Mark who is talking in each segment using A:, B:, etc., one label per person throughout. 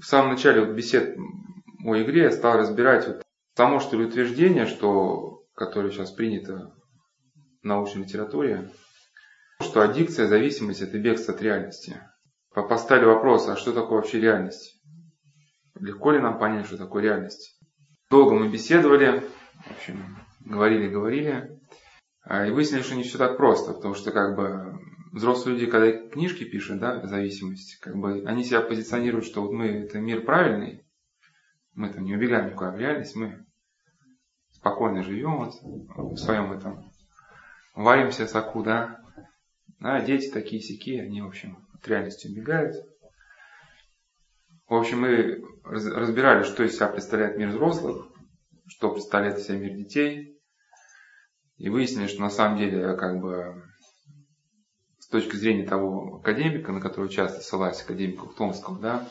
A: в самом начале вот бесед о игре я стал разбирать вот само что ли утверждение, что, которое сейчас принято в научной литературе, что аддикция, зависимость – это бегство от реальности. Поставили вопрос, а что такое вообще реальность? Легко ли нам понять, что такое реальность? Долго мы беседовали, в общем, говорили, говорили, а, и выяснили, что не все так просто, потому что как бы взрослые люди, когда книжки пишут, да, зависимость, как бы они себя позиционируют, что вот мы это мир правильный, мы там не убегаем никуда в реальность, мы спокойно живем вот в своем этом, варимся соку, да, а дети такие сики, они, в общем, от реальности убегают. В общем, мы разбирали, что из себя представляет мир взрослых, что представляет из себя мир детей, и выяснили, что на самом деле, как бы, точки зрения того академика, на которого часто ссылаюсь, академика Томского, да,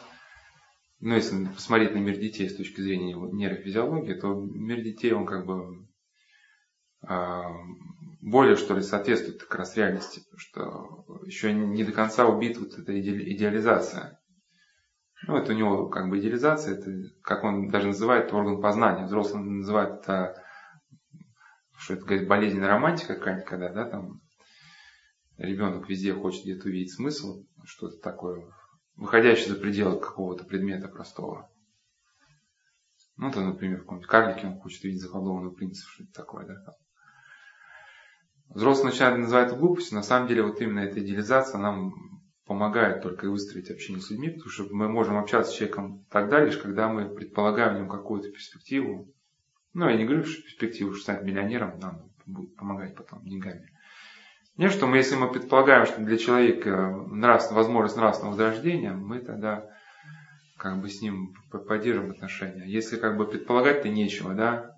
A: ну, если посмотреть на мир детей с точки зрения его нейрофизиологии, то мир детей, он как бы а, более, что ли, соответствует как раз реальности, что еще не до конца убит вот эта идеализация. Ну, это у него как бы идеализация, это, как он даже называет, орган познания. Взрослый называет это, что это, говорит, болезненная романтика какая-нибудь, когда, да, там, ребенок везде хочет где-то увидеть смысл, что-то такое, выходящее за пределы какого-то предмета простого. Ну, то, например, в каком-нибудь карлике он хочет видеть заколдованного принца, что-то такое, да. Взрослый начинает называть это глупостью, на самом деле вот именно эта идеализация нам помогает только и выстроить общение с людьми, потому что мы можем общаться с человеком тогда лишь, когда мы предполагаем в нем какую-то перспективу. Ну, я не говорю, что перспективу, что стать миллионером нам будет помогать потом деньгами. Не, что мы, если мы предполагаем, что для человека нравственно, возможность нравственного возрождения, мы тогда как бы с ним поддержим отношения. Если как бы предполагать-то нечего, да,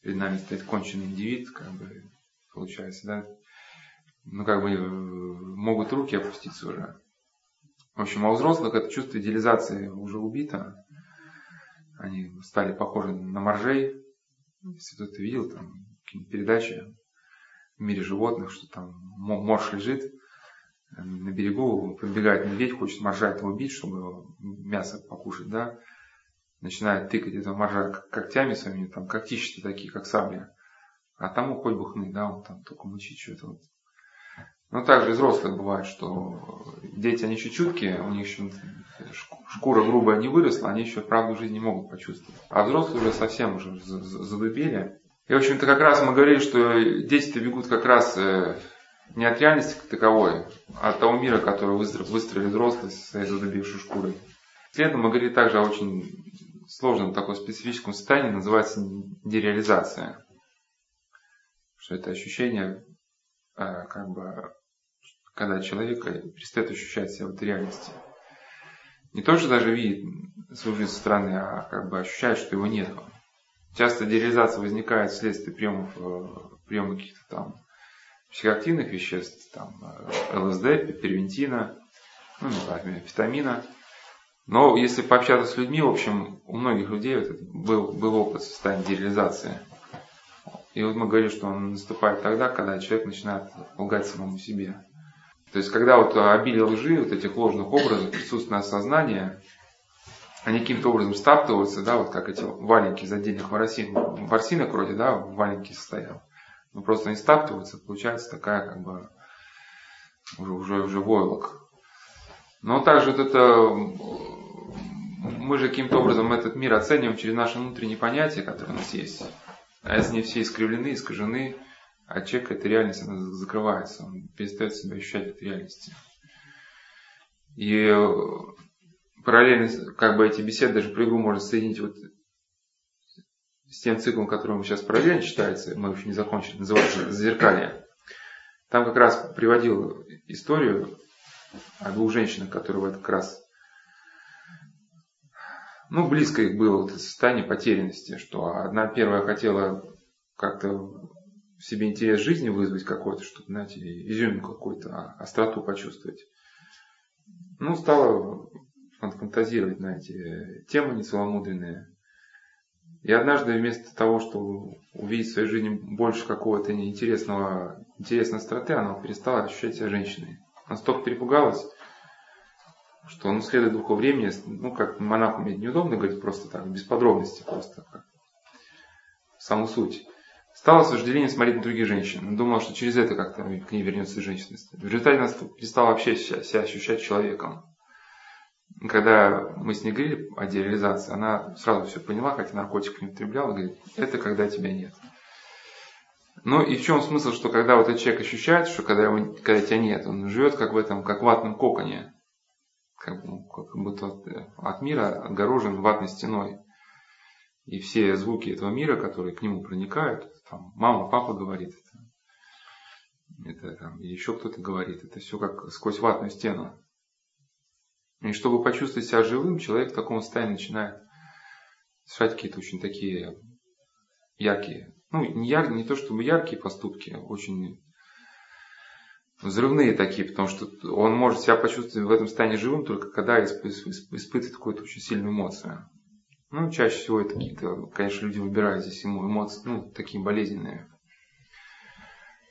A: перед нами стоит конченый индивид, как бы получается, да, ну как бы могут руки опуститься уже. В общем, а у взрослых это чувство идеализации уже убито. Они стали похожи на моржей. Если кто-то видел там передачи в мире животных, что там морж лежит э, на берегу, подбегает медведь, хочет моржа этого убить, чтобы мясо покушать, да, начинает тыкать этого моржа когтями своими, там когтища такие, как сабли, а тому хоть бы хны, да, он там только мучить что-то вот но также взрослые бывает, что дети, они еще чуткие, у них еще шкура грубая не выросла, они еще правду жизни могут почувствовать. А взрослые уже совсем уже задубели. И, в общем-то, как раз мы говорили, что дети-то бегут как раз э, не от реальности как таковой, а от того мира, который выстроили взрослые со своей задубившей шкурой. Следом мы говорили также о очень сложном таком специфическом состоянии, называется дереализация. Что это ощущение э, как бы когда человек перестает ощущать себя в этой реальности. Не то, что даже видит свою жизнь со стороны, а как бы ощущает, что его нет. Часто дереализация возникает вследствие приемов, э, приема каких-то там психоактивных веществ, там э, ЛСД, первентина, ну, например, витамина. Но если пообщаться с людьми, в общем, у многих людей вот был, был опыт состояния дереализации. И вот мы говорим, что он наступает тогда, когда человек начинает лгать самому себе. То есть, когда вот обилие лжи, вот этих ложных образов, присутственное сознание, они каким-то образом стаптываются, да, вот как эти валенки из отдельных воросин, ворсинок вроде, да, валенки состоял. Но просто они стаптываются, получается такая как бы уже, уже, уже войлок. Но также вот это, мы же каким-то образом этот мир оцениваем через наши внутренние понятия, которые у нас есть. А если они все искривлены, искажены, а человек эта реальность она закрывается, он перестает себя ощущать этой реальности. И параллельно, как бы эти беседы, даже про можно соединить вот с тем циклом, который мы сейчас параллельно читается, мы еще не закончили, называется «Зазеркалье». Там как раз приводил историю о двух женщинах, которые вот как раз ну, близко их было вот состояние потерянности, что одна первая хотела как-то в себе интерес жизни вызвать какой-то, чтобы, знаете, изюминку какую-то, а, остроту почувствовать. Ну, стала фантазировать, знаете, темы нецеломудренные. И однажды вместо того, чтобы увидеть в своей жизни больше какого-то интересного, интересной остроты, она перестала ощущать себя женщиной. Настолько перепугалась, что он исследует духу времени, ну, как монаху мне неудобно говорить просто так, без подробностей, просто как саму суть. Стало с смотреть на других женщин. Думал, что через это как-то к ней вернется женственность. В результате она перестала вообще себя ощущать человеком. Когда мы с ней говорили о дереализации, она сразу все поняла, хотя наркотик не употребляла, говорит, это когда тебя нет. Ну и в чем смысл, что когда вот этот человек ощущает, что когда, его, когда тебя нет, он живет как в этом, как в ватном коконе, как, как будто от, от мира отгорожен ватной стеной. И все звуки этого мира, которые к нему проникают, там, мама, папа говорит, это, это там, еще кто-то говорит, это все как сквозь ватную стену. И чтобы почувствовать себя живым, человек в таком состоянии начинает совершать какие-то очень такие яркие, ну не, яр, не то чтобы яркие поступки, очень взрывные такие, потому что он может себя почувствовать в этом состоянии живым только когда испытывает какую-то очень сильную эмоцию. Ну, чаще всего это какие-то, конечно, люди выбирают здесь ему эмоции, ну, такие болезненные.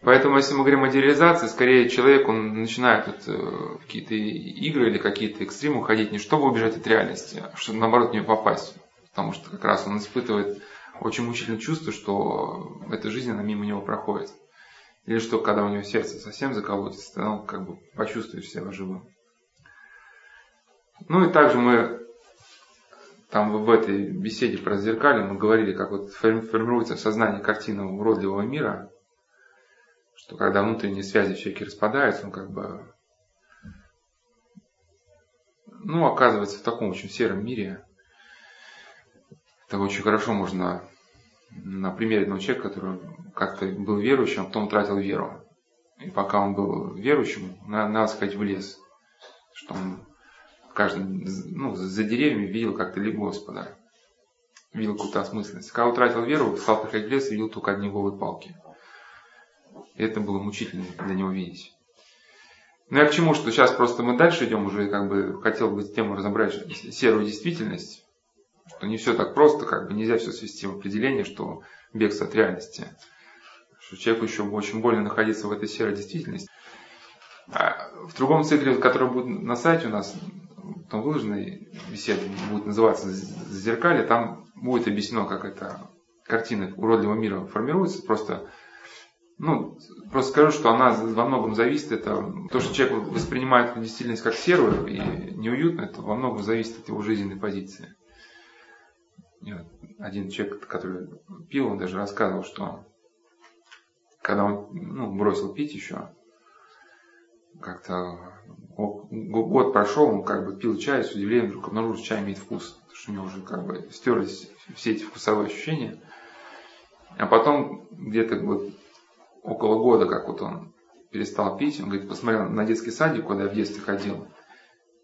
A: Поэтому, если мы говорим о дереализации, скорее человек, он начинает вот, э, какие-то игры или какие-то экстримы уходить не чтобы убежать от реальности, а чтобы наоборот в нее попасть. Потому что как раз он испытывает очень мучительное чувство, что эта жизнь, она мимо него проходит. Или что, когда у него сердце совсем заколотится, он как бы почувствует себя живым. Ну и также мы там в этой беседе про зеркали мы говорили, как вот формируется в сознании картина уродливого мира, что когда внутренние связи в человеке распадаются, он как бы ну, оказывается в таком очень сером мире. Это очень хорошо можно на примере одного человека, который как-то был верующим, а потом утратил веру. И пока он был верующим, надо, сходить в лес, что он каждым, ну, за деревьями видел как-то ли Господа, видел какую-то осмысленность. Когда утратил веру, стал приходить в лес и видел только одни голые палки. И это было мучительно для него видеть. Ну я к чему, что сейчас просто мы дальше идем, уже как бы хотел бы тему разобрать серую действительность, что не все так просто, как бы нельзя все свести в определение, что бегство от реальности, что человеку еще очень больно находиться в этой серой действительности. А в другом цикле, который будет на сайте у нас, там выложенной беседе будет называться «Зеркали», там будет объяснено, как эта картина уродливого мира формируется. Просто, ну, просто скажу, что она во многом зависит, это то, что человек воспринимает действительность как серую и неуютно, это во многом зависит от его жизненной позиции. Один человек, который пил, он даже рассказывал, что когда он ну, бросил пить еще, как-то год прошел, он как бы пил чай, с удивлением вдруг обнаружил, что чай имеет вкус. Потому что у него уже как бы стерлись все эти вкусовые ощущения. А потом где-то вот около года, как вот он перестал пить, он говорит, посмотрел на детский садик, куда я в детстве ходил.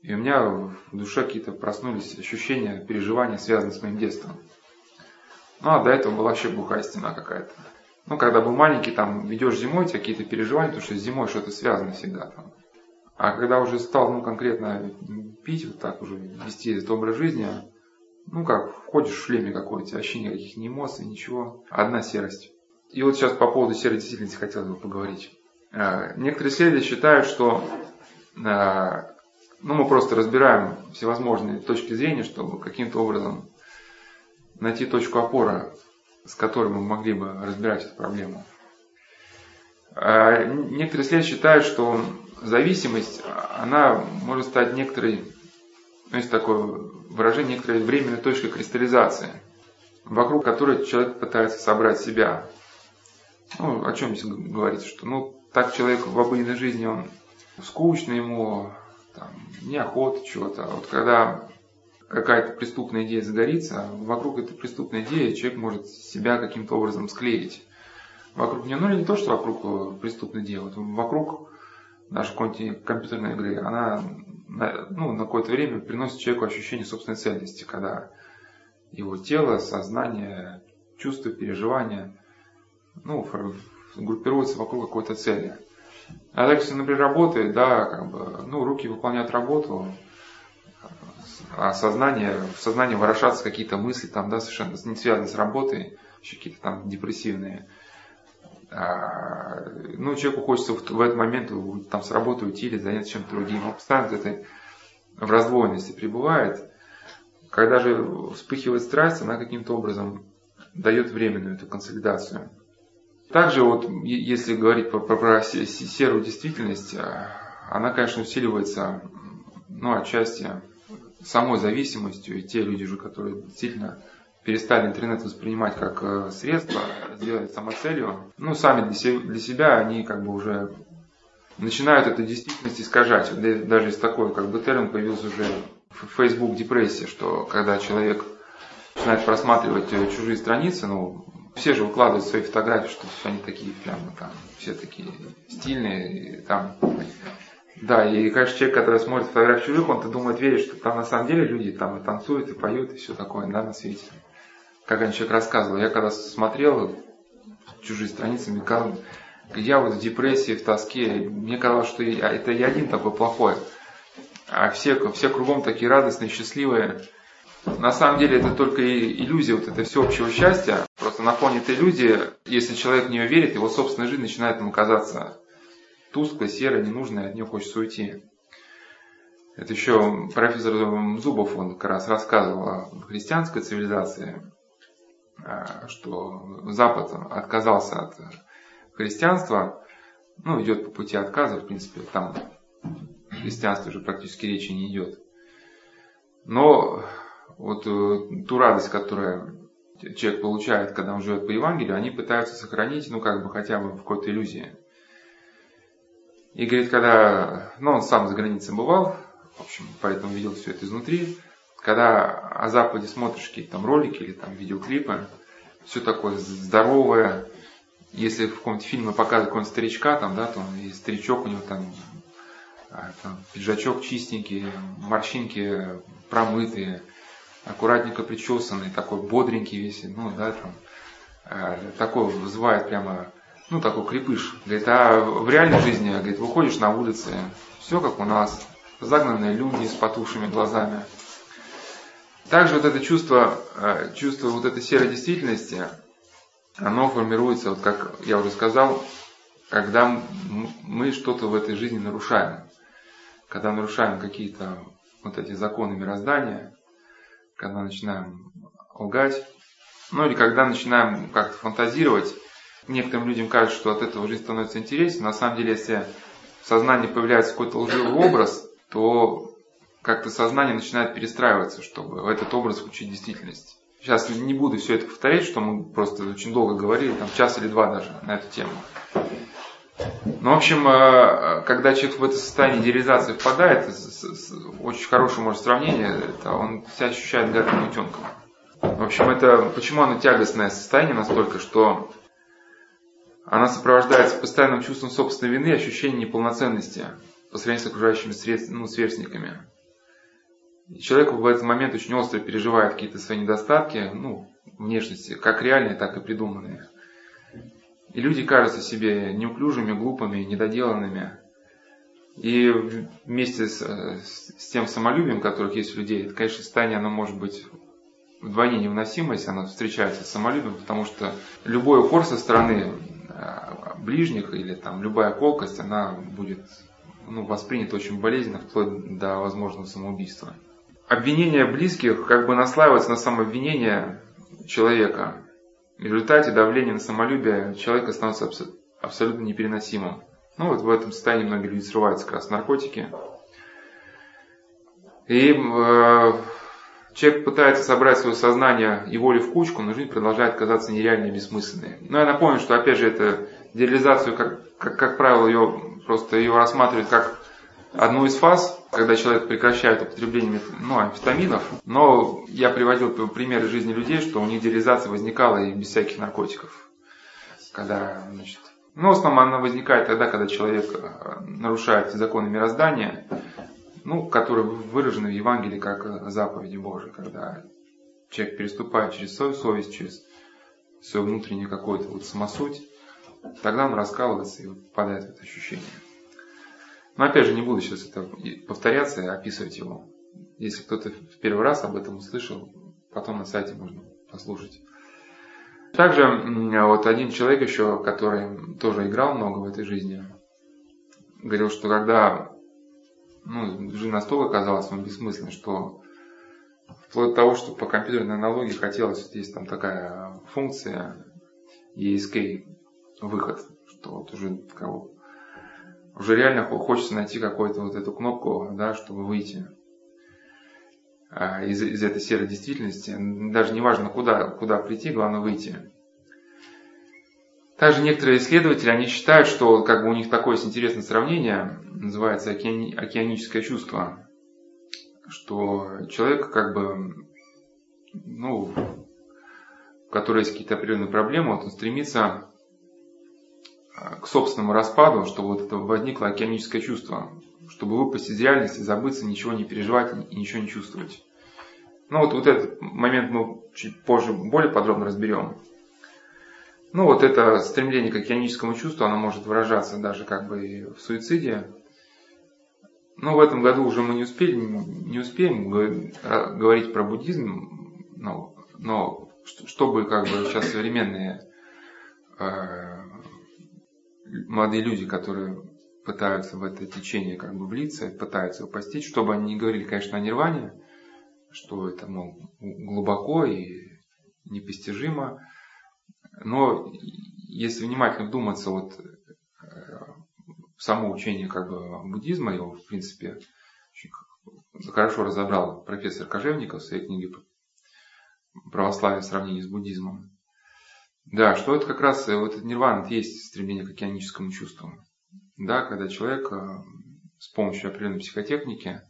A: И у меня в душе какие-то проснулись ощущения, переживания, связанные с моим детством. Ну, а до этого была вообще глухая стена какая-то. Ну, когда был маленький, там, идешь зимой, у тебя какие-то переживания, потому что с зимой что-то связано всегда там. А когда уже стал, ну, конкретно пить, вот так уже вести этот образ жизни, ну, как, входишь в шлеме какой-то, вообще никаких ни эмоций, ничего, одна серость. И вот сейчас по поводу серой действительности хотелось бы поговорить. А, некоторые исследователи считают, что а, ну, мы просто разбираем всевозможные точки зрения, чтобы каким-то образом найти точку опоры, с которой мы могли бы разбирать эту проблему. А, некоторые исследователи считают, что зависимость, она может стать некоторой, ну, есть такое выражение, некоторой временной точкой кристаллизации, вокруг которой человек пытается собрать себя. Ну, о чем здесь говорится, что ну, так человек в обыденной жизни, он скучно ему, там, неохота чего-то. А вот когда какая-то преступная идея загорится, вокруг этой преступной идеи человек может себя каким-то образом склеить. Вокруг нее, ну не то, что вокруг преступной идеи, вот вокруг какой-нибудь компьютерной игры, она ну, на какое-то время приносит человеку ощущение собственной ценности, когда его тело, сознание, чувства, переживания ну, группируются вокруг какой-то цели. А так, если, например, работает, да, как бы, ну, руки выполняют работу, а сознание, в сознании ворошатся какие-то мысли, там, да, совершенно не связанные с работой, еще какие-то там депрессивные. А, ну, человеку хочется в, в этот момент там с работы уйти или заняться чем-то другим. Он постоянно этой в раздвоенности пребывает. Когда же вспыхивает страсть, она каким-то образом дает временную эту консолидацию. Также вот, если говорить про, про, про серую действительность, а, она, конечно, усиливается, ну, отчасти самой зависимостью, и те люди же, которые действительно перестали интернет воспринимать как э, средство, сделать самоцелью, ну, сами для себя, для себя они как бы уже начинают эту действительность искажать. Даже есть такой как бы термин появился уже Facebook депрессия, что когда человек начинает просматривать э, чужие страницы, ну, все же выкладывают свои фотографии, что все они такие прямо там, все такие стильные, и там да, и, конечно, человек, который смотрит фотографии чужих, он-то думает, верит, что там на самом деле люди там и танцуют, и поют, и все такое, да, на свете. Как один человек рассказывал, я когда смотрел чужие страницы, мне казалось, я вот в депрессии, в тоске, мне казалось, что это я один такой плохой, а все, все кругом такие радостные, счастливые. На самом деле это только иллюзия вот это всеобщего счастья. Просто на фоне этой иллюзии, если человек в нее верит, его собственная жизнь начинает ему казаться тусклой, серой, ненужной, от нее хочется уйти. Это еще профессор Зубов, он как раз рассказывал о христианской цивилизации, а, что Запад отказался от христианства, ну, идет по пути отказа, в принципе, там христианство уже практически речи не идет. Но вот э, ту радость, которую человек получает, когда он живет по Евангелию, они пытаются сохранить, ну, как бы хотя бы в какой-то иллюзии. И говорит, когда, ну, он сам за границей бывал, в общем, поэтому видел все это изнутри. Когда о Западе смотришь какие-то там ролики или там видеоклипы, все такое здоровое. Если в каком-то фильме показывают какого-нибудь старичка, там, да, то и старичок у него там, а, там пиджачок чистенький, морщинки промытые, аккуратненько причесанный, такой бодренький весь, ну, да, там, э, такой вызывает прямо ну, такой крепыш. Говорит, а в реальной жизни, говорит, выходишь на улицы, все как у нас, загнанные люди с потухшими глазами. Также вот это чувство, э, чувство вот этой серой действительности, оно формируется, вот как я уже сказал, когда мы что-то в этой жизни нарушаем. Когда нарушаем какие-то вот эти законы мироздания, когда начинаем лгать, ну или когда начинаем как-то фантазировать некоторым людям кажется, что от этого жизнь становится интереснее. На самом деле, если в сознании появляется какой-то лживый образ, то как-то сознание начинает перестраиваться, чтобы в этот образ включить действительность. Сейчас не буду все это повторять, что мы просто очень долго говорили, там час или два даже на эту тему. Ну, в общем, э, когда человек в это состояние идеализации впадает, очень хорошее может сравнение, это он себя ощущает гадким утенком. В общем, это почему оно тягостное состояние настолько, что она сопровождается постоянным чувством собственной вины и ощущением неполноценности по сравнению с окружающими средств, ну, сверстниками. И человек в этот момент очень остро переживает какие-то свои недостатки, ну, внешности, как реальные, так и придуманные. И люди кажутся себе неуклюжими, глупыми, недоделанными. И вместе с, с тем самолюбием, которых есть у людей, это, конечно, состояние, оно может быть вдвойне невыносимо, если оно встречается с самолюбием, потому что любой укор со стороны Э, ближних или там любая колкость, она будет ну, воспринята очень болезненно, вплоть до возможного самоубийства. Обвинение близких как бы наслаивается на самообвинение человека. В результате давления на самолюбие человека становится абсолютно непереносимым. Ну вот в этом состоянии многие люди срываются как раз наркотики. И э, человек пытается собрать свое сознание и волю в кучку, но жизнь продолжает казаться нереальной и бессмысленной. Но я напомню, что опять же это дереализацию, как, как, как правило, ее просто ее рассматривают как одну из фаз, когда человек прекращает употребление ну, амфетаминов. Но я приводил примеры жизни людей, что у них дереализация возникала и без всяких наркотиков. Когда, значит, ну, в основном она возникает тогда, когда человек э, нарушает законы мироздания, ну, которые выражены в Евангелии как заповеди Божии, когда человек переступает через свою совесть, через свою внутреннюю какую-то вот самосуть, тогда он раскалывается и попадает в это ощущение. Но опять же, не буду сейчас это повторяться и описывать его. Если кто-то в первый раз об этом услышал, потом на сайте можно послушать. Также вот один человек еще, который тоже играл много в этой жизни, говорил, что когда ну, жизнь настолько казалась ему бессмысленной, что вплоть до того, что по компьютерной аналогии хотелось, вот есть там такая функция ESK, выход, что вот уже кого уже реально хочется найти какую-то вот эту кнопку, да, чтобы выйти а, из, из этой серой действительности. Даже не важно куда, куда прийти, главное выйти. Также некоторые исследователи, они считают, что как бы у них такое есть интересное сравнение, называется океани, океаническое чувство, что человек как бы, ну, у которого есть какие-то определенные проблемы, вот он стремится к собственному распаду, чтобы вот это возникло океаническое чувство, чтобы выпасть из реальности, забыться, ничего не переживать и ничего не чувствовать. Ну вот, вот этот момент мы чуть позже более подробно разберем. Ну вот это стремление к океаническому чувству, оно может выражаться даже как бы и в суициде. Но в этом году уже мы не успели, не успеем говорить про буддизм, но, но чтобы как бы сейчас современные э, молодые люди, которые пытаются в это течение как бы влиться, пытаются его постичь, чтобы они не говорили, конечно, о нирване, что это, мол, глубоко и непостижимо, но если внимательно вдуматься вот э, в само учение как бы буддизма, его, в принципе, очень хорошо разобрал профессор Кожевников в своей книге «Православие в сравнении с буддизмом», да, что это как раз, э, вот нирвана, есть стремление к океаническому чувству. Да, когда человек э, с помощью определенной психотехники э,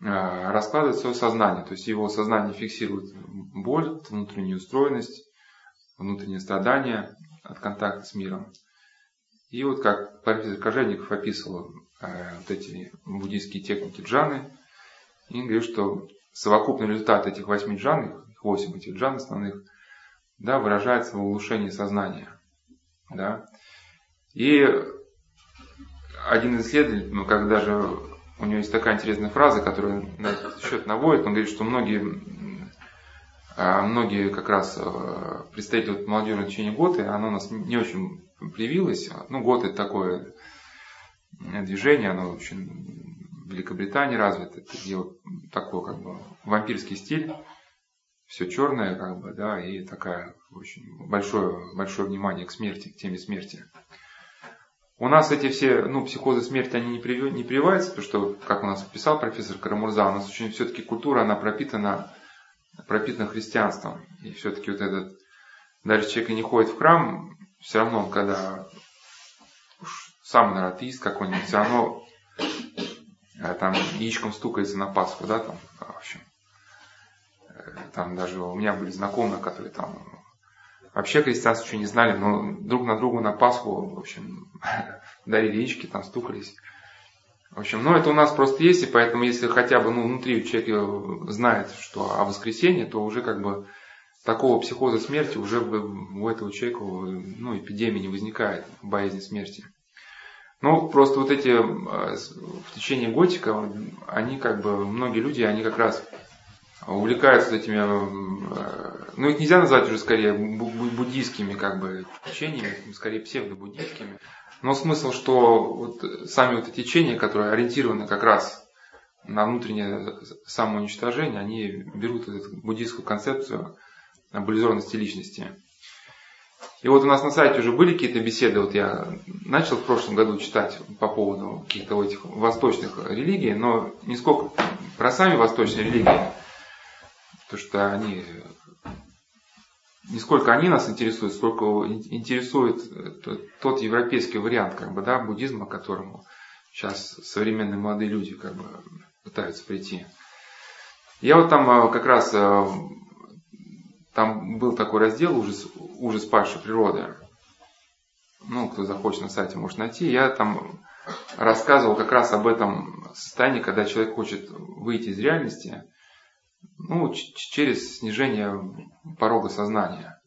A: раскладывает свое сознание, то есть его сознание фиксирует боль, внутреннюю устроенность, внутреннее страдание от контакта с миром. И вот как профессор Кожевников описывал вот эти буддийские техники джаны, и он говорит, что совокупный результат этих восьми джан, восемь этих джан основных – да, выражается в улучшении сознания. Да. И один из исследователей, ну, как даже у него есть такая интересная фраза, которая на этот счет наводит, он говорит, что многие, а, многие как раз а, представители молодежи в течение года, оно у нас не очень привилось. Ну, год это такое движение, оно очень в Великобритании развито, это дело такой как бы вампирский стиль все черное, как бы, да, и такая очень большое, большое внимание к смерти, к теме смерти. У нас эти все, ну, психозы смерти, они не, прив... не прививаются, потому что, как у нас писал профессор Карамурза, у нас очень все-таки культура, она пропитана, пропитана христианством. И все-таки вот этот, даже человек и не ходит в храм, все равно, когда уж сам, наверное, какой-нибудь, все равно э, там яичком стукается на Пасху, да, там, в общем. Там даже у меня были знакомые, которые там вообще христианство еще не знали, но друг на другу на Пасху, в общем, дарили яички, там стукались. В общем, ну это у нас просто есть, и поэтому если хотя бы ну, внутри человек знает, что о воскресенье, то уже как бы такого психоза смерти уже у этого человека ну, эпидемии не возникает, боязни смерти. Ну, просто вот эти э, в течение готика, они как бы, многие люди, они как раз увлекаются этими, э, ну их нельзя назвать уже скорее буддийскими как бы течениями, скорее псевдобуддийскими. Но смысл, что вот сами вот эти течения, которые ориентированы как раз на внутреннее самоуничтожение, они берут эту буддийскую концепцию аболизорности личности. И вот у нас на сайте уже были какие-то беседы, вот я начал в прошлом году читать по поводу каких-то этих восточных религий, но не сколько про сами восточные религии, то что они не сколько они нас интересуют, сколько интересует э, тот европейский вариант как бы, да, буддизма, к которому сейчас современные молодые люди как бы, пытаются прийти. Я вот там э, как раз, э, там был такой раздел «Ужас, ужас падшей природы». Ну, кто захочет на сайте, может найти. Я там рассказывал как раз об этом состоянии, когда человек хочет выйти из реальности – ну, через снижение порога сознания.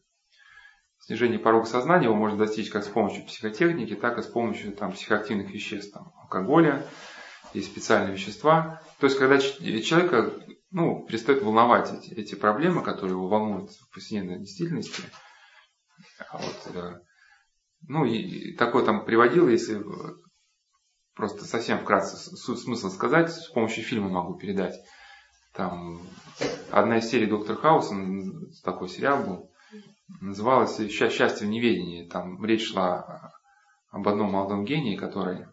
A: Снижение порога сознания его можно достичь как с помощью психотехники, так и с помощью там, психоактивных веществ, там, алкоголя, и специальные вещества. То есть, когда человека ну, перестает волновать эти, эти проблемы, которые его волнуют в повседневной действительности, а вот, э, ну и такое там приводил, если просто совсем вкратце смысл сказать, с помощью фильма могу передать. Там одна из серий Доктор Хауса, такой сериал был, называлась «Счастье в неведении». Там речь шла об одном молодом гении, который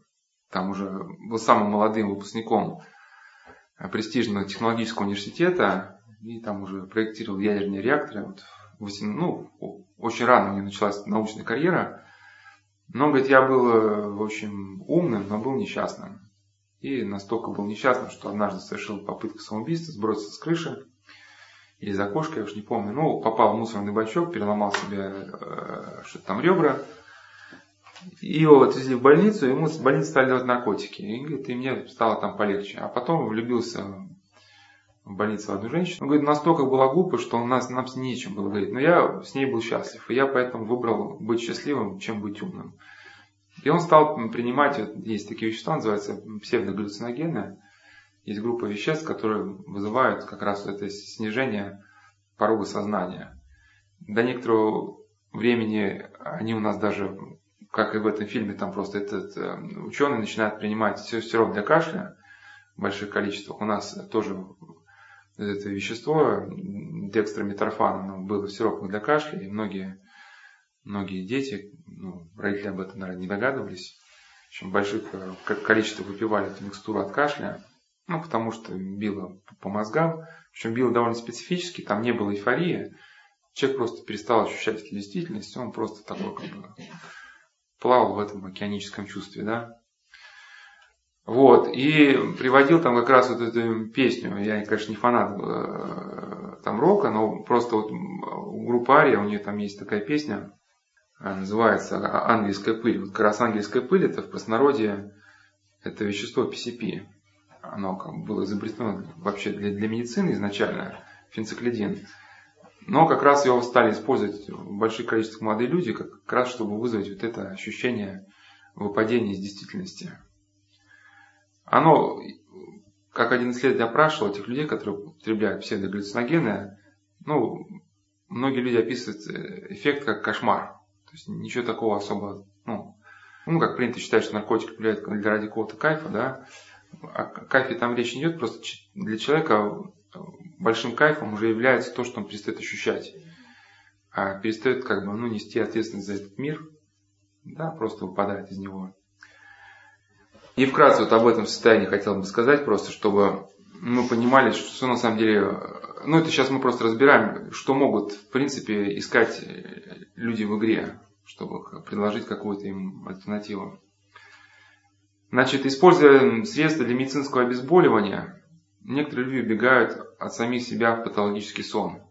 A: там уже был самым молодым выпускником престижного технологического университета, и там уже проектировал ядерные реакторы. Вот, 8, ну, очень рано у него началась научная карьера. Но, говорит, я был, э, в общем, умным, но был несчастным. И настолько был несчастным, что однажды совершил попытку самоубийства, сбросился с крыши или из окошка, я уж не помню. Ну, попал в мусорный бачок, переломал себе э, что-то там ребра. И его отвезли в больницу, ему с больницы стали давать наркотики. И, говорит, и мне стало там полегче. А потом влюбился в больнице в одну женщину. Он говорит, настолько была глупо, что у нас, нам с ней нечем было говорить. Но я с ней был счастлив. И я поэтому выбрал быть счастливым, чем быть умным. И он стал принимать, вот, есть такие вещества, называются псевдогаллюциногены. Есть группа веществ, которые вызывают как раз это снижение порога сознания. До некоторого времени они у нас даже, как и в этом фильме, там просто этот э, ученый начинает принимать сироп для кашля в больших количествах. У нас тоже это вещество, декстрометорфан, было в сиропах для кашля, и многие многие дети, ну, родители об этом, наверное, не догадывались, общем, больших э, количествах выпивали эту микстуру от кашля, ну, потому что било по мозгам, причем било довольно специфически, там не было эйфории, человек просто перестал ощущать эту действительность, он просто такой как бы плавал в этом океаническом чувстве, да. Вот, и приводил там как раз вот эту песню, я, конечно, не фанат э, там рока, но просто вот у группы Ария, у нее там есть такая песня, называется ангельская пыль. Вот как раз ангельская пыль это в простонародье это вещество PCP. Оно как было изобретено вообще для, для медицины изначально, фенциклидин. Но как раз его стали использовать в больших количествах молодые люди, как раз чтобы вызвать вот это ощущение выпадения из действительности. Оно, как один исследователь опрашивал этих людей, которые употребляют псевдогаллюциногены, ну, многие люди описывают э, эффект как кошмар. То есть ничего такого особо, ну, ну, как принято считать, что наркотик влияет для ради какого-то кайфа, да. О кайфе там речь не идет, просто для человека большим кайфом уже является то, что он перестает ощущать. А перестает как бы, ну, нести ответственность за этот мир, да, просто выпадает из него. И вкратце вот об этом состоянии хотел бы сказать, просто чтобы мы понимали, что на самом деле, ну это сейчас мы просто разбираем, что могут в принципе искать люди в игре, чтобы предложить какую-то им альтернативу. Значит, используя средства для медицинского обезболивания, некоторые люди убегают от самих себя в патологический сон.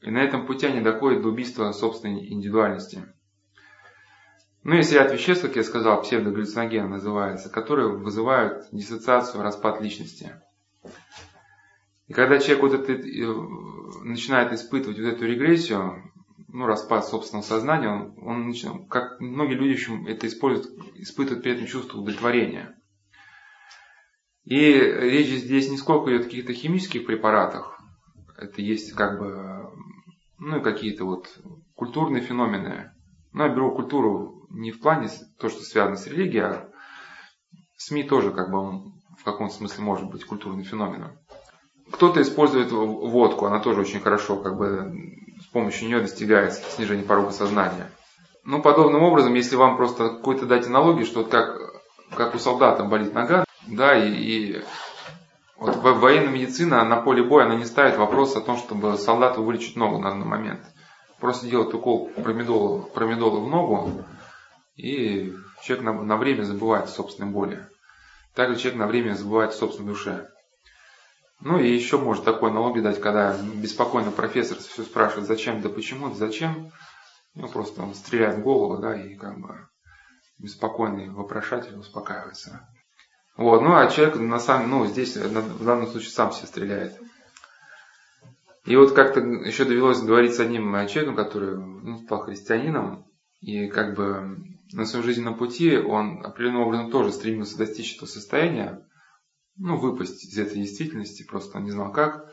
A: И на этом пути они доходят до убийства собственной индивидуальности. Ну, есть ряд веществ, как я сказал, псевдогаллюциноген называется, которые вызывают диссоциацию, распад личности. И когда человек вот это, э, начинает испытывать вот эту регрессию, ну, распад собственного сознания, он, он начинает, как многие люди еще это используют, испытывают при этом чувство удовлетворения. И речь здесь не сколько идет о каких-то химических препаратах, это есть как бы, ну, какие-то вот культурные феномены. Но я беру культуру не в плане то, что связано с религией, а СМИ тоже как бы в каком-то смысле может быть культурным феноменом. Кто-то использует водку, она тоже очень хорошо как бы помощью нее достигается снижение порога сознания. Ну, подобным образом, если вам просто какой-то дать аналогию, что вот как, как у солдата болит нога, да, и, и вот военная медицина на поле боя, она не ставит вопрос о том, чтобы солдату вылечить ногу на данный момент. Просто делает укол промедола, промедола в ногу, и человек на, на время забывает о собственной боли. Также человек на время забывает о собственной душе. Ну и еще может такой аналогию дать, когда беспокойно профессор все спрашивает, зачем, да почему, зачем. Ну просто он стреляет в голову, да, и как бы беспокойный вопрошатель успокаивается. Вот, ну а человек на самом, ну здесь в данном случае сам себе стреляет. И вот как-то еще довелось говорить с одним человеком, который ну, стал христианином, и как бы на своем жизненном пути он определенным образом тоже стремился достичь этого состояния, ну, выпасть из этой действительности, просто он не знал как.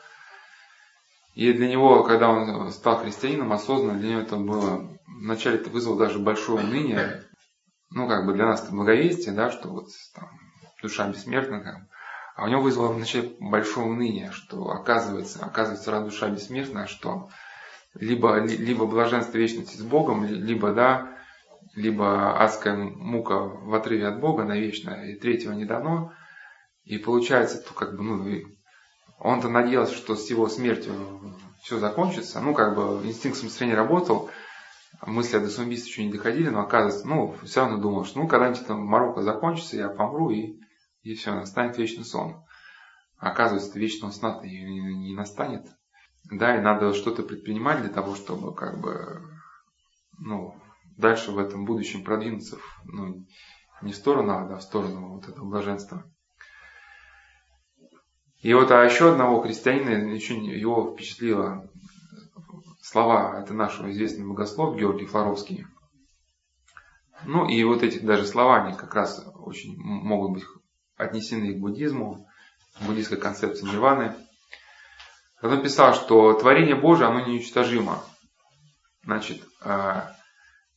A: И для него, когда он стал христианином, осознанно для него это было, вначале это вызвало даже большое уныние, ну, как бы для нас это благовестие, да, что вот там душа бессмертна, а у него вызвало вначале большое уныние, что оказывается, оказывается, раз душа бессмертна, что либо, либо блаженство вечности с Богом, либо, да, либо адская мука в отрыве от Бога навечно, и третьего не дано. И получается, то как бы, ну, он-то надеялся, что с его смертью все закончится. Ну, как бы инстинкт самостоятельно работал, мысли о досумбийстве еще не доходили, но оказывается, ну, все равно думал, что ну, когда-нибудь там Марокко закончится, я помру, и и все, настанет вечный сон. Оказывается, вечного сна не, не настанет. Да, и надо что-то предпринимать для того, чтобы как бы, ну, дальше в этом будущем продвинуться, ну, не в сторону ада, а в сторону вот этого блаженства. И вот а еще одного христианина, еще его впечатлило слова, это нашего известного богослов Георгий Флоровский. Ну и вот эти даже слова, они как раз очень могут быть отнесены к буддизму, буддийской концепции нирваны. Он написал, что творение Божие, оно неуничтожимо. Значит, э,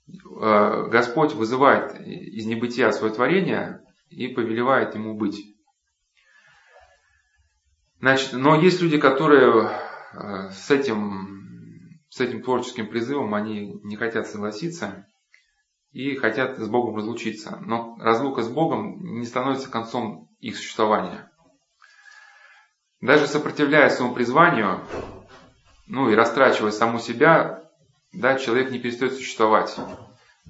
A: э, Господь вызывает из небытия свое творение и повелевает ему быть. Значит, но есть люди, которые э, с этим, с этим творческим призывом, они не хотят согласиться и хотят с Богом разлучиться. Но разлука с Богом не становится концом их существования. Даже сопротивляясь своему призванию, ну и растрачивая саму себя, да, человек не перестает существовать.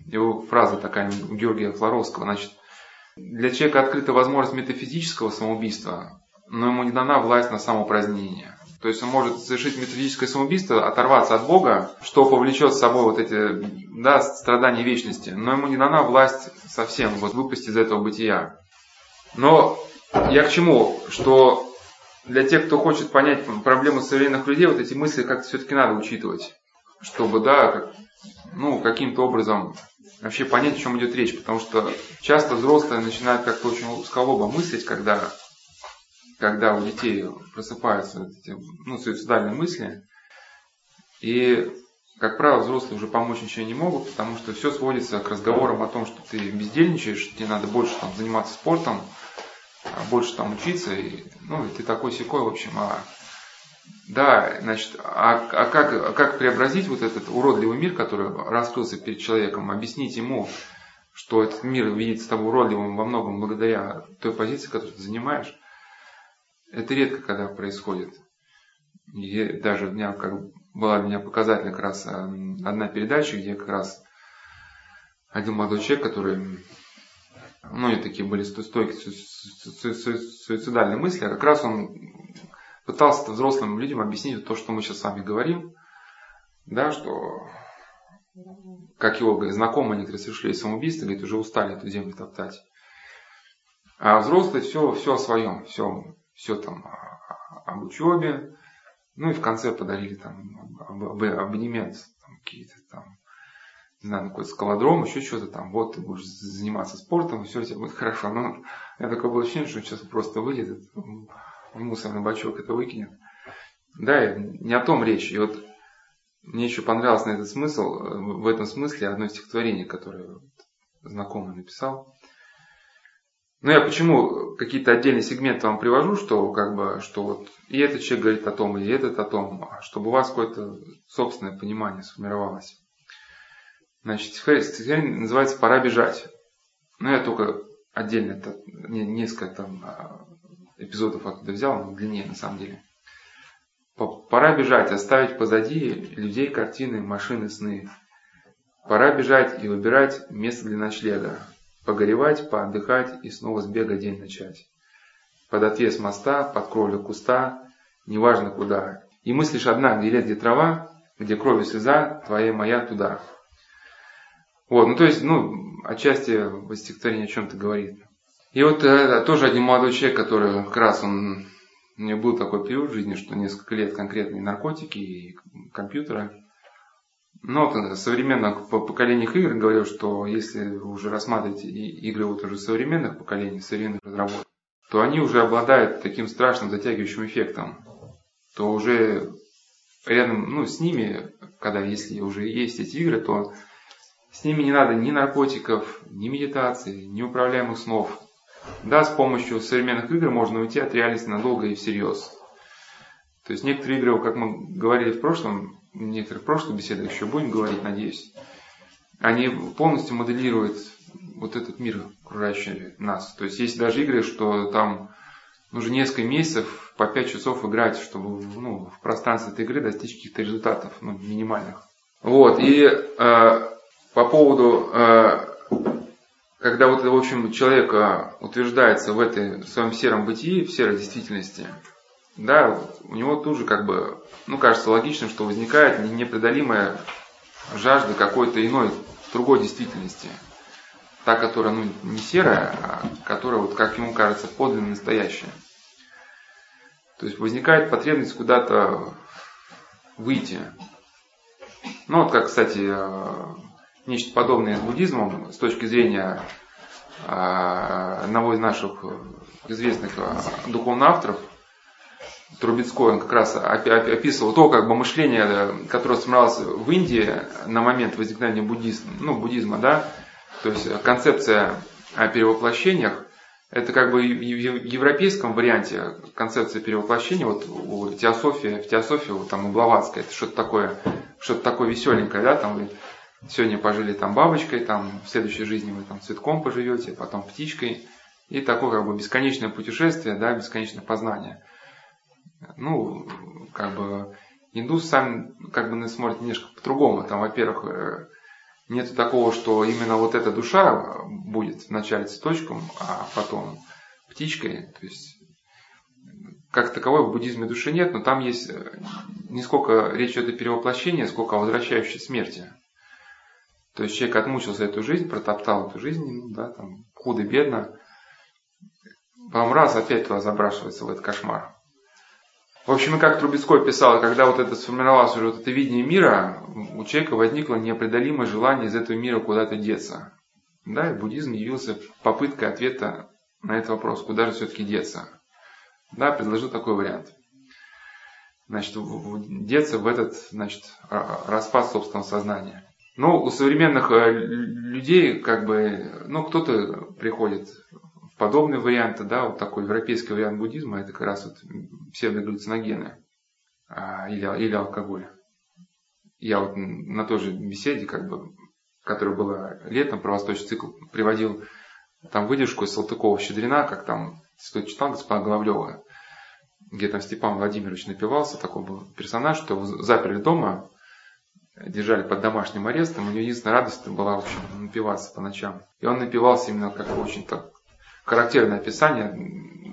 A: Его фраза такая у Георгия Флоровского, значит, для человека открыта возможность метафизического самоубийства, но ему не дана власть на самоупразднение. То есть он может совершить метафизическое самоубийство, оторваться от Бога, что повлечет с собой вот эти да, страдания вечности. Но ему не дана власть совсем вот, выпасть из этого бытия. Но я к чему? Что для тех, кто хочет понять проблему современных людей, вот эти мысли как-то все-таки надо учитывать. Чтобы, да, ну, каким-то образом вообще понять, о чем идет речь. Потому что часто взрослые начинают как-то очень узколобо мыслить, когда когда у детей просыпаются эти, ну, суицидальные мысли, и, как правило, взрослые уже помочь ничего не могут, потому что все сводится к разговорам о том, что ты бездельничаешь, тебе надо больше там, заниматься спортом, больше там учиться, и, ну, и ты такой секой, в общем, а да, значит, а, а, как, как преобразить вот этот уродливый мир, который раскрылся перед человеком, объяснить ему, что этот мир видится тобой уродливым во многом благодаря той позиции, которую ты занимаешь, это редко когда происходит. И даже у меня как была для меня показательная как раз эм, одна передача, где как раз один молодой человек, который, ну, и такие были стойкие суицидальные мысли, а как раз он пытался взрослым людям объяснить то, что мы сейчас с вами говорим, да, что как его говорит, знакомые некоторые совершили самоубийство, говорит, уже устали эту землю топтать. А взрослые все, все о своем, все все там об учебе, ну и в конце подарили там абонемент, там какие-то там, не знаю, какой-то скалодром, еще что-то там, вот ты будешь заниматься спортом, все у тебя будет хорошо. Но я такое было ощущение, что он сейчас просто выйдет, в мусорный бачок это выкинет. Да, не о том речь. И вот мне еще понравилось на этот смысл, в этом смысле одно стихотворение, которое знакомый написал. Ну, я почему какие-то отдельные сегменты вам привожу, что как бы, что вот и этот человек говорит о том, и этот о том, чтобы у вас какое-то собственное понимание сформировалось. Значит, стихотворение называется «Пора бежать». Ну, я только отдельно это, несколько там а, эпизодов оттуда взял, но длиннее на самом деле. Пора бежать, оставить позади людей, картины, машины, сны. Пора бежать и выбирать место для ночлега. Погоревать, поотдыхать и снова с бега день начать. Под отвес моста, под кровлю куста, неважно куда. И мыслишь одна, где лет, где трава, где кровь и слеза, твоя моя туда. Вот, ну то есть, ну, отчасти в стихотворении о чем-то говорит. И вот э, тоже один молодой человек, который как раз он, у него был такой период в жизни, что несколько лет конкретно и наркотики, и компьютеры. Но в современных поколениях игр говорил, что если уже рассматриваете игры вот уже современных поколений, современных разработок, то они уже обладают таким страшным затягивающим эффектом, то уже рядом, ну, с ними, когда если уже есть эти игры, то с ними не надо ни наркотиков, ни медитации, ни управляемых снов. Да, с помощью современных игр можно уйти от реальности надолго и всерьез. То есть некоторые игры, как мы говорили в прошлом, в некоторых прошлых беседах еще будем говорить, надеюсь, они полностью моделируют вот этот мир, окружающий нас. То есть есть даже игры, что там нужно несколько месяцев по 5 часов играть, чтобы ну, в пространстве этой игры достичь каких-то результатов ну, минимальных. Вот, и э, по поводу, э, когда вот, в общем, человек э, утверждается в этой в своем сером бытии, в серой действительности, да, у него тут же как бы, ну, кажется логичным, что возникает непреодолимая жажда какой-то иной, другой действительности. Та, которая, ну, не серая, а которая, вот, как ему кажется, подлинно настоящая. То есть возникает потребность куда-то выйти. Ну, вот как, кстати, э, нечто подобное с буддизмом с точки зрения э, одного из наших известных э, духовных авторов – Трубецкой, он как раз описывал то, как бы мышление, которое сформировалось в Индии на момент возникновения буддизма, ну, буддизма, да, то есть концепция о перевоплощениях, это как бы в европейском варианте концепция перевоплощения, вот у теософии, в теософии, вот там у Блаватской, это что-то такое, что-то такое веселенькое, да, там сегодня пожили там бабочкой, там в следующей жизни вы там цветком поживете, потом птичкой, и такое как бы бесконечное путешествие, да, бесконечное познание. Ну, как бы индус сам как бы смотрит немножко по-другому. Там, во-первых, э, нет такого, что именно вот эта душа будет вначале цветочком, а потом птичкой. То есть как таковой в буддизме души нет, но там есть э, не сколько речь идет о перевоплощении, сколько о возвращающей смерти. То есть человек отмучился эту жизнь, протоптал эту жизнь, да, там, худо-бедно. Потом раз опять туда забрасывается в этот кошмар. В общем, как Трубецкой писал, когда вот это сформировалось уже вот это видение мира, у человека возникло непреодолимое желание из этого мира куда-то деться. Да, и буддизм явился попыткой ответа на этот вопрос, куда же все-таки деться. Да, предложил такой вариант. Значит, деться в этот, значит, распад собственного сознания. Ну, у современных э, людей, как бы, ну, кто-то приходит подобные варианты, да, вот такой европейский вариант буддизма, это как раз вот псевдогаллюциногены а, или, или алкоголь. Я вот на той же беседе, как бы, которая была летом, про восточный цикл, приводил там выдержку из Салтыкова-Щедрина, как там, кто читал, господа Головлева, где там Степан Владимирович напивался, такой был персонаж, что его заперли дома, держали под домашним арестом, у него единственная радость была, в напиваться по ночам. И он напивался именно как очень так характерное описание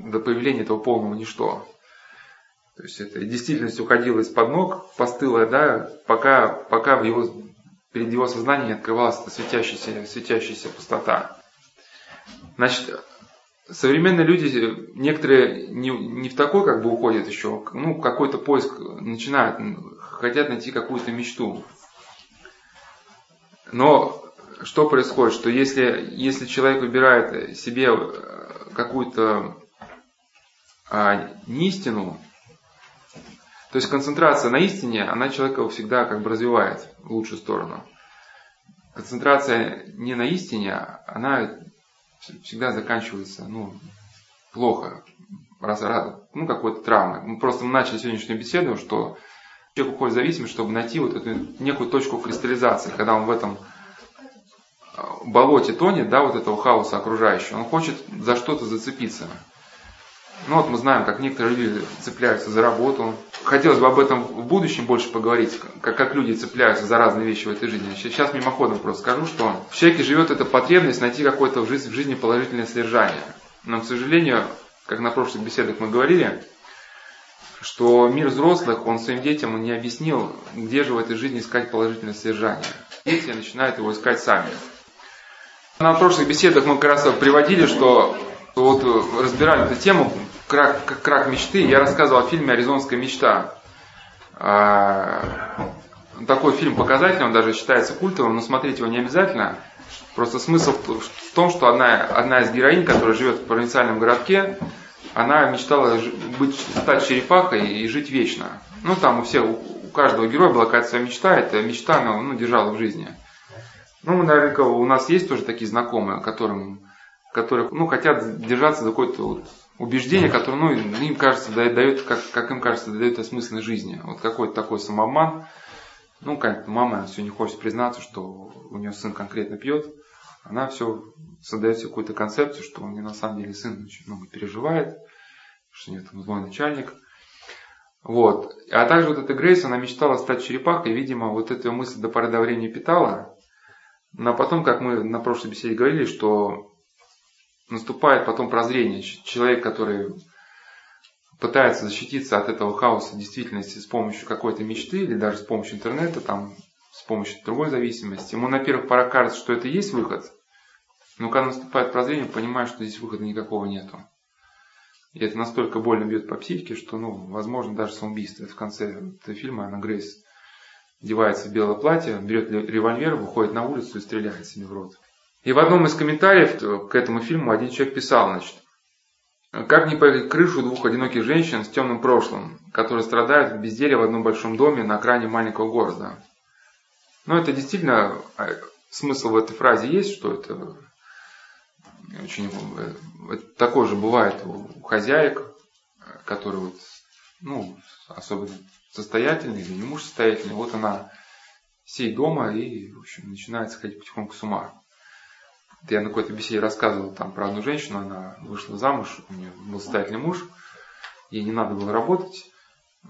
A: до появления этого полного ничто. То есть это действительность уходила из-под ног, постылая, да, пока, пока в его, перед его сознанием не открывалась эта светящаяся, светящаяся пустота. Значит, современные люди, некоторые не, не в такой как бы уходят еще, ну, какой-то поиск начинают, хотят найти какую-то мечту. Но что происходит? Что если, если человек выбирает себе э, какую-то а, неистину, то есть концентрация на истине, она человека всегда как бы развивает в лучшую сторону. Концентрация не на истине, она всегда заканчивается ну, плохо, раз, раз, ну какой-то травмой. Мы просто начали сегодняшнюю беседу, что человек уходит в зависимость, чтобы найти вот эту некую точку кристаллизации, когда он в этом болоте тонет, да, вот этого хаоса окружающего, он хочет за что-то зацепиться. Ну вот мы знаем, как некоторые люди цепляются за работу. Хотелось бы об этом в будущем больше поговорить, как, как люди цепляются за разные вещи в этой жизни. Сейчас мимоходом просто скажу, что в человеке живет эта потребность найти какое-то в жизни, в жизни положительное содержание. Но, к сожалению, как на прошлых беседах мы говорили, что мир взрослых, он своим детям не объяснил, где же в этой жизни искать положительное содержание. Дети начинают его искать сами. На прошлых беседах мы как раз приводили, что вот э, разбирали эту тему крак, крак мечты. Я рассказывал о фильме «Аризонская мечта». А, такой фильм показательный, он даже считается культовым, но смотреть его не обязательно. Просто смысл в том, что одна, одна из героинь, которая живет в провинциальном городке, она мечтала быть, стать черепахой и жить вечно. Ну, там у всех, у каждого героя была какая-то своя мечта, эта мечта она ну, держала в жизни. Ну, наверняка у нас есть тоже такие знакомые, которым которые, ну, хотят держаться за какое-то вот убеждение, которое, ну, им кажется, дает, как, как им кажется, дает осмысленность жизни. Вот какой-то такой самообман. Ну, как мама все не хочет признаться, что у нее сын конкретно пьет. Она все создает себе какую-то концепцию, что он не на самом деле сын очень много переживает, что у нее там злой начальник. Вот. А также вот эта Грейс, она мечтала стать черепахой, и, видимо, вот эту мысль до поры до времени питала. Но потом, как мы на прошлой беседе говорили, что наступает потом прозрение. Человек, который пытается защититься от этого хаоса действительности с помощью какой-то мечты или даже с помощью интернета, там, с помощью другой зависимости, ему на первых порах кажется, что это и есть выход, но когда наступает прозрение, понимает, что здесь выхода никакого нету. И это настолько больно бьет по психике, что, ну, возможно, даже самоубийство. Это в конце этого фильма Анна Грейс одевается в белое платье, берет револьвер, выходит на улицу и стреляет себе в рот. И в одном из комментариев к этому фильму один человек писал, значит, как не поехать крышу двух одиноких женщин с темным прошлым, которые страдают в безделии в одном большом доме на окраине маленького города. Но это действительно, а, смысл в этой фразе есть, что это очень это такое же бывает у хозяек, которые вот, ну, особенно состоятельные или не муж состоятельный, вот она сей дома и, в общем, начинает сходить потихоньку с ума. Я на какой-то беседе рассказывал там про одну женщину, она вышла замуж, у нее был состоятельный муж, ей не надо было работать,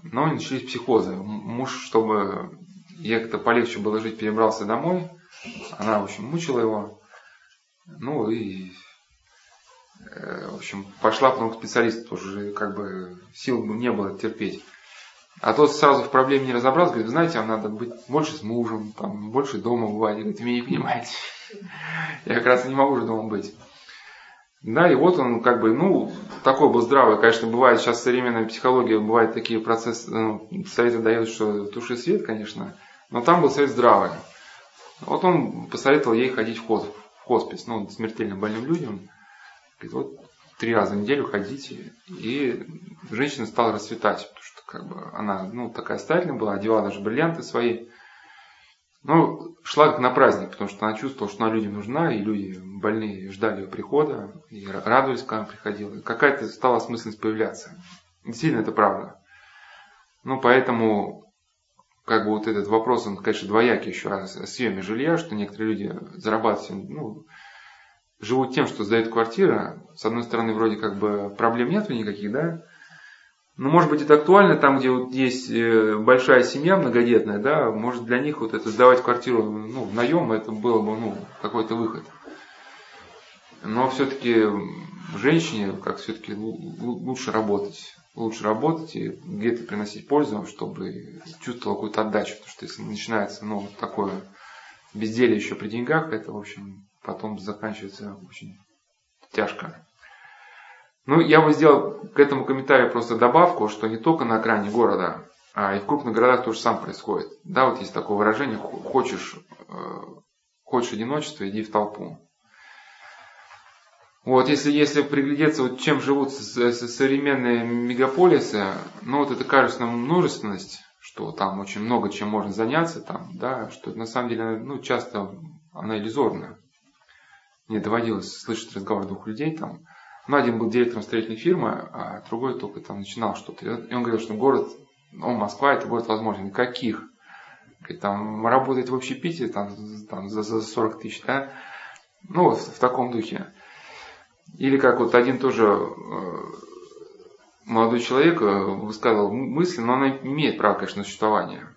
A: но начались психозы. Муж, чтобы ей как-то полегче было жить, перебрался домой, она, в общем, мучила его, ну и э, в общем, пошла потом к специалисту, тоже как бы сил не было терпеть. А тот сразу в проблеме не разобрался, говорит, знаете, вам надо быть больше с мужем, там, больше дома бывать. Говорит, вы меня не понимаете. Я как раз не могу же дома быть. Да, и вот он как бы, ну, такой был здравый. Конечно, бывает сейчас современная психология, бывают такие процессы, ну, советы дает, что туши свет, конечно. Но там был совет здравый. Вот он посоветовал ей ходить в, хосп, в хоспис, ну, смертельно больным людям. Говорит, вот три раза в неделю ходите. И женщина стала расцветать, потому что как бы она, ну, такая стательная была, одевала даже бриллианты свои. Ну, шла как на праздник, потому что она чувствовала, что она людям нужна, и люди больные ждали ее прихода, и радовались, когда она приходила. Какая-то стала осмысленность появляться. Действительно, это правда. Ну, поэтому, как бы вот этот вопрос, он, конечно, двоякий еще раз о съеме жилья, что некоторые люди зарабатывают, ну, живут тем, что сдают квартиры. С одной стороны, вроде как бы проблем нету никаких, да, ну, может быть, это актуально там, где вот есть э, большая семья многодетная, да, может для них вот это сдавать квартиру ну, в наем, это было бы ну, какой-то выход. Но все-таки женщине, как все-таки лучше работать. Лучше работать и где-то приносить пользу, чтобы чувствовала какую-то отдачу. Потому что если начинается ну, такое безделие еще при деньгах, это, в общем, потом заканчивается очень тяжко. Ну, я бы сделал к этому комментарию просто добавку, что не только на окраине города, а и в крупных городах тоже сам происходит. Да, вот есть такое выражение, хочешь, э, хочешь одиночества, иди в толпу. Вот, если, если приглядеться, вот чем живут современные мегаполисы, ну вот это кажется нам множественность, что там очень много чем можно заняться, там, да, что на самом деле, ну, часто она иллюзорна. Мне доводилось слышать разговор двух людей, там, ну, один был директором строительной фирмы, а другой только там начинал что-то. И он говорил, что город, ну, Москва это город возможен. Каких? Говорит, там работать в общепите там, там, за, за 40 тысяч, да? Ну, вот в таком духе. Или как вот один тоже э, молодой человек э, высказывал мысли, но она имеет право, конечно, на существование.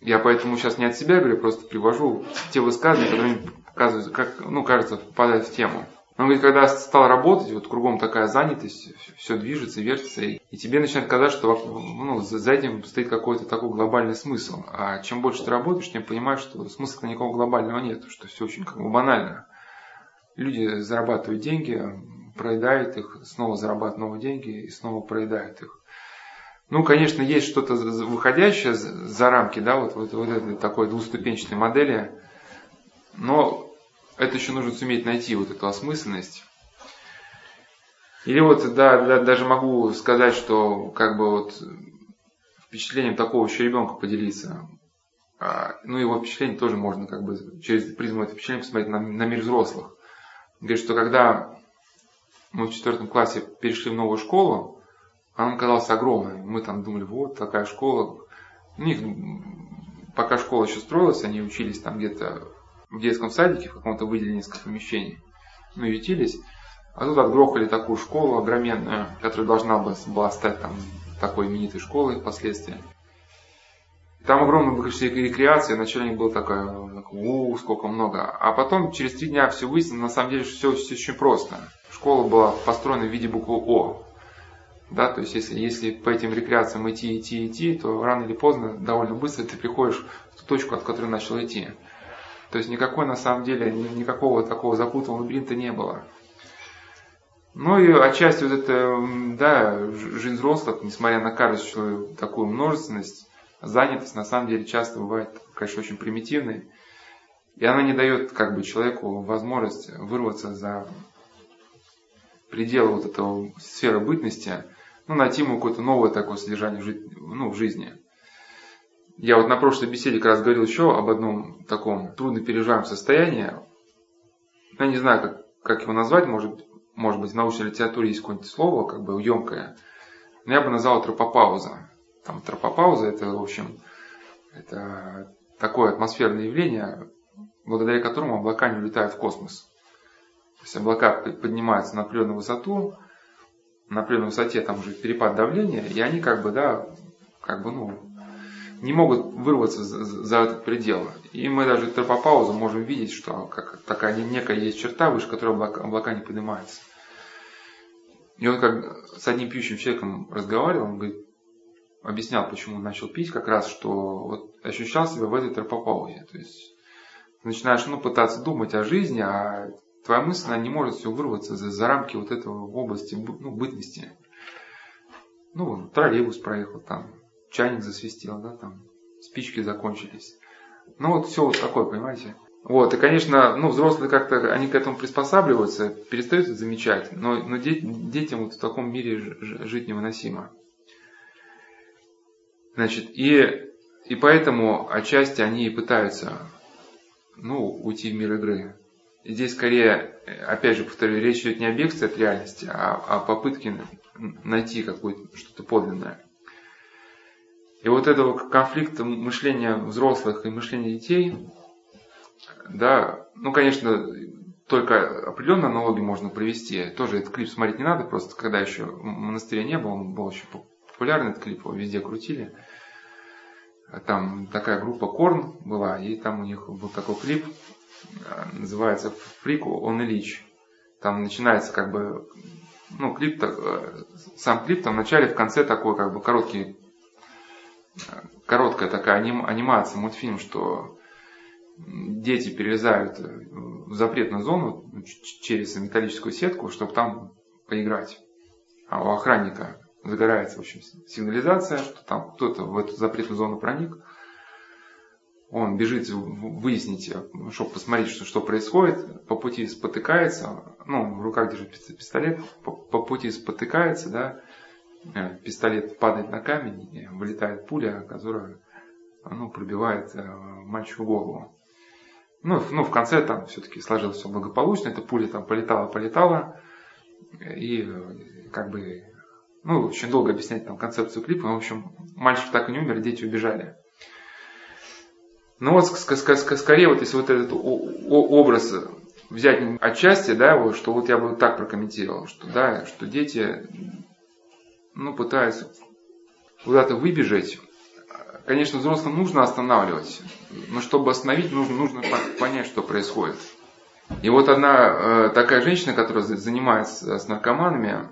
A: Я поэтому сейчас не от себя говорю, просто привожу те высказывания, которые показывают, как, ну, кажется, попадают в тему. Он говорит, когда стал работать, вот кругом такая занятость, все движется, вертится, и тебе начинает казаться, что ну, за этим стоит какой-то такой глобальный смысл. А чем больше ты работаешь, тем понимаешь, что смысла никакого глобального нет, что все очень как бы банально. Люди зарабатывают деньги, проедают их, снова зарабатывают новые деньги и снова проедают их. Ну, конечно, есть что-то выходящее за рамки, да, вот, вот, вот этой такой двуступенчатой модели, но это еще нужно суметь найти вот эту осмысленность. Или вот, да, да, даже могу сказать, что как бы вот впечатлением такого еще ребенка поделиться. А, ну, его впечатление тоже можно как бы через призму этого впечатления посмотреть на, на мир взрослых. Говорит, что когда мы в четвертом классе перешли в новую школу, она казалась огромной. Мы там думали, вот такая школа. У них, пока школа еще строилась, они учились там где-то в детском садике, в каком-то выделении несколько помещений. Ну, ютились. А тут отгрохали такую школу огроменную, которая должна была стать там такой именитой школой впоследствии. Там огромное количество рекреации, вначале было такое, у, сколько много. А потом, через три дня все выяснилось, на самом деле все, все очень просто. Школа была построена в виде буквы О. Да, то есть если, если по этим рекреациям идти, идти, идти, то рано или поздно, довольно быстро ты приходишь в ту точку, от которой начал идти. То есть никакой на самом деле, никакого такого запутанного лабиринта не было. Ну и отчасти вот это, да, жизнь взрослых, несмотря на кажущую такую множественность, занятость на самом деле часто бывает, конечно, очень примитивной. И она не дает как бы человеку возможность вырваться за пределы вот этого сферы бытности, ну, найти ему какое-то новое такое содержание в, ну, в жизни. Я вот на прошлой беседе как раз говорил еще об одном таком трудно переживаемом состоянии. Я не знаю, как, как его назвать, может, может быть, в научной литературе есть какое-нибудь слово, как бы емкое. Но я бы назвал тропопауза. Там тропопауза это, в общем, это такое атмосферное явление, благодаря которому облака не улетают в космос. То есть облака поднимаются на определенную высоту, на определенной высоте там уже перепад давления, и они как бы, да, как бы, ну, не могут вырваться за, за этот предел. И мы даже тропопаузу можем видеть, что как такая некая есть черта, выше которой облака, облака не поднимаются. И он как с одним пьющим человеком разговаривал, он говорит, объяснял, почему начал пить, как раз, что вот ощущал себя в этой тропопаузе. То есть начинаешь ну, пытаться думать о жизни, а твоя мысль она не может все вырваться за, за рамки вот этого области ну, бытности. Ну, троллейбус проехал, там, чайник засвистел, да, там, спички закончились. Ну, вот все вот такое, понимаете? Вот, и, конечно, ну, взрослые как-то, они к этому приспосабливаются, перестают это замечать, но, но детям вот в таком мире жить невыносимо. Значит, и, и поэтому отчасти они пытаются ну, уйти в мир игры. И здесь скорее, опять же повторю, речь идет не о бегстве от реальности, а о попытке найти какое-то что-то подлинное. И вот этого конфликта мышления взрослых и мышления детей, да, ну, конечно, только определенные аналогии можно провести. Тоже этот клип смотреть не надо, просто когда еще в монастыре не было, он был еще популярный этот клип, его везде крутили. Там такая группа Корн была, и там у них был такой клип, называется «Фрику он Ильич». Там начинается как бы, ну, клип, сам клип там в начале, в конце такой как бы короткий, короткая такая анимация, мультфильм, что дети перелезают в запретную зону через металлическую сетку, чтобы там поиграть. А у охранника загорается, в общем, сигнализация, что там кто-то в эту запретную зону проник. Он бежит выяснить, чтобы посмотреть, что, что происходит. По пути спотыкается, ну, в руках держит пистолет, по, по пути спотыкается, да, э, пистолет падает на камень, вылетает пуля, которая ну, пробивает э, мальчику голову. Ну, ну, в конце там все-таки сложилось все благополучно, эта пуля там полетала, полетала, и э, как бы ну, очень долго объяснять там концепцию клипа. В общем, мальчик так и не умер, дети убежали. Ну вот скорее вот если вот этот образ взять отчасти, да, вот, что вот я бы так прокомментировал, что да, что дети, ну, пытаются куда-то выбежать. Конечно, взрослым нужно останавливать, но чтобы остановить, нужно, нужно понять, что происходит. И вот одна э, такая женщина, которая занимается с наркоманами,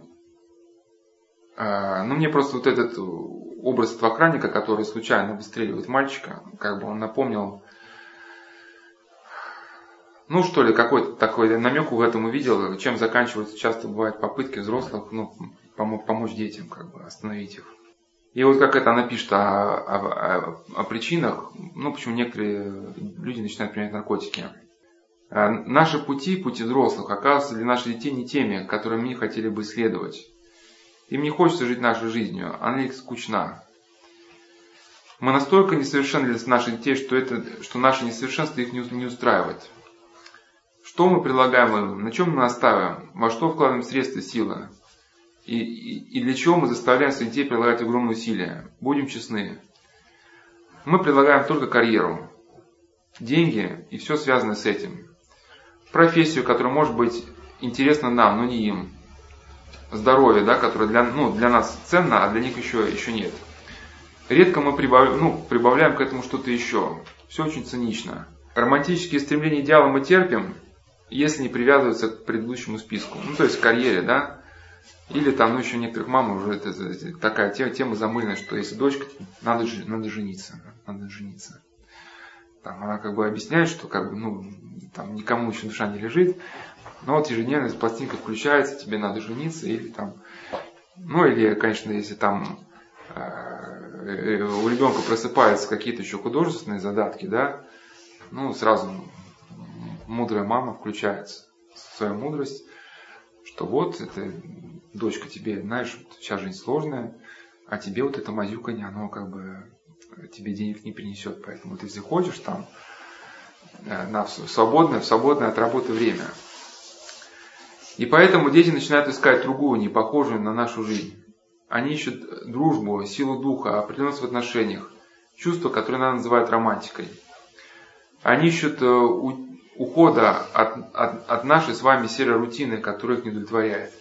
A: а, ну, мне просто вот этот образ этого охранника, который случайно выстреливает мальчика, как бы он напомнил, ну, что ли, какой-то такой намек в этом увидел, чем заканчиваются часто бывают попытки взрослых, ну, помочь, помочь детям, как бы, остановить их. И вот как это она пишет о, о, о, причинах, ну, почему некоторые люди начинают принимать наркотики. А, наши пути, пути взрослых, оказываются для наших детей не теми, которыми мы хотели бы исследовать. Им не хочется жить нашей жизнью, она их скучна. Мы настолько несовершенны для наших детей, что, это, что наше несовершенство их не, устраивает. что мы предлагаем на чем мы настаиваем, во что вкладываем средства, силы, и, и, и для чего мы заставляем своих детей прилагать огромные усилия. Будем честны. Мы предлагаем только карьеру, деньги и все связанное с этим. Профессию, которая может быть интересна нам, но не им. Здоровье, да, которое для, ну, для нас ценно, а для них еще, еще нет. Редко мы прибав, ну, прибавляем к этому что-то еще. Все очень цинично. Романтические стремления идеала мы терпим, если не привязываются к предыдущему списку. Ну, то есть к карьере, да. Или там, ну, еще некоторых мам уже это, это, такая тема, тема замыльная, что если дочка, надо, надо жениться. Надо жениться. Там она как бы объясняет, что как бы, ну, там никому еще душа не лежит. Но вот ежедневно пластинка включается, тебе надо жениться, или там, ну или, конечно, если там э, у ребенка просыпаются какие-то еще художественные задатки, да, ну сразу мудрая мама включается свою мудрость, что вот это дочка тебе, знаешь, сейчас жизнь сложная, а тебе вот это мазюканье, оно как бы тебе денег не принесет, поэтому ты хочешь там э, на свободное, в свободное от работы время, и поэтому дети начинают искать другую, не похожую на нашу жизнь. Они ищут дружбу, силу духа, определенность в отношениях, чувство, которое она называет романтикой. Они ищут э, ухода от, от, от нашей с вами серой рутины, которая их не удовлетворяет.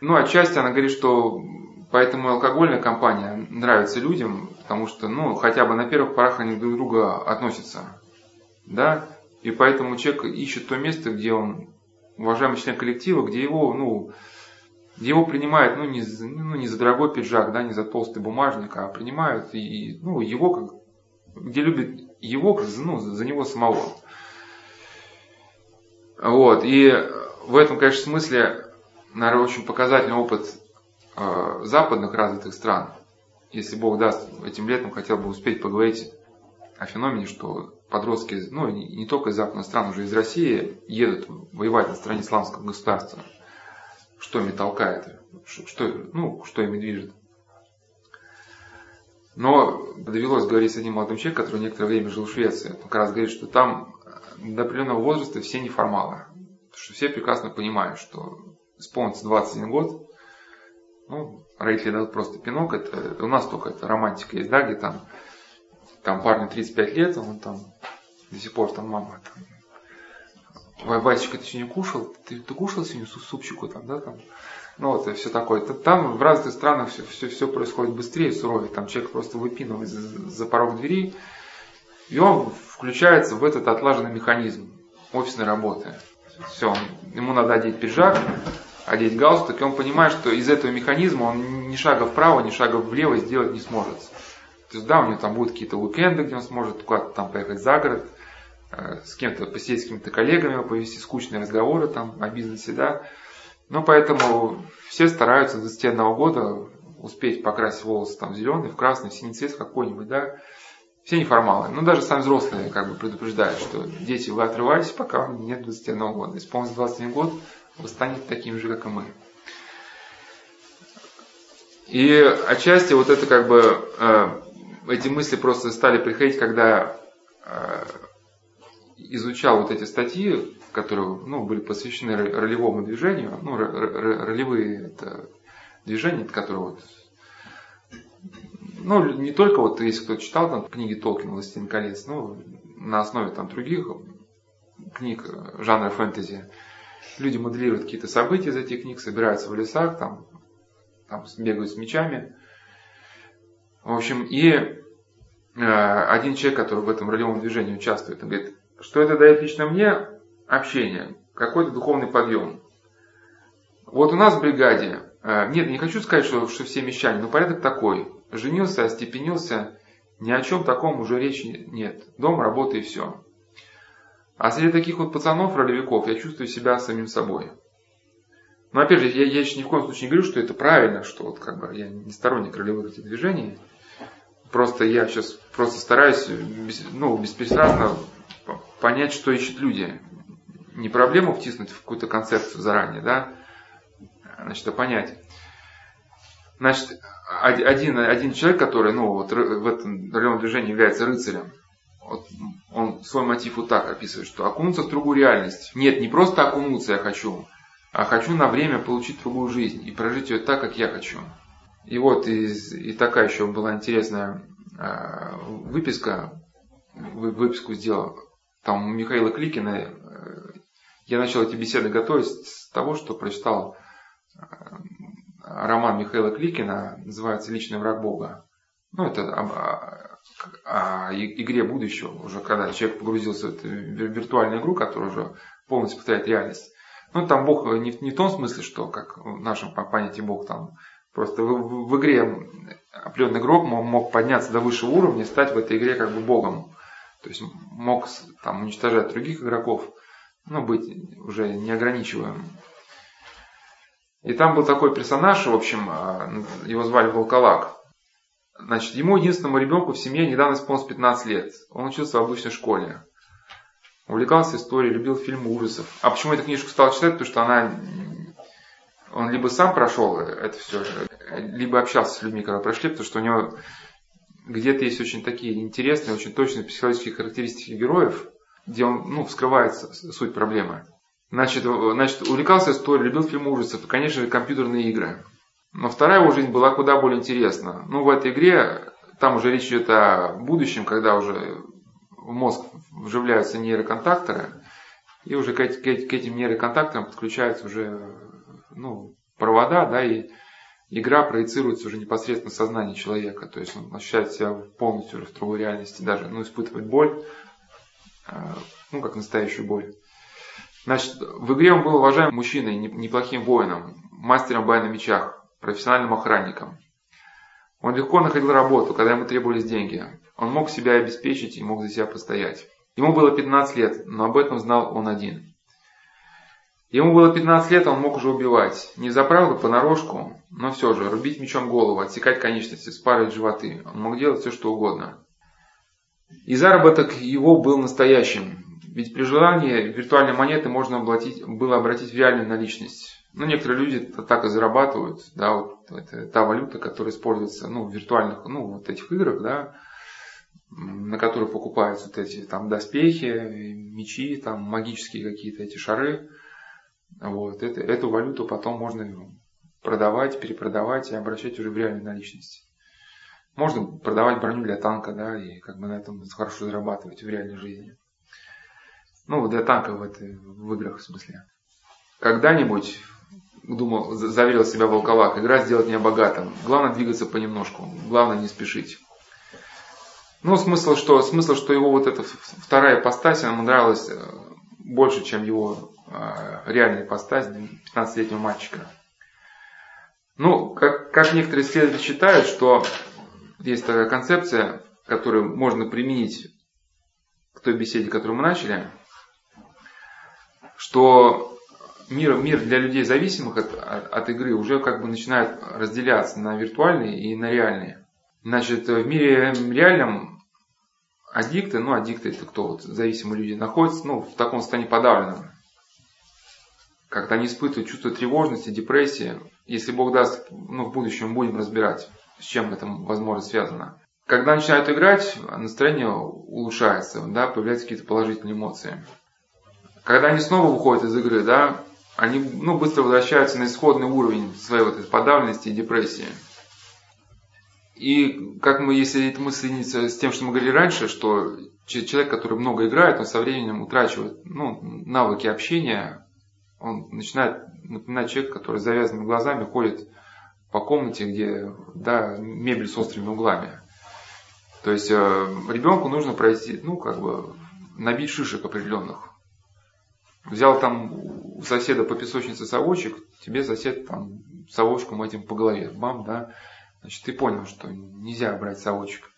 A: Ну, отчасти она говорит, что поэтому алкогольная компания нравится людям, потому что, ну, хотя бы на первых порах они друг к другу относятся. Да? И поэтому человек ищет то место, где он уважаемый член коллектива, где его, ну, где его принимают, ну, не, ну, не за дорогой пиджак, да, не за толстый бумажник, а принимают и, ну, его как, где любят его, ну, за него самого. Вот, и в этом, конечно, смысле, наверное, очень показательный опыт э, западных развитых стран. Если Бог даст, этим летом хотел бы успеть поговорить о феномене, что подростки, ну не, только из западных стран, уже из России едут воевать на стороне исламского государства. Что ими толкает? Что, ну, что ими движет? Но довелось говорить с одним молодым человеком, который некоторое время жил в Швеции. Он как раз говорит, что там до определенного возраста все неформалы. Потому что все прекрасно понимают, что исполнится 21 год, ну, родители дадут просто пинок, это, у нас только это романтика есть, да, где там там парню 35 лет, он там до сих пор там мама там, Васечка, ты сегодня кушал? Ты, ты кушал сегодня супчику там, да, там? Ну вот, и все такое. Там в разных странах все, все, все происходит быстрее, суровее. Там человек просто выпинывает за, за порог двери, и он включается в этот отлаженный механизм офисной работы. Все, ему надо одеть пиджак, одеть галстук, и он понимает, что из этого механизма он ни шага вправо, ни шага влево сделать не сможет. То есть, да, у него там будут какие-то уикенды, где он сможет куда-то там поехать за город, э, с кем-то посидеть с какими-то коллегами, повести скучные разговоры там о бизнесе, да. Ну, поэтому все стараются до 21 года успеть покрасить волосы там в зеленый, в красный, в синий цвет какой-нибудь, да. Все неформалы. Ну, даже сами взрослые как бы предупреждают, что дети, вы отрываетесь, пока нет 21 года. Исполнится 21 год, вы станете такими же, как и мы. И отчасти вот это как бы э, эти мысли просто стали приходить, когда э, изучал вот эти статьи, которые ну, были посвящены ролевому движению. Ну, ролевые это движения, которые вот ну, не только вот, если кто читал там книги Толкина «Властелин колец», ну, на основе там других книг жанра фэнтези, люди моделируют какие-то события из этих книг, собираются в лесах, там, там бегают с мечами, в общем, и э, один человек, который в этом ролевом движении участвует, он говорит, что это дает лично мне общение, какой-то духовный подъем. Вот у нас в бригаде, э, нет, не хочу сказать, что, что все мещане, но порядок такой. Женился, остепенился, ни о чем таком уже речи нет. Дом, работа и все. А среди таких вот пацанов, ролевиков, я чувствую себя самим собой. Но опять же, я, я еще ни в коем случае не говорю, что это правильно, что вот как бы я не сторонник ролевых этих движений. Просто я сейчас просто стараюсь ну, беспристрастно понять, что ищут люди. Не проблему втиснуть в какую-то концепцию заранее, да, значит, а понять. Значит, один, один человек, который ну, вот, в этом районе движения является рыцарем, вот, он свой мотив вот так описывает, что окунуться в другую реальность. Нет, не просто окунуться я хочу, а хочу на время получить другую жизнь и прожить ее так, как я хочу. И вот и, и такая еще была интересная э, выписка, выписку сделал. Там у Михаила Кликина э, я начал эти беседы готовить с того, что прочитал э, роман Михаила Кликина, называется «Личный враг Бога». Ну, это о игре будущего, уже когда человек погрузился в эту виртуальную игру, которая уже полностью повторяет реальность. Ну, там Бог не, не в том смысле, что, как в нашем понятии Бог там, просто в, в, игре определенный игрок мог, подняться до высшего уровня и стать в этой игре как бы Богом. То есть мог там уничтожать других игроков, ну, быть уже неограничиваемым. И там был такой персонаж, в общем, а, его звали Волколак. Значит, ему единственному ребенку в семье недавно исполнилось 15 лет. Он учился в обычной школе. Увлекался историей, любил фильмы ужасов. А почему эту книжку стал читать? Потому что она... Он либо сам прошел это все, либо общался с людьми, которые прошли, потому что у него где-то есть очень такие интересные, очень точные психологические характеристики героев, где он, ну, вскрывается суть проблемы. Значит, значит, увлекался историей, любил фильмы ужасов и, конечно же, компьютерные игры. Но вторая его жизнь была куда более интересна. Ну, в этой игре, там уже речь идет о будущем, когда уже в мозг вживляются нейроконтакторы, и уже к, к, к этим нейроконтакторам подключаются уже ну, провода, да, и игра проецируется уже непосредственно в сознание человека. То есть он ощущает себя полностью в другой реальности, даже ну, испытывает боль, э, ну, как настоящую боль. Значит, в игре он был уважаемым мужчиной, неплохим воином, мастером боя на мечах, профессиональным охранником. Он легко находил работу, когда ему требовались деньги. Он мог себя обеспечить и мог за себя постоять. Ему было 15 лет, но об этом знал он один. Ему было 15 лет, он мог уже убивать. Не за правду, понарошку, но все же, рубить мечом голову, отсекать конечности, спарывать животы. Он мог делать все, что угодно. И заработок его был настоящим. Ведь при желании виртуальные монеты можно обратить, было обратить в реальную наличность. Ну, некоторые люди так и зарабатывают, да, вот это та валюта, которая используется, ну, в виртуальных, ну, вот этих играх, да, на которые покупаются вот эти там доспехи, мечи, там магические какие-то эти шары. Вот, это, эту валюту потом можно продавать, перепродавать и обращать уже в реальную наличность. Можно продавать броню для танка, да, и как бы на этом хорошо зарабатывать в реальной жизни. Ну, для танка в, этой, в играх в смысле. Когда-нибудь, думал, заверил себя Волковак, игра сделать меня богатым. Главное двигаться понемножку, главное не спешить. Ну, смысл, что, смысл, что его вот эта вторая постась, она ему нравилась э, больше, чем его э, реальная постась 15-летнего мальчика. Ну, как, как некоторые исследователи считают, что есть такая концепция, которую можно применить к той беседе, которую мы начали, что мир, мир для людей зависимых от, от, игры уже как бы начинает разделяться на виртуальные и на реальные. Значит, в мире реальном аддикты, ну аддикты это кто, вот зависимые люди, находятся ну, в таком состоянии подавленном. Когда они испытывают чувство тревожности, депрессии. Если Бог даст, ну в будущем будем разбирать, с чем это возможно связано. Когда начинают играть, настроение улучшается, да, появляются какие-то положительные эмоции. Когда они снова выходят из игры, да, они ну, быстро возвращаются на исходный уровень своей вот этой подавленности и депрессии. И как мы, если это мы соединиться с тем, что мы говорили раньше, что человек, который много играет, он со временем утрачивает ну, навыки общения, он начинает напоминать человека, который с завязанными глазами ходит по комнате, где да, мебель с острыми углами. То есть э, ребенку нужно пройти, ну, как бы, набить шишек определенных. Взял там у соседа по песочнице совочек, тебе сосед там совочком этим по голове, бам, да, Значит, ты понял, что нельзя брать совочек.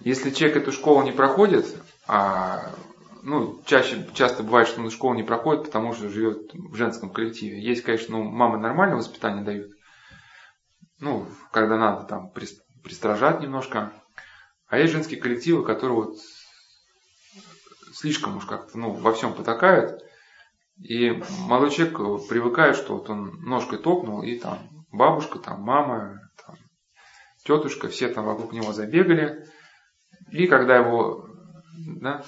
A: Если человек эту школу не проходит, а ну, чаще, часто бывает, что он школу не проходит, потому что живет в женском коллективе. Есть, конечно, ну, мамы нормальное воспитание дают. Ну, когда надо там пристражать немножко. А есть женские коллективы, которые вот слишком уж как-то ну, во всем потакают. И молодой человек привыкает, что вот он ножкой топнул, и там бабушка, там мама, тетушка, все там вокруг него забегали. И когда его, да,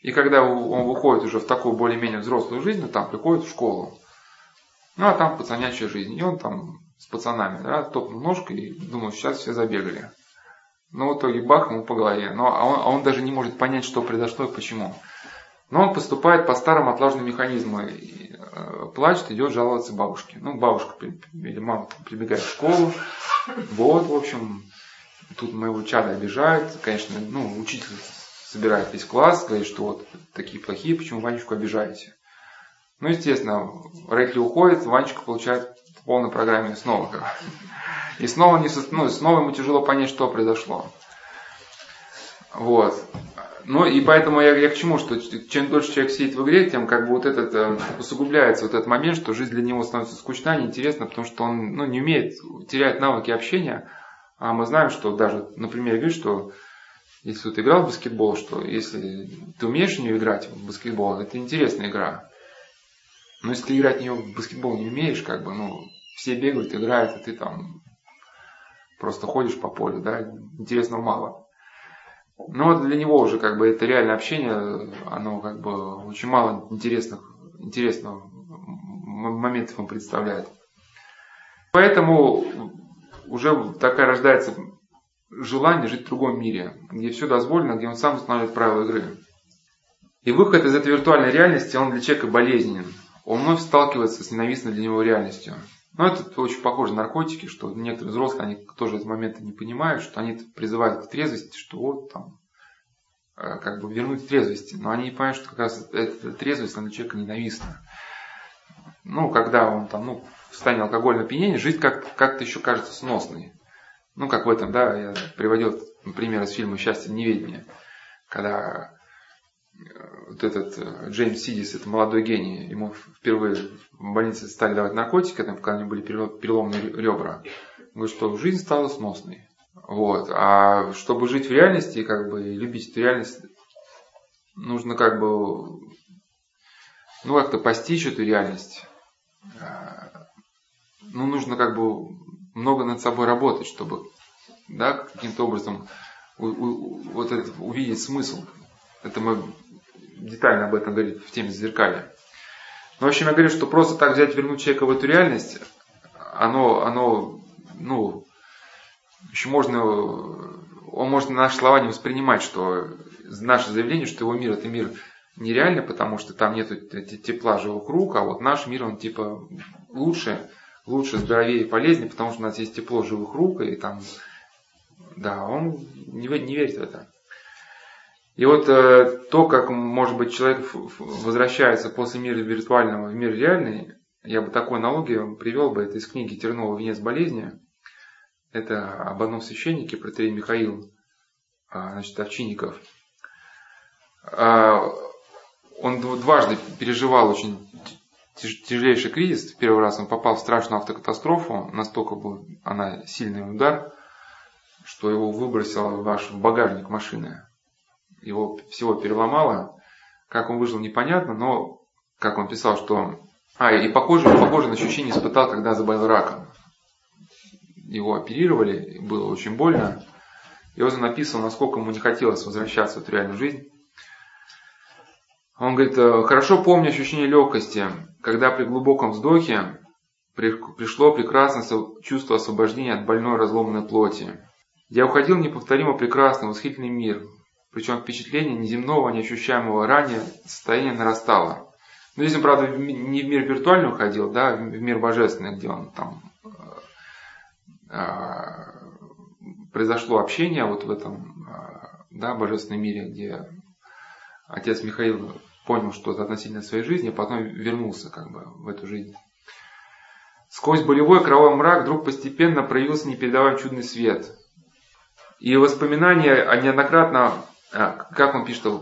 A: И когда он выходит уже в такую более-менее взрослую жизнь, ну, там приходит в школу, ну а там пацанячая жизнь, и он там с пацанами, да, топнул ножкой и думал, сейчас все забегали. Но в итоге бах ему по голове. Но, а, он, а он даже не может понять, что произошло и почему. Но он поступает по старым отлаженным механизмам. И, э, плачет, идет жаловаться бабушке. Ну, бабушка или мама прибегает в школу. Вот, в общем, тут моего чада обижают. Конечно, ну, учитель собирает весь класс, говорит, что вот такие плохие, почему Ванечку обижаете. Ну, естественно, Рейхли уходит, Ванечка получает в полной программе снова. И снова, не, ну, снова ему тяжело понять, что произошло. Вот. Ну и поэтому я, я к чему, что чем дольше человек сидит в игре, тем как бы вот этот э, усугубляется вот этот момент, что жизнь для него становится скучна, неинтересна, потому что он ну, не умеет, теряет навыки общения. А мы знаем, что даже, например, говорит, что если ты играл в баскетбол, что если ты умеешь в нее играть в баскетбол, это интересная игра. Но если ты играть в нее в баскетбол не умеешь, как бы, ну, все бегают, играют, а ты там просто ходишь по полю, да, интересного мало. Но вот для него уже как бы это реальное общение, оно как бы очень мало интересных, интересного моментов он представляет. Поэтому уже такая рождается желание жить в другом мире, где все дозволено, где он сам устанавливает правила игры. И выход из этой виртуальной реальности, он для человека болезненен. Он вновь сталкивается с ненавистной для него реальностью. Но это очень похоже на наркотики, что некоторые взрослые, они тоже этот момент не понимают, что они призывают к трезвости, что вот там, э, как бы вернуть трезвости. Но они не понимают, что как раз эта трезвость, она человека ненавистна. Ну, когда он там, ну, в состоянии алкогольного опьянения, жизнь как- как-то еще кажется сносной. Ну, как в этом, да, я приводил пример из фильма «Счастье в неведении», когда вот этот э, Джеймс Сидис, это молодой гений, ему впервые в больнице стали давать наркотики, там, когда у него были переломные ребра. Он говорит, что жизнь стала сносной. Вот. А чтобы жить в реальности, как бы, и любить эту реальность, нужно как бы, ну, как-то постичь эту реальность. А, ну, нужно как бы много над собой работать, чтобы, да, каким-то образом у, у, вот это, увидеть смысл. Это мы детально об этом говорит в теме зеркали. Но, в общем, я говорю, что просто так взять, вернуть человека в эту реальность, оно, оно, ну, еще можно, он может на наши слова не воспринимать, что наше заявление, что его мир это мир нереальный, потому что там нет тепла живых рук, а вот наш мир, он типа лучше, лучше, здоровее и полезнее, потому что у нас есть тепло живых рук, и там, да, он не, не верит в это. И вот э, то, как, может быть, человек возвращается после мира виртуального в мир реальный, я бы такой аналогию привел бы, это из книги Тернова «Венец болезни». Это об одном священнике, протерей Михаил, а, значит, Овчинников. А, он дважды переживал очень тяжелейший кризис. Первый раз он попал в страшную автокатастрофу, настолько был она сильный удар, что его выбросило в ваш багажник машины его всего переломало. Как он выжил, непонятно, но, как он писал, что... А, и похоже, похоже на ощущение испытал, когда заболел раком. Его оперировали, было очень больно. И он написал, насколько ему не хотелось возвращаться в эту реальную жизнь. Он говорит, «Э, хорошо помню ощущение легкости, когда при глубоком вздохе пришло прекрасное чувство освобождения от больной разломанной плоти. Я уходил в неповторимо прекрасный, восхитительный мир, причем впечатление неземного, неощущаемого ранее состояния нарастало. Но здесь он, правда, не в мир виртуальный уходил, да, в мир божественный, где он там э, э, произошло общение вот в этом э, да, божественном мире, где отец Михаил понял что-то относительно своей жизни, а потом вернулся как бы в эту жизнь. Сквозь болевой кровавый мрак вдруг постепенно проявился непередаваемый чудный свет. И воспоминания о неоднократно а, как он пишет,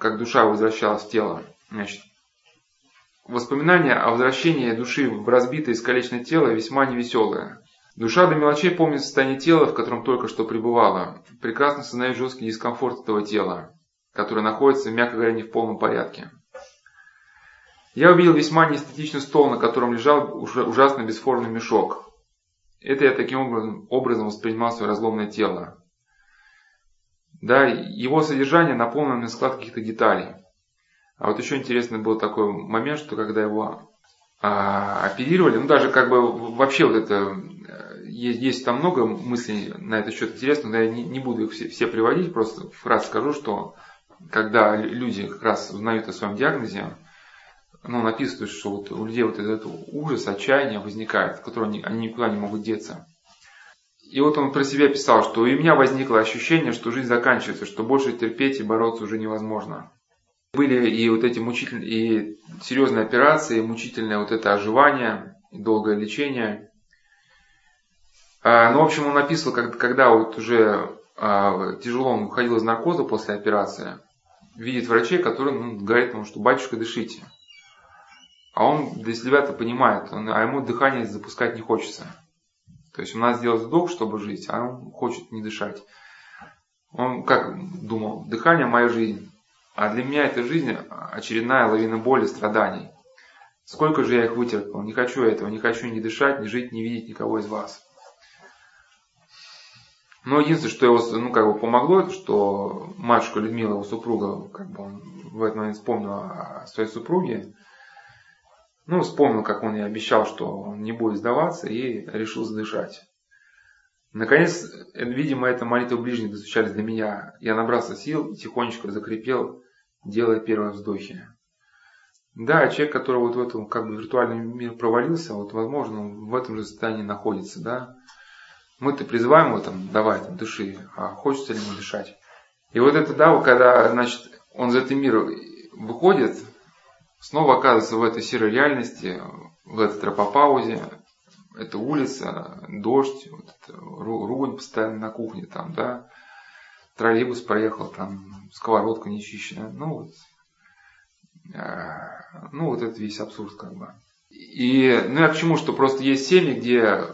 A: как душа возвращалась в тело. Значит, воспоминания о возвращении души в разбитое искалеченное тело весьма невеселое. Душа до мелочей помнит состояние тела, в котором только что пребывала. Прекрасно сознает жесткий дискомфорт этого тела, которое находится, мягко говоря, не в полном порядке. Я увидел весьма неэстетичный стол, на котором лежал ужасно бесформенный мешок. Это я таким образом воспринимал свое разломное тело. Да, его содержание наполнено на склад каких-то деталей. А вот еще интересный был такой момент, что когда его а, оперировали, ну даже как бы вообще вот это, есть, есть там много мыслей на этот счет интересных, но я не, не буду их все, все приводить, просто раз скажу, что когда люди как раз узнают о своем диагнозе, ну, написано, что вот у людей вот этот ужас, отчаяние возникает, от которого они, они никуда не могут деться. И вот он про себя писал, что у меня возникло ощущение, что жизнь заканчивается, что больше терпеть и бороться уже невозможно. Были и вот эти мучительные, и серьезные операции, и мучительное вот это оживание, и долгое лечение. А, ну, в общем, он написал, когда вот уже а, тяжело он выходил из наркоза после операции, видит врачей, которые ну, говорят ему, что батюшка, дышите. А он для себя-то понимает, он, а ему дыхание запускать не хочется. То есть у нас сделать вдох, чтобы жить, а он хочет не дышать. Он как думал, дыхание моя жизнь. А для меня эта жизнь очередная лавина боли, страданий. Сколько же я их вытерпел, не хочу этого, не хочу ни дышать, ни жить, ни видеть никого из вас. Но единственное, что его ну, как бы помогло, это что матушка Людмила, его супруга, как бы он в этот момент вспомнил о своей супруге, ну, вспомнил, как он и обещал, что он не будет сдаваться, и решил задышать. Наконец, видимо, эта молитва ближних достучались до меня. Я набрался сил и тихонечко закрепел, делая первые вздохи. Да, человек, который вот в этом как бы виртуальном мире провалился, вот возможно, он в этом же состоянии находится, да. Мы-то призываем его там, давай, там, дыши, а хочется ли ему дышать? И вот это, да, когда, значит, он из этого мира выходит, снова оказывается в этой серой реальности, в этой тропопаузе, это улица, дождь, вот это, ругань постоянно на кухне там, да, троллейбус проехал, там сковородка нечищенная, ну вот, э, ну вот это весь абсурд как бы. И, ну я к чему, что просто есть семьи, где,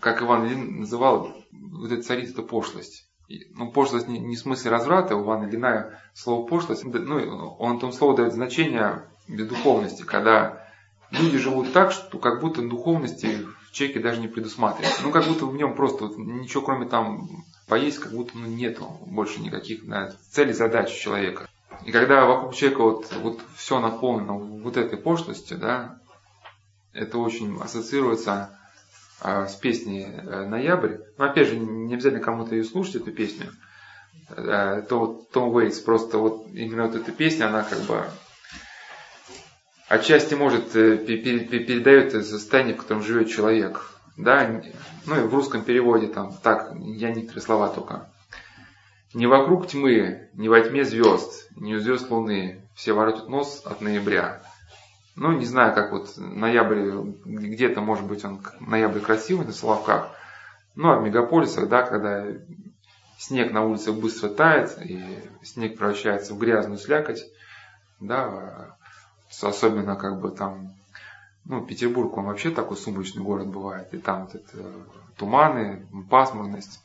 A: как Иван Ильин называл, вот это царит эта пошлость. Ну, пошлость не, не в смысле разврата, у Ивана Ильина слово пошлость, ну, он там слово дает значение без духовности, когда люди живут так, что как будто духовности в человеке даже не предусматривается. Ну, как будто в нем просто вот, ничего кроме там поесть, как будто ну, нету больше никаких да, целей, задач человека. И когда вокруг человека вот, вот все наполнено вот этой пошлостью, да, это очень ассоциируется а, с песней э, «Ноябрь». Но опять же, не обязательно кому-то ее слушать, эту песню. Это вот Том Уэйтс, просто вот именно вот эта песня, она как бы отчасти может э, передает состояние, в котором живет человек. Да, ну и в русском переводе там так, я некоторые слова только. Не вокруг тьмы, не во тьме звезд, не у звезд луны, все воротят нос от ноября. Ну, не знаю, как вот ноябрь, где-то, может быть, он ноябрь красивый на Соловках, ну, а в мегаполисах, да, когда снег на улицах быстро тает, и снег превращается в грязную слякоть, да, особенно как бы там, ну, Петербург, он вообще такой сумрачный город бывает, и там вот это туманы, пасмурность,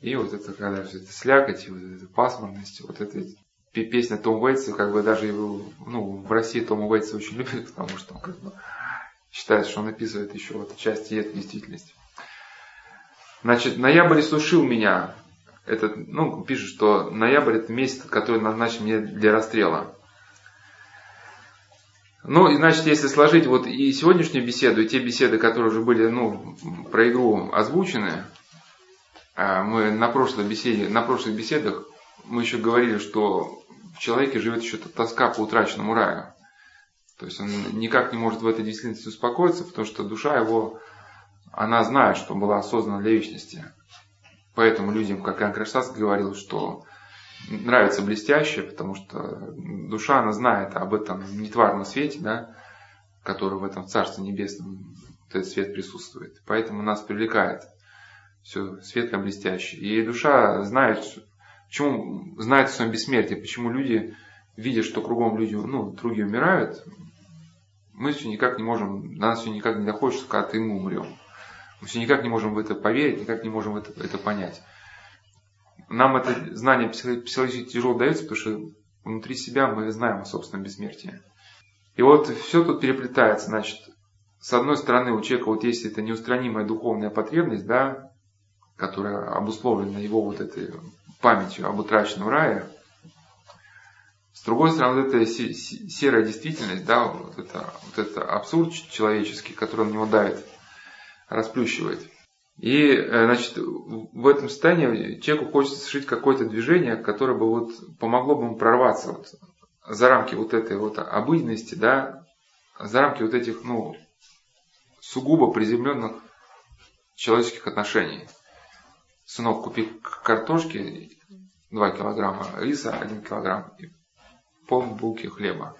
A: и вот это, когда все это слякоть, вот эта пасмурность, вот эта песня Том Уэйтса, как бы даже его, ну, в России Тома Уэйтса очень любят, потому что он как бы считает, что он описывает еще вот части этой действительности. Значит, ноябрь сушил меня. Это, ну, пишет, что ноябрь это месяц, который назначен мне для расстрела. Ну, и значит, если сложить вот и сегодняшнюю беседу, и те беседы, которые уже были, ну, про игру озвучены, а, мы на прошлой беседе, на прошлых беседах мы еще говорили, что в человеке живет еще тоска по утраченному раю. То есть он никак не может в этой действительности успокоиться, потому что душа его, она знает, что была осознана для вечности. Поэтому людям, как Иоанн Кронштадт говорил, что нравится блестящее, потому что душа, она знает об этом нетварном свете, да, который в этом Царстве Небесном, этот свет присутствует. Поэтому нас привлекает все светлое, блестящее. И душа знает, почему знает о своем бессмертии, почему люди, видят, что кругом люди, ну, другие умирают, мы все никак не можем, до нас все никак не доходит, что когда-то и мы умрем. Мы все никак не можем в это поверить, никак не можем это, это понять нам это знание психологически тяжело дается, потому что внутри себя мы знаем о собственном бессмертии. И вот все тут переплетается, значит, с одной стороны у человека вот есть эта неустранимая духовная потребность, да, которая обусловлена его вот этой памятью об утраченном рае. С другой стороны, вот эта серая действительность, да, вот это, вот это абсурд человеческий, который на него давит, расплющивает. И, э, значит, в этом состоянии человеку хочется совершить какое-то движение, которое бы вот помогло бы ему прорваться вот за рамки вот этой вот обыденности, да, за рамки вот этих, ну, сугубо приземленных человеческих отношений. Сынок, купи картошки 2 килограмма, риса 1 килограмм и пол булки хлеба.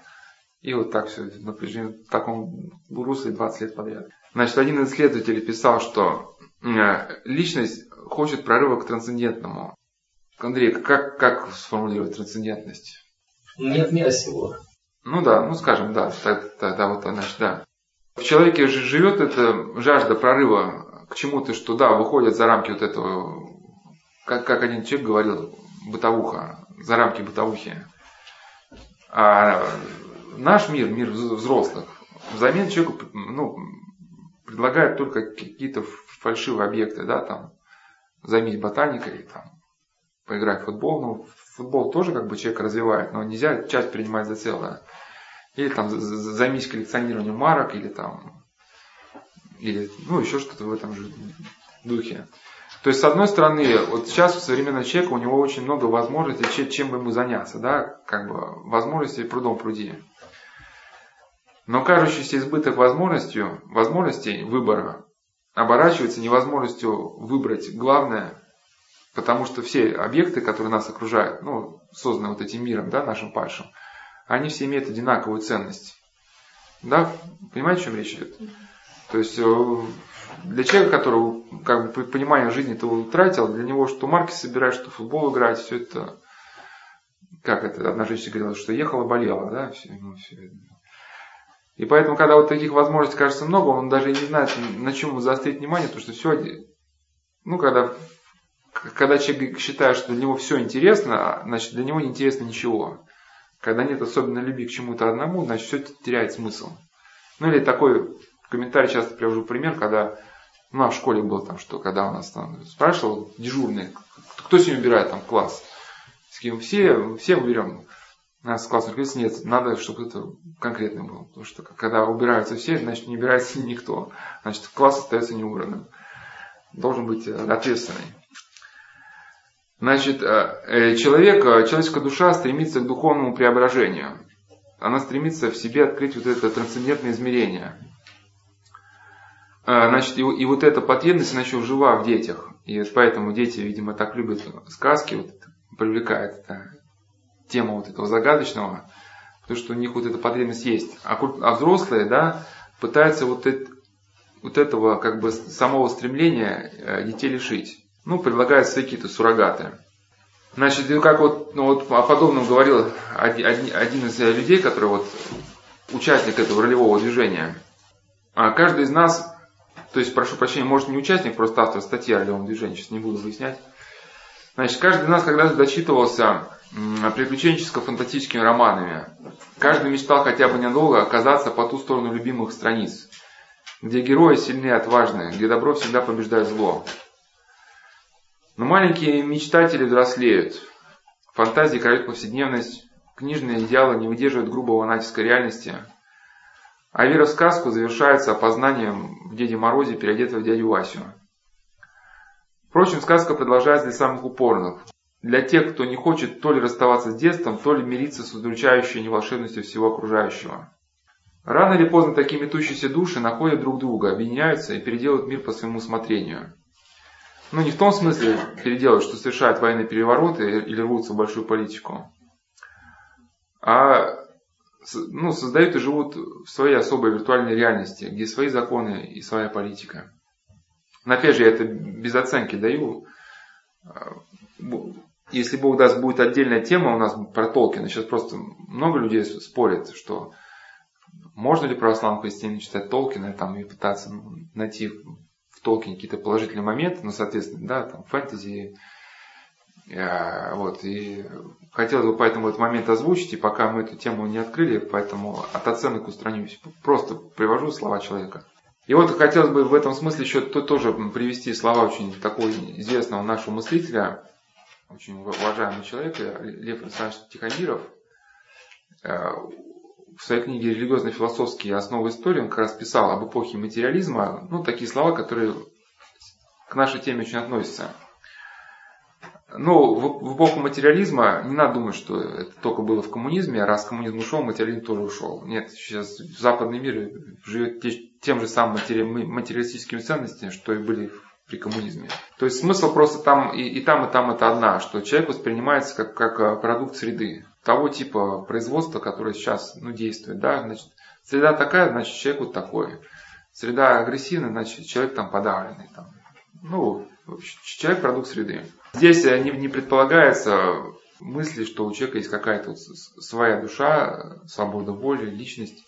A: И вот так все напряжение в таком русле 20 лет подряд. Значит, один из исследователей писал, что личность хочет прорыва к трансцендентному. Андрей, как, как сформулировать трансцендентность?
B: Нет мира сего.
A: Ну да, ну скажем, да, тогда вот, значит, да. В человеке же живет эта жажда прорыва к чему-то, что да, выходит за рамки вот этого, как, как один человек говорил, бытовуха, за рамки бытовухи. А наш мир, мир взрослых, взамен человеку ну, предлагает только какие-то фальшивые объекты, да, там, займись ботаникой, там, поиграть в футбол. Ну, футбол тоже как бы человек развивает, но нельзя часть принимать за целое. Или там займись коллекционированием марок, или там, или, ну, еще что-то в этом же духе. То есть, с одной стороны, вот сейчас у современного человека у него очень много возможностей, чем бы ему заняться, да, как бы возможностей прудом пруди. Но кажущийся избыток возможностью, возможностей выбора оборачивается невозможностью выбрать главное, потому что все объекты, которые нас окружают, ну, созданы вот этим миром, да, нашим падшим, они все имеют одинаковую ценность. Да, понимаете, о чем речь идет? То есть э, для человека, который как бы понимание жизни то утратил, для него что марки собирать, что футбол играть, все это, как это, одна женщина говорила, что ехала, болела, да, все, ну, все. И поэтому, когда вот таких возможностей кажется много, он даже не знает, на чем заострить внимание, потому что все, ну, когда, когда человек считает, что для него все интересно, значит, для него не интересно ничего. Когда нет особенно любви к чему-то одному, значит, все теряет смысл. Ну, или такой комментарий часто привожу пример, когда у нас в школе был там, что когда у нас там спрашивал дежурный, кто сегодня убирает там класс? С кем все, все уберем. Нас класс руководитель нет, надо, чтобы это конкретно было. Потому что когда убираются все, значит не убирается никто. Значит класс остается неубранным. Должен быть э, ответственный. Значит, э, э, человек, человеческая душа стремится к духовному преображению. Она стремится в себе открыть вот это трансцендентное измерение. Значит, и, и вот эта потребность, она еще жива в детях. И поэтому дети, видимо, так любят сказки, вот привлекает эта тема вот этого загадочного, потому что у них вот эта потребность есть. А, а взрослые, да, пытаются вот, это, вот этого как бы самого стремления э, детей лишить. Ну, предлагают свои какие-то суррогаты. Значит, как вот, ну, вот о подобном говорил один, один из людей, который вот участник этого ролевого движения. А каждый из нас то есть, прошу прощения, может не участник, просто автор статьи о левом движении, сейчас не буду выяснять. Значит, каждый из нас когда-то дочитывался приключенческо-фантастическими романами. Каждый мечтал хотя бы недолго оказаться по ту сторону любимых страниц, где герои сильны и отважны, где добро всегда побеждает зло. Но маленькие мечтатели взрослеют. Фантазии крадет повседневность, книжные идеалы не выдерживают грубого натиска реальности – а вера в сказку завершается опознанием в Деде Морозе, переодетого в дядю Васю. Впрочем, сказка продолжается для самых упорных. Для тех, кто не хочет то ли расставаться с детством, то ли мириться с удручающей неволшебностью всего окружающего. Рано или поздно такие метущиеся души находят друг друга, объединяются и переделывают мир по своему усмотрению. Ну, не в том смысле переделывают, что совершают военные перевороты или рвутся в большую политику, а ну, создают и живут в своей особой виртуальной реальности, где свои законы и своя политика. Но опять же, я это без оценки даю. Если Бог даст, будет отдельная тема у нас про Толкина. Сейчас просто много людей спорят, что можно ли православным христианам читать Толкина там, и пытаться найти в Толкине какие-то положительные моменты, ну, соответственно, да, там, фэнтези, Э, вот, и хотелось бы поэтому этот момент озвучить, и пока мы эту тему не открыли, поэтому от оценок устранюсь. Просто привожу слова человека. И вот хотелось бы в этом смысле еще то, тоже привести слова очень такого известного нашего мыслителя, очень уважаемого человека, Лев Александрович Тихомиров. в своей книге «Религиозно-философские основы истории» он как раз писал об эпохе материализма, ну, такие слова, которые к нашей теме очень относятся. Но в, в эпоху материализма не надо думать, что это только было в коммунизме, а раз коммунизм ушел, материализм тоже ушел. Нет, сейчас западный мир живет тем же самым материалистическими ценностями, что и были при коммунизме. То есть смысл просто там и, и там, и там это одна, что человек воспринимается как, как э, продукт среды, того типа производства, которое сейчас ну, действует. Да? Значит, среда такая, значит человек вот такой. Среда агрессивная, значит человек там подавленный. Там. Ну, человек продукт среды. Здесь э, не, не предполагается мысли, что у человека есть какая-то вот своя душа, свобода воли, личность.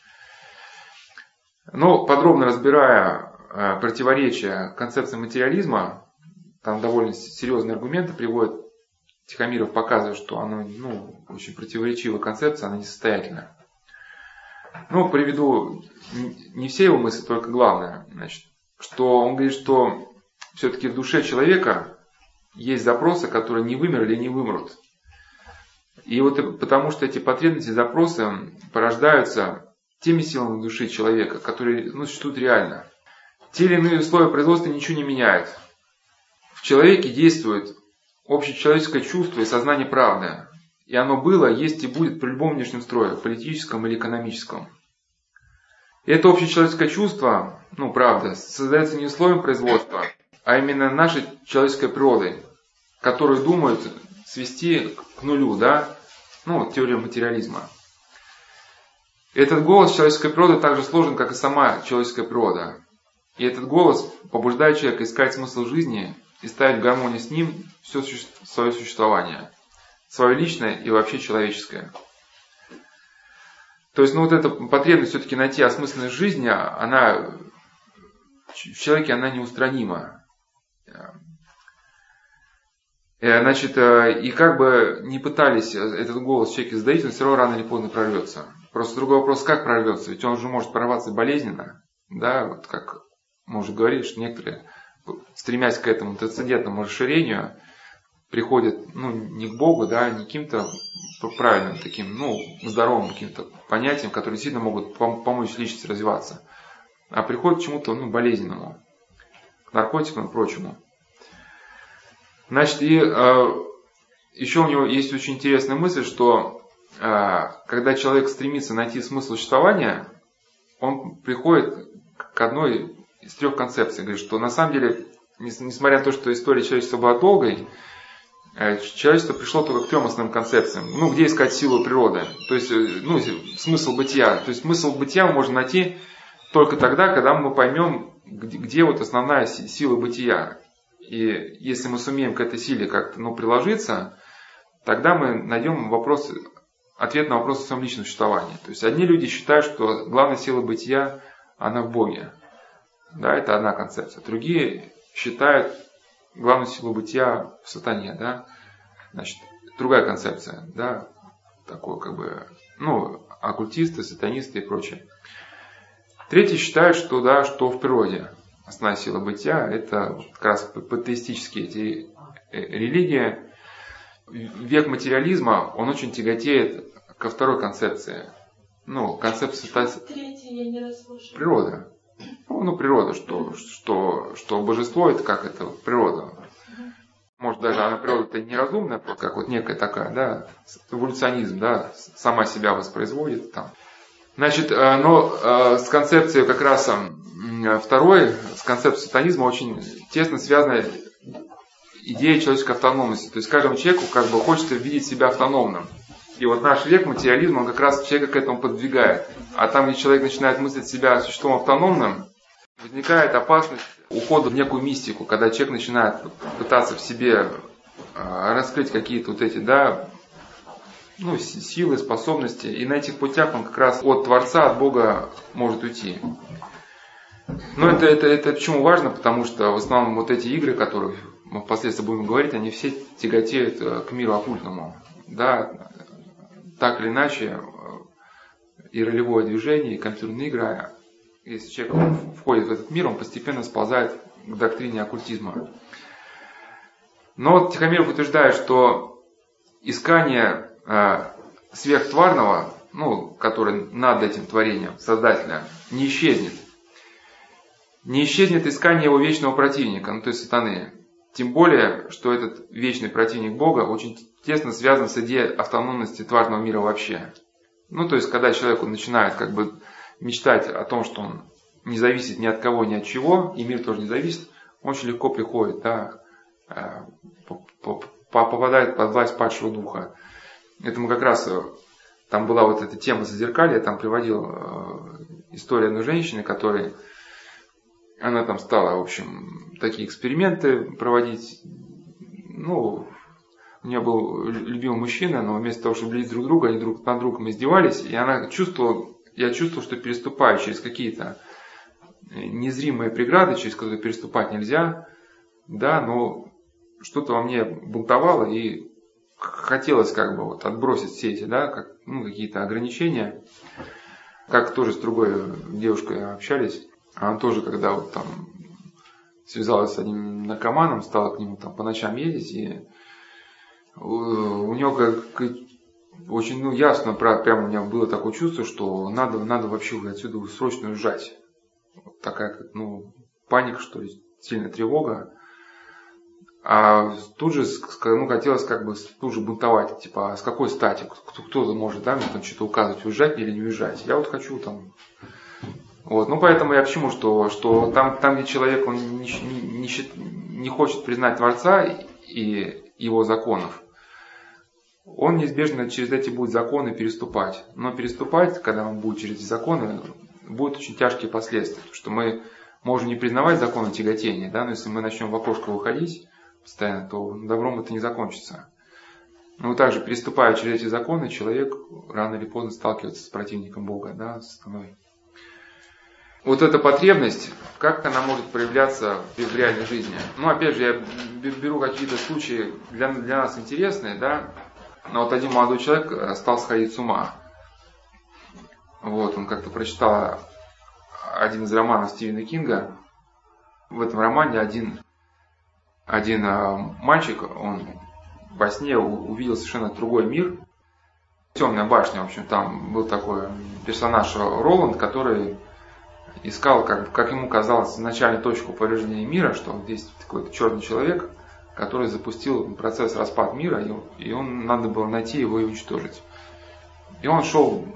A: Но подробно разбирая противоречия концепции материализма, там довольно серьезные аргументы приводят. Тихомиров показывает, что она ну, очень противоречивая концепция, она несостоятельная. Ну, приведу не все его мысли, только главное. Значит, что он говорит, что все-таки в душе человека есть запросы, которые не вымерли и не вымрут. И вот потому что эти потребности, запросы порождаются теми силами души человека, которые ну, существуют реально. Те или иные условия производства ничего не меняют. В человеке действует общечеловеческое чувство и сознание правды. И оно было, есть и будет при любом внешнем строе, политическом или экономическом. И это общечеловеческое чувство, ну правда, создается не условием производства, а именно нашей человеческой природой, которую думают свести к нулю, да, ну, теория материализма. Этот голос человеческой природы также сложен, как и сама человеческая природа. И этот голос побуждает человека искать смысл жизни и ставить в гармонии с ним все свое существование, свое личное и вообще человеческое. То есть, ну вот эта потребность все-таки найти осмысленность жизни, она в человеке она неустранима. Э, значит, э, и как бы не пытались этот голос в человеке он все равно рано или поздно прорвется. Просто другой вопрос, как прорвется, ведь он же может прорваться болезненно, да, вот как мы уже говорили, что некоторые, стремясь к этому трансцендентному расширению, приходят, ну, не к Богу, да, не каким-то правильным таким, ну, здоровым каким-то понятиям, которые действительно могут помочь личности развиваться, а приходят к чему-то, ну, болезненному наркотикам и прочему. Значит, и э, еще у него есть очень интересная мысль, что э, когда человек стремится найти смысл существования, он приходит к одной из трех концепций. Говорит, что на самом деле, несмотря на то, что история человечества была долгой, э, человечество пришло только к трем основным концепциям. Ну, где искать силу природы, то есть, э, ну, смысл бытия. То есть смысл бытия мы можем найти только тогда, когда мы поймем, где, где вот основная сила бытия. И если мы сумеем к этой силе как-то ну, приложиться, тогда мы найдем вопрос, ответ на вопрос о своем личном существовании. То есть одни люди считают, что главная сила бытия, она в Боге. Да, это одна концепция. Другие считают главную силу бытия в сатане. Да? Значит, другая концепция. Да? Такое как бы, ну, оккультисты, сатанисты и прочее. Третьи считают, что, да, что в природе основная сила бытия – это как раз патеистические эти э, религии. Век материализма, он очень тяготеет ко второй концепции. Ну, концепция природа. Ну, природа, что, что, что божество это как это природа. Может даже она природа-то неразумная, как вот некая такая, да, эволюционизм, да, сама себя воспроизводит там. Значит, э, но э, с концепцией как раз э, второй, с концепцией сатанизма очень тесно связана идея человеческой автономности. То есть каждому человеку как бы хочется видеть себя автономным. И вот наш век материализма, он как раз человека к этому подвигает. А там, где человек начинает мыслить себя существом автономным, возникает опасность ухода в некую мистику, когда человек начинает пытаться в себе раскрыть какие-то вот эти, да, ну, силы, способности. И на этих путях он как раз от Творца, от Бога может уйти. Но это, это, это почему важно? Потому что в основном вот эти игры, которые мы впоследствии будем говорить, они все тяготеют э, к миру оккультному. Да, так или иначе, э, и ролевое движение, и компьютерные игры, если человек входит в этот мир, он постепенно сползает к доктрине оккультизма. Но Тихомиров утверждает, что искание Э, сверхтварного ну, который над этим творением, Создателя, не исчезнет. Не исчезнет искание его вечного противника, ну то есть сатаны. Тем более, что этот вечный противник Бога очень тесно связан с идеей автономности тварного мира вообще. Ну, то есть, когда человек начинает как бы мечтать о том, что он не зависит ни от кого, ни от чего, и мир тоже не зависит, он очень легко приходит, да, э, попадает под власть падшего духа. Этому как раз э, там была вот эта тема зазеркалья, там приводил э, историю одной женщины, которая, она там стала, в общем, такие эксперименты проводить. Ну, у нее был любимый мужчина, но вместо того, чтобы любить друг друга, они друг над другом издевались, и она чувствовала, я чувствовал, что переступаю через какие-то незримые преграды, через которые переступать нельзя, да, но что-то во мне бунтовало и хотелось как бы вот отбросить все эти, да, как, ну, какие-то ограничения. Как тоже с другой девушкой общались, она тоже, когда вот там связалась с одним наркоманом, стала к нему там по ночам ездить, и у него как очень ну, ясно, прямо у меня было такое чувство, что надо, надо вообще отсюда срочно уезжать. Вот такая, ну, паника, что ли, сильная тревога. А тут же ну, хотелось как бы тут же бунтовать, типа, а с какой стати, кто-то может, да, мне там что-то указывать, уезжать или не уезжать. Я вот хочу там. Вот, ну поэтому я к чему, что, что там, там, где человек он не, не, не, не хочет признать Творца и его законов, он неизбежно через эти будет законы переступать. Но переступать, когда он будет через эти законы, будут очень тяжкие последствия. Потому что мы можем не признавать законы тяготения, да, но если мы начнем в окошко выходить, постоянно, то добром это не закончится. Но также, переступая через эти законы, человек рано или поздно сталкивается с противником Бога, да, с сатаной. Вот эта потребность, как она может проявляться в реальной жизни? Ну, опять же, я беру какие-то случаи для, для нас интересные, да. Но вот один молодой человек стал сходить с ума. Вот, он как-то прочитал один из романов Стивена Кинга. В этом романе один один а, мальчик, он во сне увидел совершенно другой мир. Темная башня, в общем, там был такой персонаж Роланд, который искал, как, как ему казалось, начальную точку повреждения мира, что здесь такой черный человек, который запустил процесс распад мира, и, он надо было найти его и уничтожить. И он шел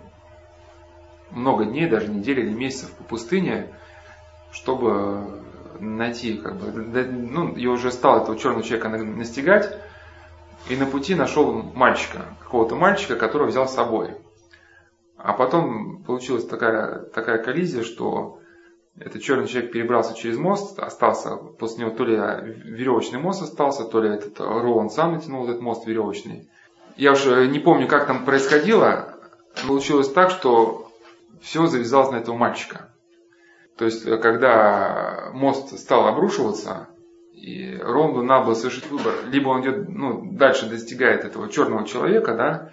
A: много дней, даже недели или месяцев по пустыне, чтобы найти, как бы, ну, и уже стал этого черного человека настигать, и на пути нашел мальчика, какого-то мальчика, которого взял с собой. А потом получилась такая, такая коллизия, что этот черный человек перебрался через мост, остался после него то ли веревочный мост остался, то ли этот Роланд сам натянул этот мост веревочный. Я уже не помню, как там происходило. Получилось так, что все завязалось на этого мальчика. То есть, э, когда мост стал обрушиваться, и Ронду надо было совершить выбор, либо он идет, ну, дальше достигает этого черного человека, да,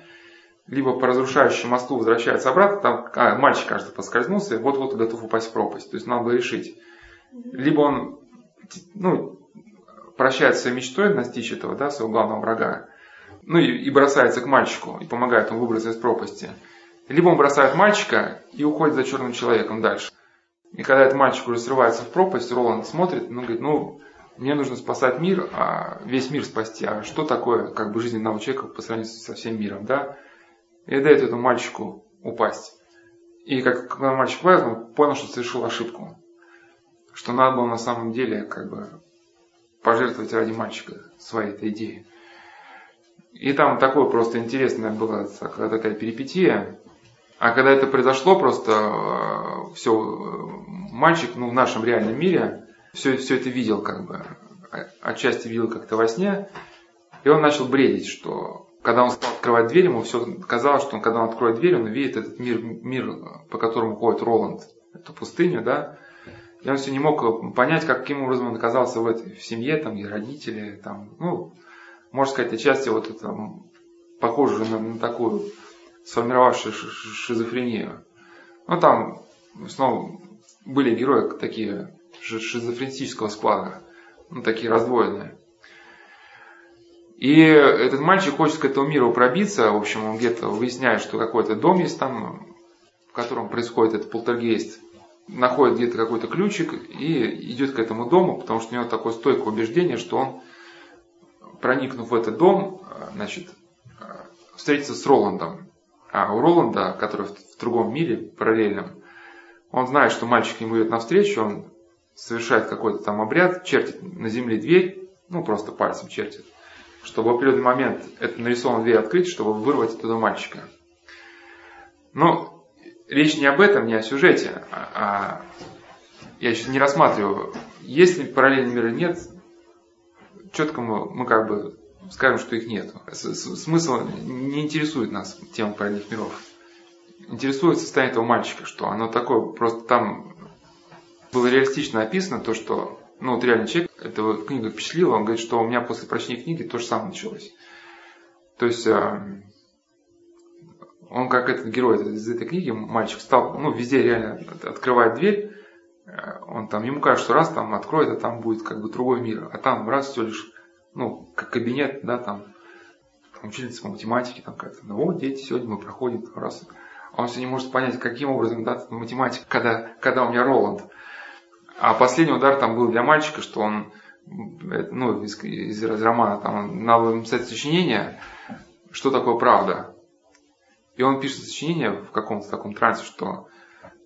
A: либо по разрушающему мосту возвращается обратно, там а, мальчик, кажется, поскользнулся, и вот-вот готов упасть в пропасть. То есть надо было решить. Либо он ну, прощает своей мечтой настичь этого, да, своего главного врага, ну и, и бросается к мальчику, и помогает ему выбраться из пропасти. Либо он бросает мальчика и уходит за черным человеком дальше. И когда этот мальчик уже срывается в пропасть, Роланд смотрит, ну, говорит, ну, мне нужно спасать мир, а весь мир спасти. А что такое, как бы, жизнь одного человека по сравнению со всем миром, да? И дает этому мальчику упасть. И как, когда мальчик упал, он понял, что совершил ошибку. Что надо было на самом деле, как бы, пожертвовать ради мальчика своей этой идеей. И там такое просто интересная была такая перипетия. А когда это произошло, просто э, все, э, мальчик, ну, в нашем реальном мире, все, все это видел, как бы, отчасти видел как-то во сне, и он начал бредить, что когда он стал открывать дверь, ему все казалось, что он, когда он откроет дверь, он видит этот мир, мир по которому ходит Роланд, эту пустыню, да, и он все не мог понять, каким образом он оказался в этой в семье, там, и родители, там, ну, можно сказать, отчасти вот это похоже на, на такую сформировавшие шизофрению. Ну, там снова были герои такие шизофренического склада, ну, такие раздвоенные. И этот мальчик хочет к этому миру пробиться, в общем, он где-то выясняет, что какой-то дом есть там, в котором происходит этот полтергейст, находит где-то какой-то ключик и идет к этому дому, потому что у него такое стойкое убеждение, что он, проникнув в этот дом, значит, встретится с Роландом. А у Роланда, который в другом мире, параллельном, он знает, что мальчик ему идет навстречу, он совершает какой-то там обряд, чертит на земле дверь, ну просто пальцем чертит, чтобы в определенный момент эту нарисованную дверь открыть, чтобы вырвать оттуда мальчика. Но речь не об этом, не о сюжете, а, а я сейчас не рассматриваю, есть ли параллельный мир или нет, четко мы, мы как бы скажем, что их нет. Смысл не интересует нас тема параллельных миров. Интересует состояние этого мальчика, что оно такое, просто там было реалистично описано то, что ну вот реально человек, эта книга впечатлила, он говорит, что у меня после прочтения книги то же самое началось. То есть э, он как этот герой из этой книги, мальчик стал, ну везде реально открывает дверь, э, он там, ему кажется, что раз там откроет, а там будет как бы другой мир, а там раз все лишь, ну, как кабинет, да, там, там учительница по математике, там как-то, ну вот, дети, сегодня мы проходим раз, а он все не может понять, каким образом, да, математика, когда, когда у меня Роланд. А последний удар там был для мальчика, что он, ну, из, из, из романа, там, надо написать сочинение, что такое правда. И он пишет сочинение в каком-то таком трансе, что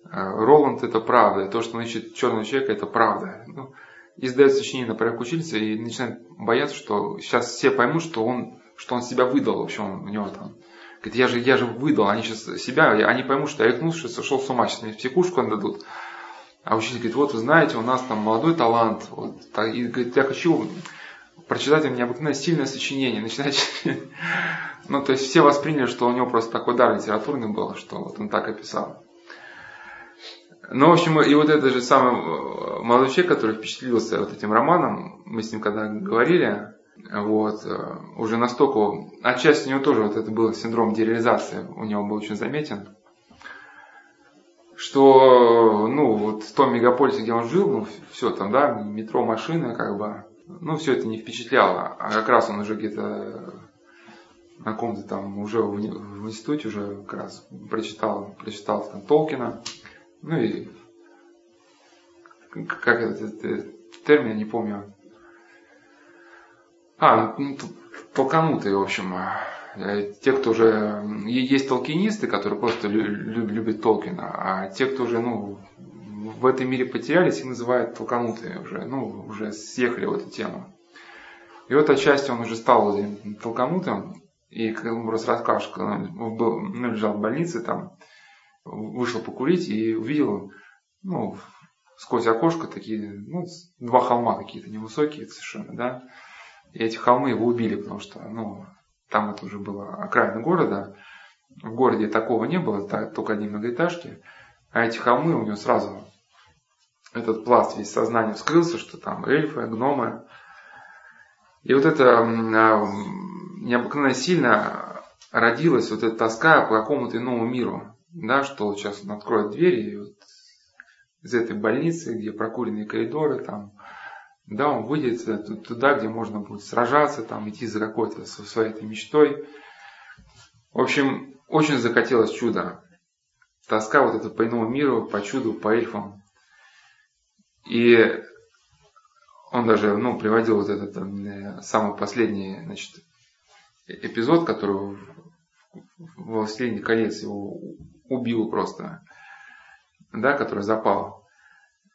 A: э, Роланд это правда, и то, что он ищет черного человека, это правда. Ну, и сдает сочинение на порядок учительницы и начинает бояться, что сейчас все поймут, что он, что он себя выдал, в общем, у него там. Говорит, я же, я же выдал, они сейчас себя, они поймут, что я рехнулся, сошел с ума, сейчас мне психушку дадут. А учитель говорит, вот вы знаете, у нас там молодой талант. Вот, и говорит, я хочу прочитать меня необыкновенно сильное сочинение. Начинать... ну, то есть все восприняли, что у него просто такой дар литературный был, что вот он так описал. Ну, в общем, и вот этот же самый э, молодой человек, который впечатлился вот этим романом, мы с ним когда говорили, вот, э, уже настолько, отчасти у него тоже вот это был синдром дереализации, у него был очень заметен что, ну, вот в том мегаполисе, где он жил, ну, все там, да, метро, машина, как бы, ну, все это не впечатляло. А как раз он уже где-то на ком-то там уже в, институте уже как раз прочитал, прочитал там Толкина, ну и как этот, этот термин, не помню. А, ну, толканутый, в общем, те, кто уже... Есть толкинисты, которые просто любят Толкина, а те, кто уже ну, в этом мире потерялись, их называют толканутые уже, ну, уже съехали в эту тему. И вот отчасти он уже стал толканутым, и как ему раз расскажешь, когда он лежал в больнице, там, вышел покурить и увидел, ну, сквозь окошко такие, ну, два холма какие-то невысокие совершенно, да, и эти холмы его убили, потому что, ну, там это уже было окраина города, в городе такого не было, только одни многоэтажки, а эти холмы у него сразу этот пласт весь сознания вскрылся, что там эльфы, гномы. И вот это а, необыкновенно сильно родилась вот эта тоска по какому-то иному миру. Да, что сейчас он откроет двери и вот из этой больницы, где прокуренные коридоры, там да, он выйдет туда, где можно будет сражаться, там, идти за какой-то своей этой мечтой. В общем, очень захотелось чуда. Тоска вот это по иному миру, по чуду, по эльфам. И он даже ну, приводил вот этот там, самый последний значит, эпизод, который в «Властелине колец» его убил просто, да, который запал.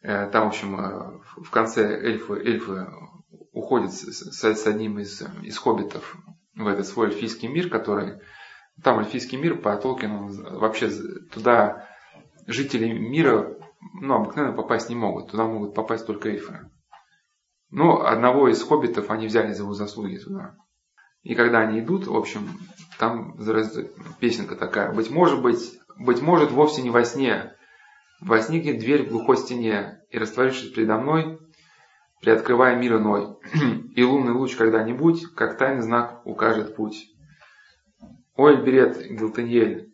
A: Э, там, в общем, э, в конце эльфы, эльфы уходят с, с одним из, из хоббитов в этот свой эльфийский мир, который... Там эльфийский мир по Толкину вообще туда жители мира ну, обыкновенно попасть не могут. Туда могут попасть только эльфы. Но одного из хоббитов они взяли за его заслуги туда. И когда они идут, в общем, там песенка такая. Быть может быть, быть может вовсе не во сне, Возникнет дверь в глухой стене, и, растворившись передо мной, приоткрывая мир иной, и лунный луч когда-нибудь, как тайный знак, укажет путь. Ой, берет Гилтеньель,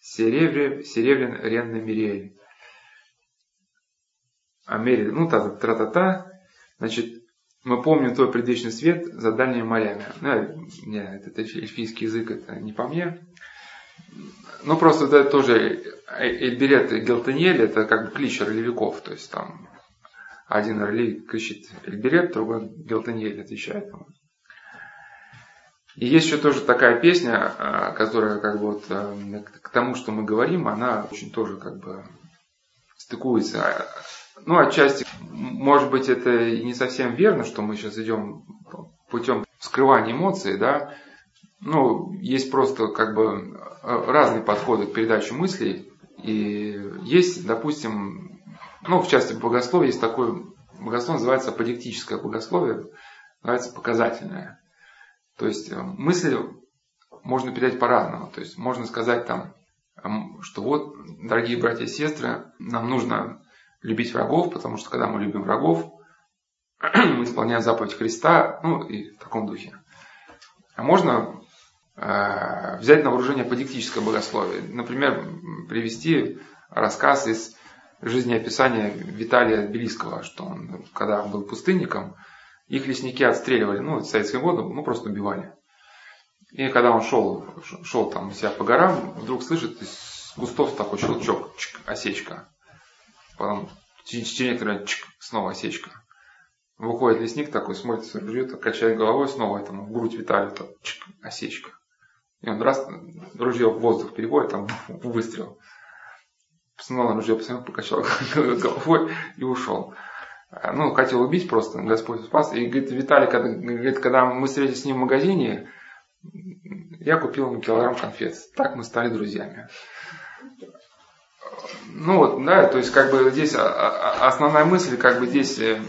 A: серебрен, серебрян ренна Мириэль. Амери, ну та-та-та-та, значит, Мы помним твой предвечный свет за дальними морями. Ну, не, этот эльфийский язык, это не по мне. Ну, просто это тоже Эльберет и Гелтаниэль, это как бы клич ролевиков. То есть там один ролевик кричит Эльберет, другой Гелтаниэль отвечает ему. И есть еще тоже такая песня, а, которая как бы вот э, к тому, что мы говорим, она очень тоже как бы стыкуется. Ну, отчасти, может быть, это и не совсем верно, что мы сейчас идем путем скрывания эмоций, да. Ну, есть просто как бы э, разные подходы к передаче мыслей. И есть, допустим, ну, в части богословия есть такое, богословие называется аподектическое богословие, называется показательное. То есть э, мысли можно передать по-разному. То есть можно сказать там, что вот, дорогие братья и сестры, нам нужно любить врагов, потому что когда мы любим врагов, мы исполняем заповедь Христа, ну и в таком духе. А можно взять на вооружение подиктическое богословие. Например, привести рассказ из жизнеописания Виталия Белиского, что он, когда он был пустынником, их лесники отстреливали, ну, в советские годы, ну, просто убивали. И когда он шел, шел там себя по горам, вдруг слышит из кустов такой щелчок, чик, осечка. Потом через некоторое чик, снова осечка. Выходит лесник такой, смотрит так качает головой, снова этому в грудь Виталию, так, чик, осечка. И он раз, ружье в воздух переводит, там выстрел. На ружье посмотрел, покачал головой и ушел. Ну, хотел убить просто, Господь спас. И говорит, Виталий, когда, говорит, когда мы встретились с ним в магазине, я купил ему килограмм конфет. Так мы стали друзьями. Ну вот, да, то есть как бы здесь основная мысль, как бы здесь э,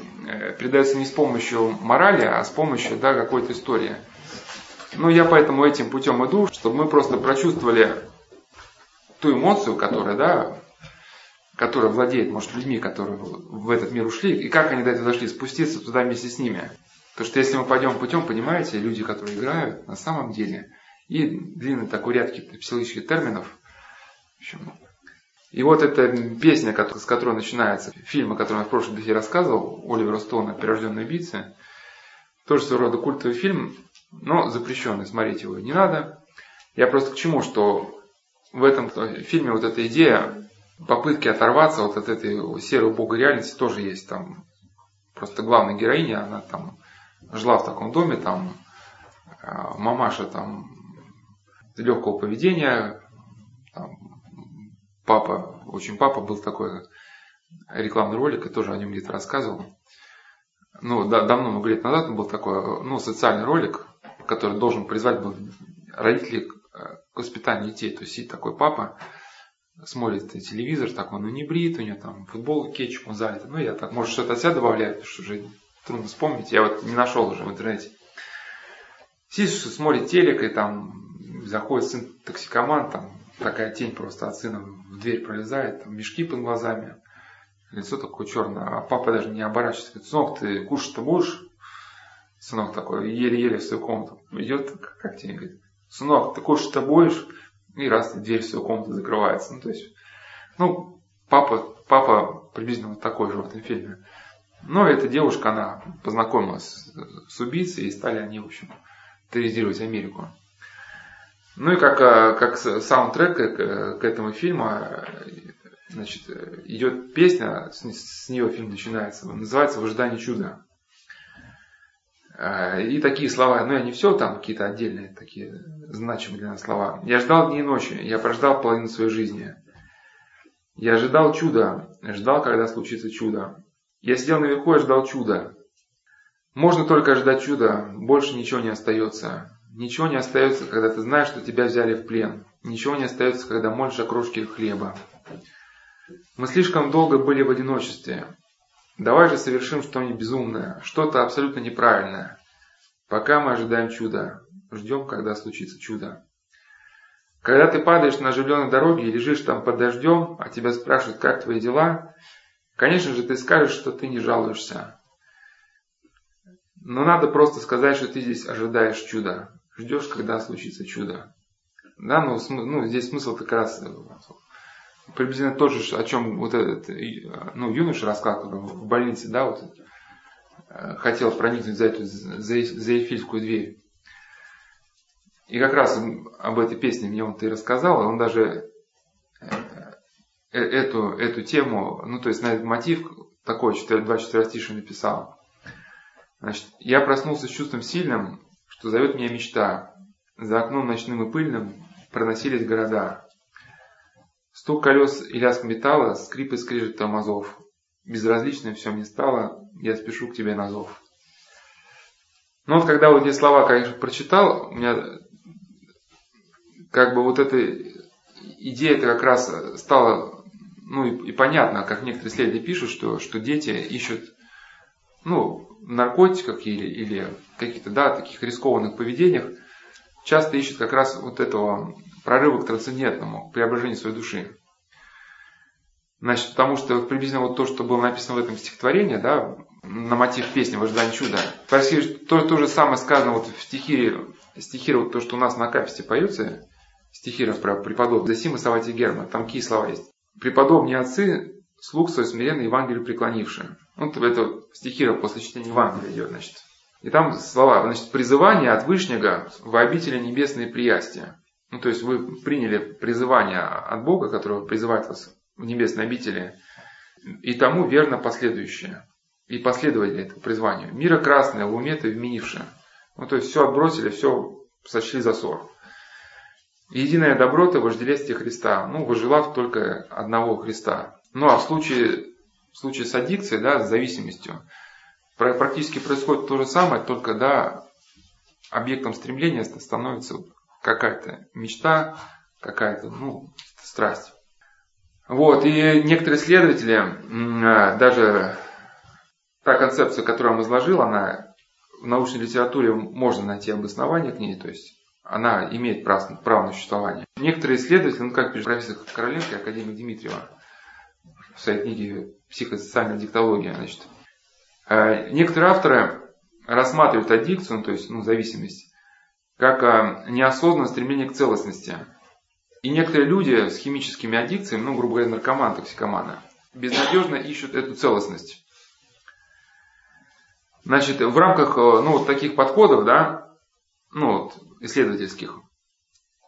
A: передается не с помощью морали, а с помощью да, какой-то истории. Ну, я поэтому этим путем иду, чтобы мы просто прочувствовали ту эмоцию, которая, да, которая владеет, может, людьми, которые в этот мир ушли, и как они до этого дошли, спуститься туда вместе с ними. Потому что если мы пойдем путем, понимаете, люди, которые играют, на самом деле, и длинный такой ряд психологических терминов. В общем, и вот эта песня, с которой начинается фильм, о котором я в прошлом эфире рассказывал, Оливера Стоуна «Прирожденные убийцы», тоже своего рода культовый фильм, но запрещенный, смотреть его не надо. Я просто к чему, что в этом фильме вот эта идея попытки оторваться вот от этой серой бога реальности тоже есть. Там просто главная героиня, она там жила в таком доме, там а, мамаша там легкого поведения, там, папа, очень папа был такой рекламный ролик, я тоже о нем где-то рассказывал. Ну, да, давно, много лет назад был такой, ну, социальный ролик, который должен призвать был родителей к воспитанию детей. То есть сидит такой папа, смотрит телевизор, так он ну, не брит, у него там футбол кетчупом залит. Ну, я так, может, что-то от себя добавляю, потому что уже трудно вспомнить. Я вот не нашел уже в интернете. Сидит, смотрит телек, и там заходит сын токсикоман, там такая тень просто от сына в дверь пролезает, там мешки под глазами, лицо такое черное, а папа даже не оборачивается, говорит, сынок, ты кушать-то будешь? Сынок такой, еле-еле в свою комнату идет, как тень, говорит, сынок, ты кушать-то будешь? и раз дверь в свою комнату закрывается. Ну, то есть, ну, папа, папа приблизительно вот такой же в этом фильме. Но эта девушка, она познакомилась с убийцей, и стали они, в общем, терроризировать Америку. Ну и как, как саундтрек к, к этому фильму, значит, идет песня, с, с нее фильм начинается, называется «В ожидании чуда». Э, и такие слова, ну я не все, там какие-то отдельные такие значимые для нас слова. Я ждал дни и ночи, я прождал половину своей жизни. Я ожидал чуда, ждал, когда случится чудо. Я сидел наверху и ждал чуда. Можно только ожидать чуда, больше ничего не остается. Ничего не остается, когда ты знаешь, что тебя взяли в плен. Ничего не остается, когда молишь о крошке хлеба. Мы слишком долго были в одиночестве. Давай же совершим что-нибудь безумное, что-то абсолютно неправильное. Пока мы ожидаем чуда, ждем, когда случится чудо. Когда ты падаешь на оживленной дороге и лежишь там под дождем, а тебя спрашивают, как твои дела, конечно же, ты скажешь, что ты не жалуешься. Но надо просто сказать, что ты здесь ожидаешь чуда. Ждешь, когда случится чудо. Да, ну, ну здесь смысл как раз приблизительно то же, о чем вот этот, ну, юноша рассказывал в больнице, да, вот э, хотел проникнуть за эту, за, за дверь. И как раз об этой песне мне он-то и рассказал, и он даже э, э, эту, эту тему, ну то есть на этот мотив такой 4, два четверостишия написал. Значит, я проснулся с чувством сильным, что зовет меня мечта. За окном ночным и пыльным проносились города. Стук колес и лязг металла, скрип и скрежет тормозов. Безразличным все мне стало, я спешу к тебе на зов. Но вот когда вот эти слова, конечно, прочитал, у меня как бы вот эта идея это как раз стала, ну и, и понятно, как некоторые исследователи пишут, что, что дети ищут, ну, в наркотиках или, или каких-то, да, таких рискованных поведениях, часто ищут как раз вот этого прорыва к трансцендентному, к преображению своей души. Значит, потому что приблизительно вот то, что было написано в этом стихотворении, да, на мотив песни «В ожидании чуда», почти то, то же самое сказано вот в стихире, стихире вот то, что у нас на каписте поются, стихиров про преподобных, Засима Савати Герма, там какие слова есть. Преподобные отцы, слуг свой смиренно Евангелию преклонившие. Ну, это стихира после чтения Евангелия идет, значит. И там слова, значит, призывание от Вышнего в обители небесные приястия. Ну, то есть вы приняли призывание от Бога, которого призывает вас в небесной обители, и тому верно последующее. И последовали этому призванию. Мира красное, в уме ты вменившее. Ну, то есть все отбросили, все сочли за ссор. Единая доброта вожделестие Христа, ну, выжелав только одного Христа. Ну, а в случае, в случае с аддикцией, да, с зависимостью, практически происходит то же самое, только, да, объектом стремления становится какая-то мечта, какая-то, ну, страсть. Вот, и некоторые исследователи, а, даже та концепция, которую я изложил, она в научной литературе можно найти обоснование к ней, то есть она имеет право, право на существование. Некоторые исследователи, ну как пишет профессор Короленко академик Дмитриева в своей книге «Психосоциальная диктология», значит, э, некоторые авторы рассматривают аддикцию, ну, то есть ну, зависимость, как э, неосознанное стремление к целостности. И некоторые люди с химическими аддикциями, ну, грубо говоря, наркоманы, токсикоманы, безнадежно ищут эту целостность. Значит, в рамках э, ну, вот таких подходов, да, ну, вот, исследовательских,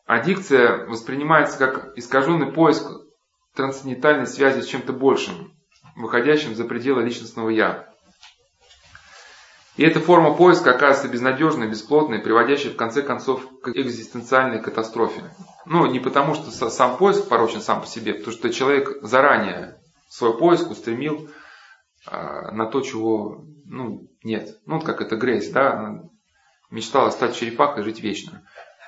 A: аддикция воспринимается как искаженный поиск трансцендентальной связи с чем-то большим, выходящим за пределы личностного «я». И эта форма поиска оказывается безнадежной, бесплотной, приводящей в конце концов к экзистенциальной катастрофе. Ну, не потому, что сам поиск порочен сам по себе, потому что человек заранее свой поиск устремил а, на то, чего ну, нет. Ну, вот как это Грейс, да, мечтала стать черепахой и жить вечно.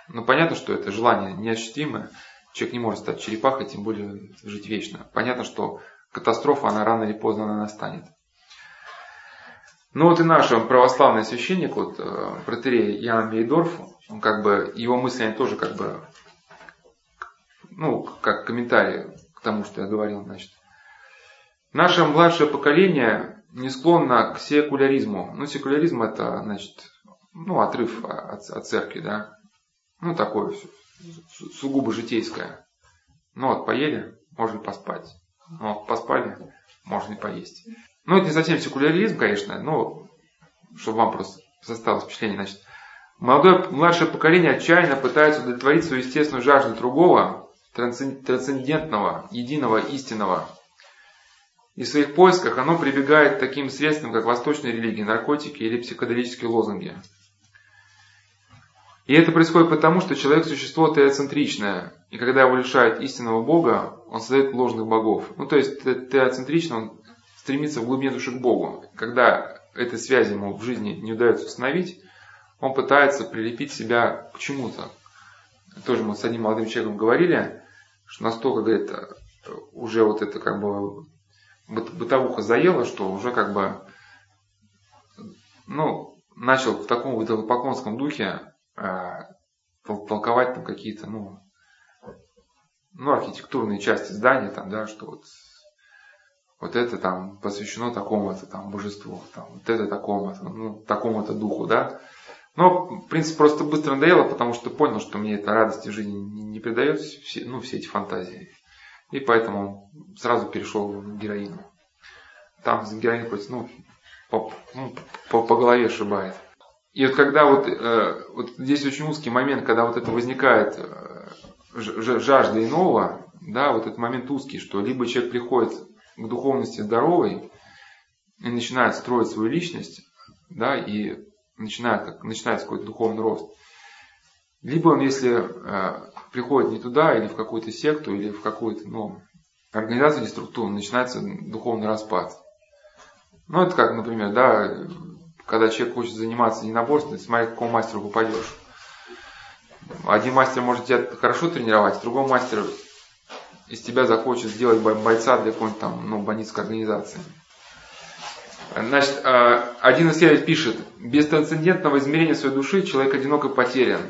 A: Но понятно, что это желание неощутимое. Человек не может стать черепахой, тем более жить вечно. Понятно, что катастрофа, она рано или поздно она настанет. Ну вот и наш православный священник, вот, э, протерей Ян Мейдорф, он как бы, его мысли они тоже как бы, ну, как комментарий к тому, что я говорил, значит. Наше младшее поколение не склонно к секуляризму. Ну, секуляризм это, значит, ну, отрыв от, от церкви, да. Ну, такое сугубо житейское. Ну, вот поели, можно поспать. Ну, вот поспали, можно и поесть. Ну, это не совсем секуляризм, конечно, но чтобы вам просто составилось впечатление, значит, молодое, младшее поколение отчаянно пытается удовлетворить свою естественную жажду другого, трансцендентного, единого, истинного. И в своих поисках оно прибегает к таким средствам, как восточные религии, наркотики или психоделические лозунги. И это происходит потому, что человек существо теоцентричное. И когда его лишают истинного Бога, он создает ложных богов. Ну, то есть теоцентрично он стремится в глубине души к Богу. Когда этой связи ему в жизни не удается установить, он пытается прилепить себя к чему-то. Тоже мы с одним молодым человеком говорили, что настолько, говорит, уже вот это как бы бытовуха заела, что уже как бы ну, начал в таком вот идолопоклонском духе Э, толковать там какие-то, ну, ну, архитектурные части здания, там, да, что вот, вот это там посвящено такому-то там божеству, там, вот это такому-то, ну, такому-то духу, да. Но, в принципе, просто быстро надоело, потому что понял, что мне это радости жизни не придает, все, ну, все эти фантазии. И поэтому сразу перешел в героин. Там с героином, ну, по, ну, по, по голове шибает. И вот когда вот, э, вот здесь очень узкий момент, когда вот это возникает э, жажда иного, да, вот этот момент узкий, что либо человек приходит к духовности здоровой и начинает строить свою личность, да, и начинает, начинается какой-то духовный рост. Либо он, если э, приходит не туда, или в какую-то секту, или в какую-то ну, организацию деструктуру, начинается духовный распад. Ну, это как, например, да, когда человек хочет заниматься единоборством, смотри, к какому мастеру попадешь. Один мастер может тебя хорошо тренировать, другой мастер из тебя захочет сделать бойца для какой-нибудь там, ну, бандитской организации. Значит, а, один исследователь пишет, без трансцендентного измерения своей души человек одиноко потерян.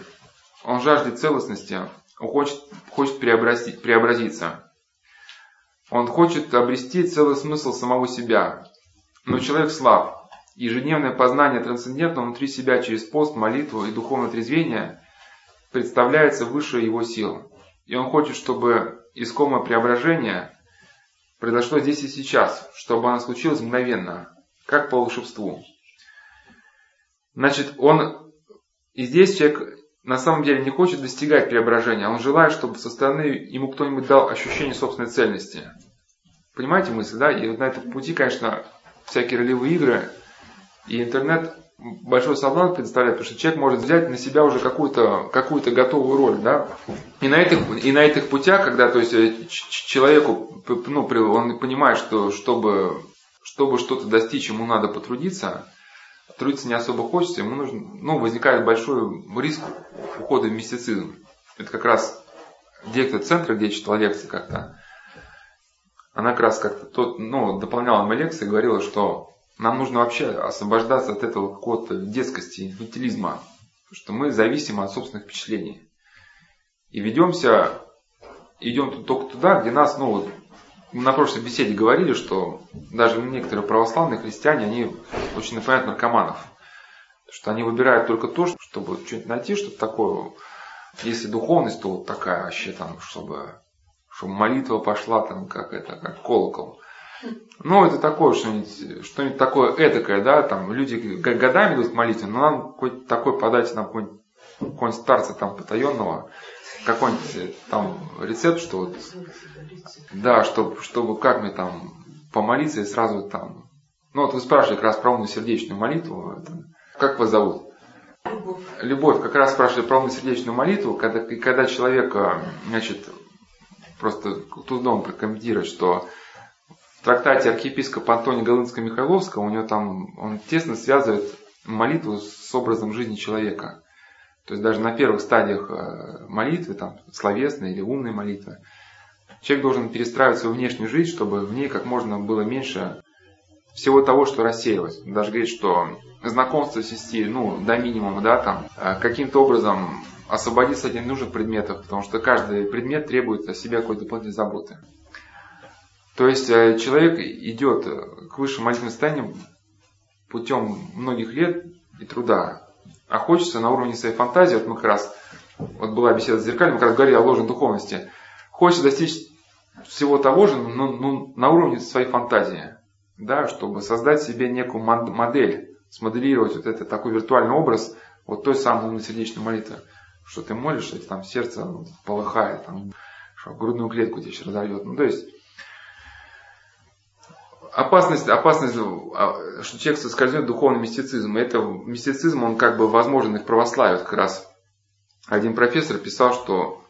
A: Он жаждет целостности, он хочет, хочет преобразить, преобразиться. Он хочет обрести целый смысл самого себя. Но человек слаб. Ежедневное познание трансцендентного внутри себя через пост, молитву и духовное трезвение представляется выше его сил. И он хочет, чтобы искомое преображение произошло здесь и сейчас, чтобы оно случилось мгновенно, как по волшебству. Значит, он и здесь человек на самом деле не хочет достигать преображения, он желает, чтобы со стороны ему кто-нибудь дал ощущение собственной цельности. Понимаете мысль, да? И вот на этом пути, конечно, всякие ролевые игры и интернет большой соблазн представляет, потому что человек может взять на себя уже какую-то какую готовую роль, да. И на этих и на этих путях, когда, то есть э, человеку, ну, он понимает, что чтобы чтобы что-то достичь, ему надо потрудиться, трудиться не особо хочется, ему нужно, ну, возникает большой риск ухода в мистицизм. Это как раз директор центра, где я читал лекции как-то, она как раз как-то тот, ну, дополняла мои лекции и говорила, что нам нужно вообще освобождаться от этого какого-то детскости, инфантилизма. Что мы зависимы от собственных впечатлений. И ведемся, идем только туда, где нас, ну, мы на прошлой беседе говорили, что даже некоторые православные христиане, они очень напоминают наркоманов. Что они выбирают только то, чтобы что-нибудь найти, что-то такое. Если духовность, то вот такая вообще там, чтобы, чтобы молитва пошла там, как это, как колокол. Ну, это такое что-нибудь, что-нибудь такое этакое, да, там люди годами идут к молитве, но нам какой-то такой подать нам какой-нибудь, какой старца там потаенного, какой-нибудь э, там рецепт, что вот, да, чтобы, чтобы как мне там помолиться и сразу там, ну вот вы спрашивали как раз про умную сердечную молитву, это, как вас зовут? Любовь. Любовь, как раз спрашивали про умную сердечную молитву, когда, когда человек, значит, просто тут дом прокомментирует, что трактате архиепископа Антония Голынска-Михайловского у него там, он тесно связывает молитву с образом жизни человека. То есть даже на первых стадиях э, молитвы, там, словесной или умной молитвы, человек должен перестраивать свою внешнюю жизнь, чтобы в ней как можно было меньше всего того, что рассеялось. Даже говорит, что знакомство свести ну, до минимума, да, там, э, каким-то образом освободиться от ненужных предметов, потому что каждый предмет требует о себе какой-то дополнительной заботы. То есть э, человек идет к высшим молитвенным состояниям путем многих лет и труда. А хочется на уровне своей фантазии, вот мы как раз, вот была беседа с зеркалем, мы как раз говорили о ложной духовности. Хочется достичь всего того же, но ну, на уровне своей фантазии. Да, чтобы создать себе некую модель, смоделировать вот это такой виртуальный образ вот той самой сердечной молитвы. Что ты молишься, там сердце полыхает, там, что грудную клетку тебе разорвет. Ну, то есть, опасность, опасность, а, что человек соскользнет в духовный мистицизм. Это мистицизм, он как бы возможен и в православии. Вот как раз один профессор писал, что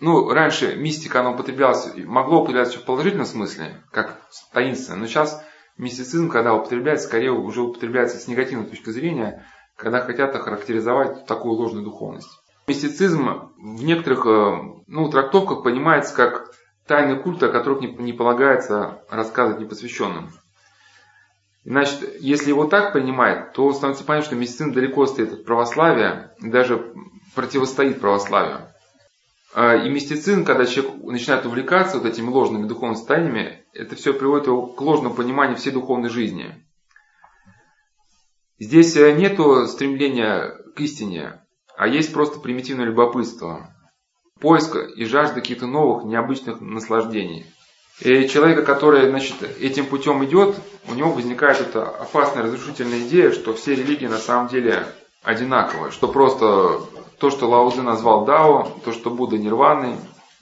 A: ну, раньше мистика, она употреблялась, могло употребляться в положительном смысле, как таинственно, но сейчас мистицизм, когда употребляется, скорее уже употребляется с негативной точки зрения, когда хотят охарактеризовать такую ложную духовность. Мистицизм в некоторых э, ну, трактовках понимается как тайны культа, о которых не, не полагается рассказывать непосвященным. Значит, если его так понимать, то становится понятно, что медицина далеко стоит от православия, и даже противостоит православию. А, и мистицизм, когда человек начинает увлекаться вот этими ложными духовными состояниями, это все приводит его к ложному пониманию всей духовной жизни. Здесь э, нет стремления к истине, а есть просто примитивное любопытство поиска и жажды каких-то новых, необычных наслаждений. И человека, который значит, этим путем идет, у него возникает эта опасная разрушительная идея, что все религии на самом деле одинаковые, что просто то, что Лао Цзы назвал Дао, то, что Будда Нирваной,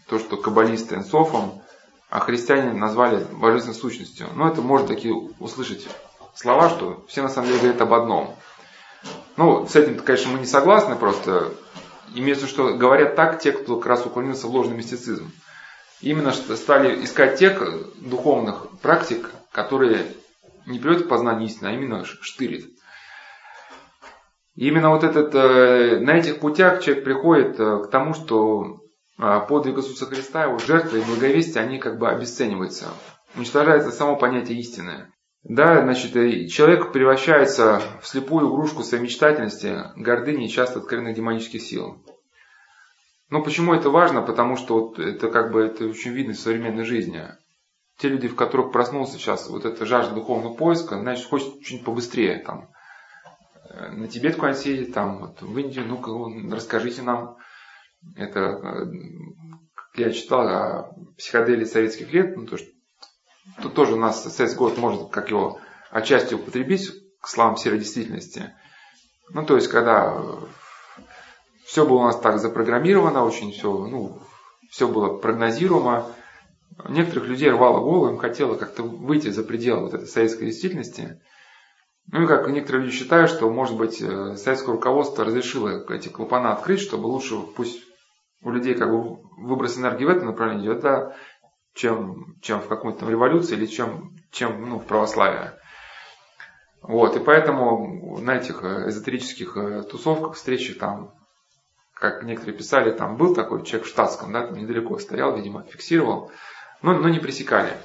A: то, что каббалисты Энсофом, а христиане назвали божественной сущностью. Но это можно такие услышать слова, что все на самом деле говорят об одном. Ну, с этим, конечно, мы не согласны, просто имеется что говорят так те, кто как раз уклонился в ложный мистицизм. Именно что стали искать тех духовных практик, которые не приводят к познанию истины, а именно штырит. Именно вот этот, э, на этих путях человек приходит э, к тому, что э, подвиг Иисуса Христа, его жертвы и благовестие, они как бы обесцениваются. Уничтожается само понятие истины. Да, значит, человек превращается в слепую игрушку своей мечтательности, гордыни и часто откровенных демонических сил. Но почему это важно? Потому что вот это как бы это очень видно в современной жизни. Те люди, в которых проснулся сейчас вот эта жажда духовного поиска, значит, хочет чуть побыстрее там э, на Тибет куда-нибудь съездить, там вот в Индию, ну-ка, расскажите нам. Это, э, я читал о психоделии советских лет, ну, то, что Тут тоже у нас советский год может как его отчасти употребить к словам серой действительности. Ну, то есть, когда все было у нас так запрограммировано, очень все, ну, все было прогнозируемо. Некоторых людей рвало голову, им хотело как-то выйти за пределы вот этой советской действительности. Ну и как некоторые люди считают, что, может быть, э, советское руководство разрешило эти клапана открыть, чтобы лучше пусть у людей как бы выброс энергии в этом направлении идет, да, чем, чем в какой-то революции или чем, чем ну, в православии. Вот, и поэтому на этих э, эзотерических э, тусовках, встречах там, как некоторые писали, там был такой человек в штатском, да, там недалеко стоял, видимо, фиксировал, но, но не пресекали.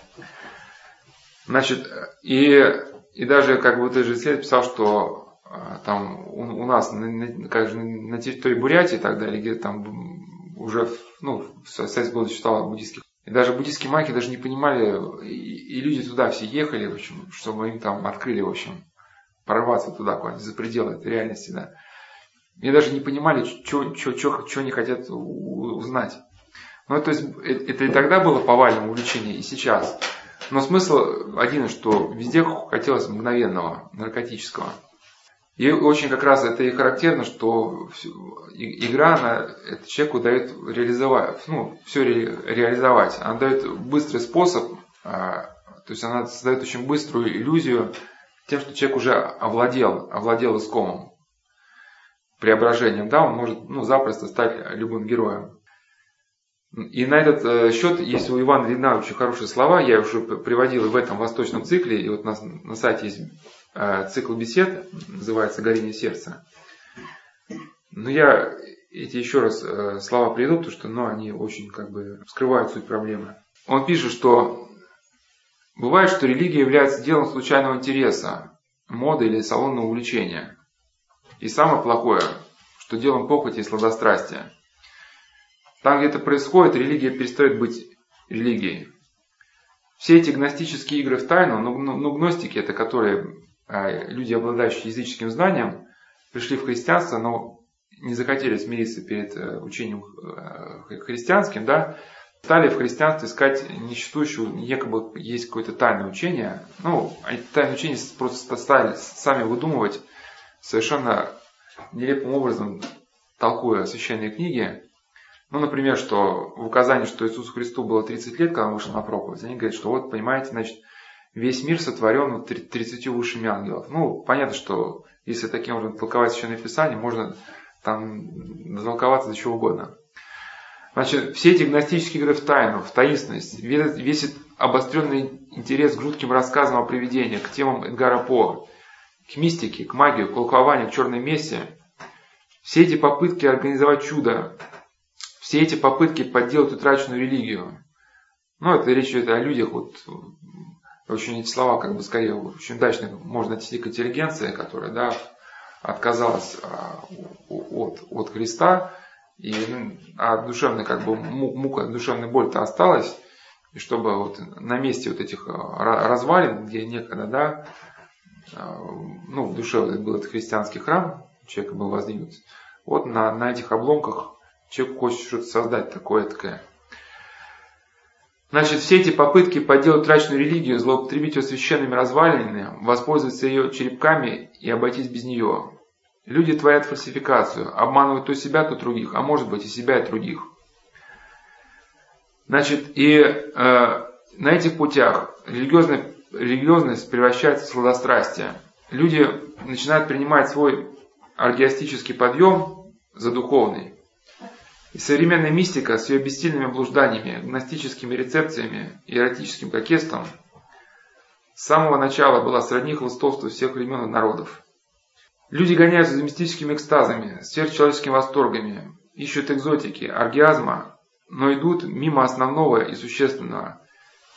A: Значит, и, и даже как бы ты же исследователь писал, что э, там у, у нас на, на, как же, на территории Бурятии и так далее, где там уже ну, Советский Союз считал буддийских и даже буддийские маги даже не понимали, и, и люди туда все ехали, в общем, чтобы им там открыли, в общем, прорваться туда, куда-нибудь за пределы этой реальности, да. И даже не понимали, что они хотят узнать. Ну, то есть, э, это и тогда было повальное увлечение, и сейчас. Но смысл один, что везде хотелось мгновенного, наркотического. И очень как раз это и характерно, что игра, она это человеку дает реализовать, ну, все ре, реализовать. Она дает быстрый способ, а, то есть она создает очень быструю иллюзию тем, что человек уже овладел, овладел искомым преображением, да, он может ну, запросто стать любым героем. И на этот э, счет есть у Ивана очень хорошие слова, я уже приводил в этом восточном цикле, и вот на, на сайте есть цикл бесед, называется «Горение сердца». Но я эти еще раз э, слова приведу, потому что ну, они очень как бы скрывают суть проблемы. Он пишет, что бывает, что религия является делом случайного интереса, моды или салонного увлечения. И самое плохое, что делом похоти и сладострастия. Там, где это происходит, религия перестает быть религией. Все эти гностические игры в тайну, ну, ну, гностики это которые люди, обладающие языческим знанием, пришли в христианство, но не захотели смириться перед э, учением э, христианским, да, стали в христианстве искать несуществующую, якобы есть какое-то тайное учение. Ну, тайное учение просто стали сами выдумывать совершенно нелепым образом, толкуя священные книги. Ну, например, что в указании, что Иисусу Христу было 30 лет, когда он вышел на проповедь, они говорят, что вот, понимаете, значит, весь мир сотворен 30 высшими ангелов. Ну, понятно, что если таким образом толковать Священное Писание, можно там толковаться до чего угодно. Значит, все эти гностические игры в тайну, в таинственность, весь обостренный интерес к жутким рассказам о привидениях, к темам Эдгара По, к мистике, к магии, к колкованию, к черной мессе, все эти попытки организовать чудо, все эти попытки подделать утраченную религию, ну, это речь идет о людях, вот, очень эти слова как бы скорее очень удачно можно отнести к интеллигенции, которая да, отказалась а, от, от Христа, и, ну, а душевная как бы мука, душевная боль-то осталась, и чтобы вот на месте вот этих а, развалин, где некогда, да, а, ну, в душе был этот христианский храм, человек был воздвигнут, вот на, на этих обломках человек хочет что-то создать такое, такое Значит, все эти попытки подделать трачную религию, злоупотребить ее священными развалинами, воспользоваться ее черепками и обойтись без нее. Люди творят фальсификацию, обманывают то себя, то других, а может быть и себя, и других. Значит, и э, на этих путях религиозная, религиозность превращается в сладострастие. Люди начинают принимать свой аргиастический подъем за духовный. И современная мистика с ее бессильными блужданиями, гностическими рецепциями и эротическим кокетством с самого начала была сродни хлыстовству всех времен и народов. Люди гоняются за мистическими экстазами, сверхчеловеческими восторгами, ищут экзотики, оргиазма, но идут мимо основного и существенного,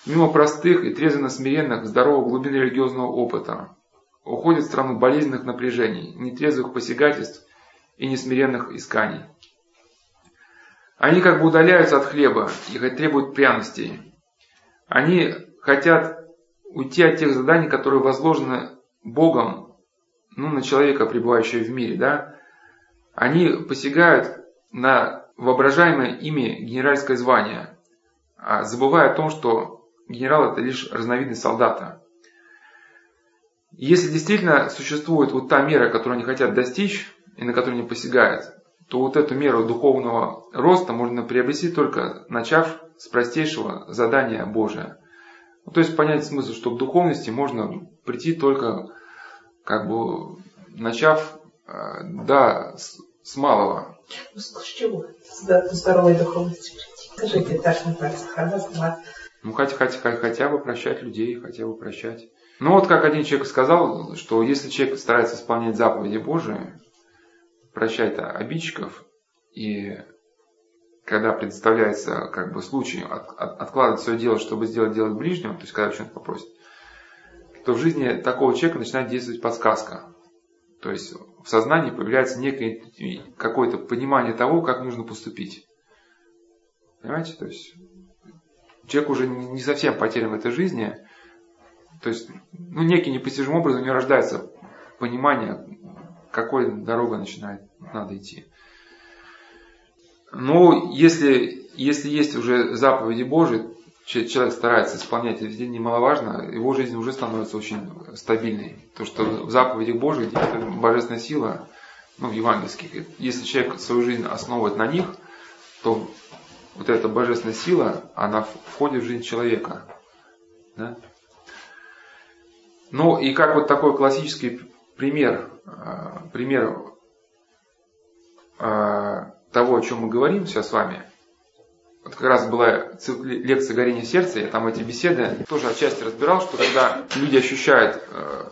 A: мимо простых и трезвенно смиренных, здоровых глубин религиозного опыта, уходят в страну болезненных напряжений, нетрезвых посягательств и несмиренных исканий. Они как бы удаляются от хлеба и требуют пряностей. Они хотят уйти от тех заданий, которые возложены Богом ну, на человека, пребывающего в мире, да, они посягают на воображаемое ими генеральское звание, а забывая о том, что генерал это лишь разновидность солдата. Если действительно существует вот та мера, которую они хотят достичь и на которую они посягают, то вот эту меру духовного роста можно приобрести только начав с простейшего задания Божия. Ну, то есть понять смысл, что к духовности можно прийти только как бы начав, э, да, с, с малого.
C: Ну, с чего? С здоровой духовности прийти. Скажите, так на пальцах, а
A: Ну, хотя, хотя, хотя бы прощать людей, хотя бы прощать. Ну, вот как один человек сказал, что если человек старается исполнять заповеди Божии, прощать обидчиков, и когда представляется как бы случай от, от, откладывать свое дело, чтобы сделать дело ближнему, то есть когда что-нибудь попросит, то в жизни такого человека начинает действовать подсказка. То есть в сознании появляется некое какое-то понимание того, как нужно поступить. Понимаете? То есть человек уже не совсем потерян в этой жизни. То есть, ну, некий непостижимым образом у него рождается понимание, какой дорогой начинает надо идти. Ну, если, если есть уже заповеди Божии, человек старается исполнять, это немаловажно, его жизнь уже становится очень стабильной. То, что в заповедях Божьих действует божественная сила, ну, евангельских. Если человек свою жизнь основывает на них, то вот эта божественная сила, она входит в жизнь человека. Да? Ну и как вот такой классический пример, пример а, того, о чем мы говорим сейчас с вами – вот как раз была лекция «Горение сердца», я там эти беседы тоже отчасти разбирал, что когда люди ощущают э,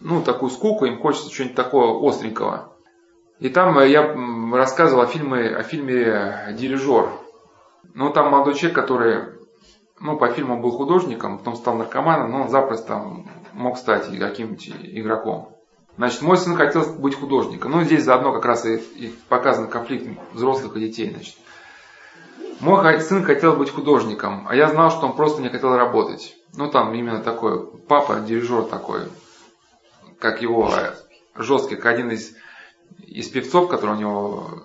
A: ну, такую скуку, им хочется чего-нибудь такого остренького. И там я рассказывал о фильме, о фильме «Дирижер». Ну, там молодой человек, который ну, по фильму был художником, потом стал наркоманом, но он запросто мог стать каким-нибудь игроком. Значит, мой сын хотел быть художником. Ну, здесь заодно как раз и, и показан конфликт взрослых и детей. Значит. Мой сын хотел быть художником, а я знал, что он просто не хотел работать. Ну, там именно такой, папа, дирижер такой, как его жесткий, как один из, из певцов, который у него,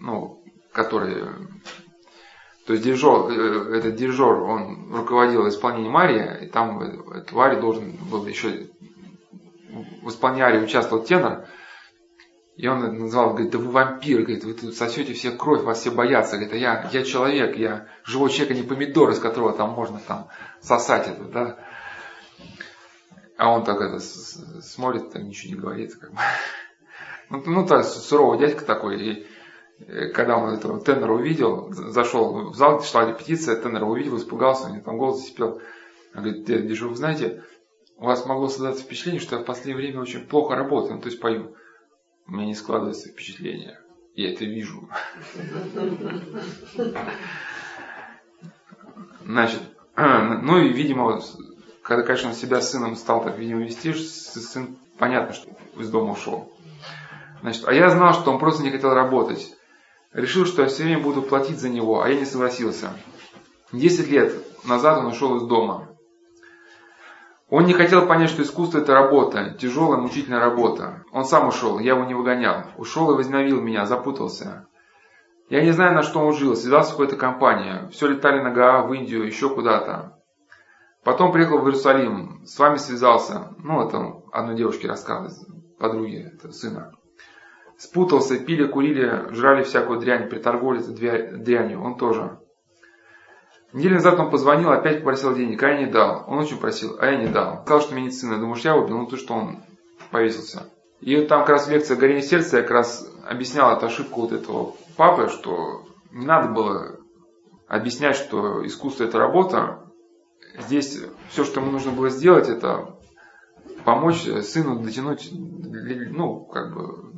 A: ну, который, то есть дирижер, э, этот дирижер, он руководил исполнением Марии, и там этот Варя должен был еще в исполнении Арии участвовал тенор, и он назвал, говорит, да вы вампир, говорит, вы тут сосете все кровь, вас все боятся. Говорит, а я, я человек, я живой человек, а не помидор, из которого там можно там сосать это, да. А он так это смотрит, там ничего не говорит. Как бы. Ну, ну так, суровый дядька такой. И э, когда он этого тенора увидел, зашел в зал, шла репетиция, тенора увидел, испугался, у него там голос спел. Он говорит, дядя, вы знаете, у вас могло создаться впечатление, что я в последнее время очень плохо работаю, ну, то есть пою у меня не складывается впечатление. Я это вижу. Значит, ну и, видимо, когда, конечно, он себя с сыном стал так, видимо, вести, сын, понятно, что из дома ушел. Значит, а я знал, что он просто не хотел работать. Решил, что я все время буду платить за него, а я не согласился. Десять лет назад он ушел из дома. Он не хотел понять, что искусство это работа, тяжелая, мучительная работа. Он сам ушел, я его не выгонял. Ушел и возненавидел меня, запутался. Я не знаю, на что он жил, связался с какой-то компанией. Все летали на Гаа, в Индию, еще куда-то. Потом приехал в Иерусалим, с вами связался. Ну, это одной девушке рассказывает, подруге это сына. Спутался, пили, курили, жрали всякую дрянь, приторговали дрянью, он тоже. Неделю назад он позвонил, опять попросил денег, а я не дал. Он очень просил, а я не дал. Сказал, что сына. Думаешь, я убил? Ну, то, что он повесился. И там как раз лекция «Горение сердца» я как раз объяснял эту ошибку вот этого папы, что не надо было объяснять, что искусство – это работа. Здесь все, что ему нужно было сделать, это помочь сыну дотянуть, ну, как бы,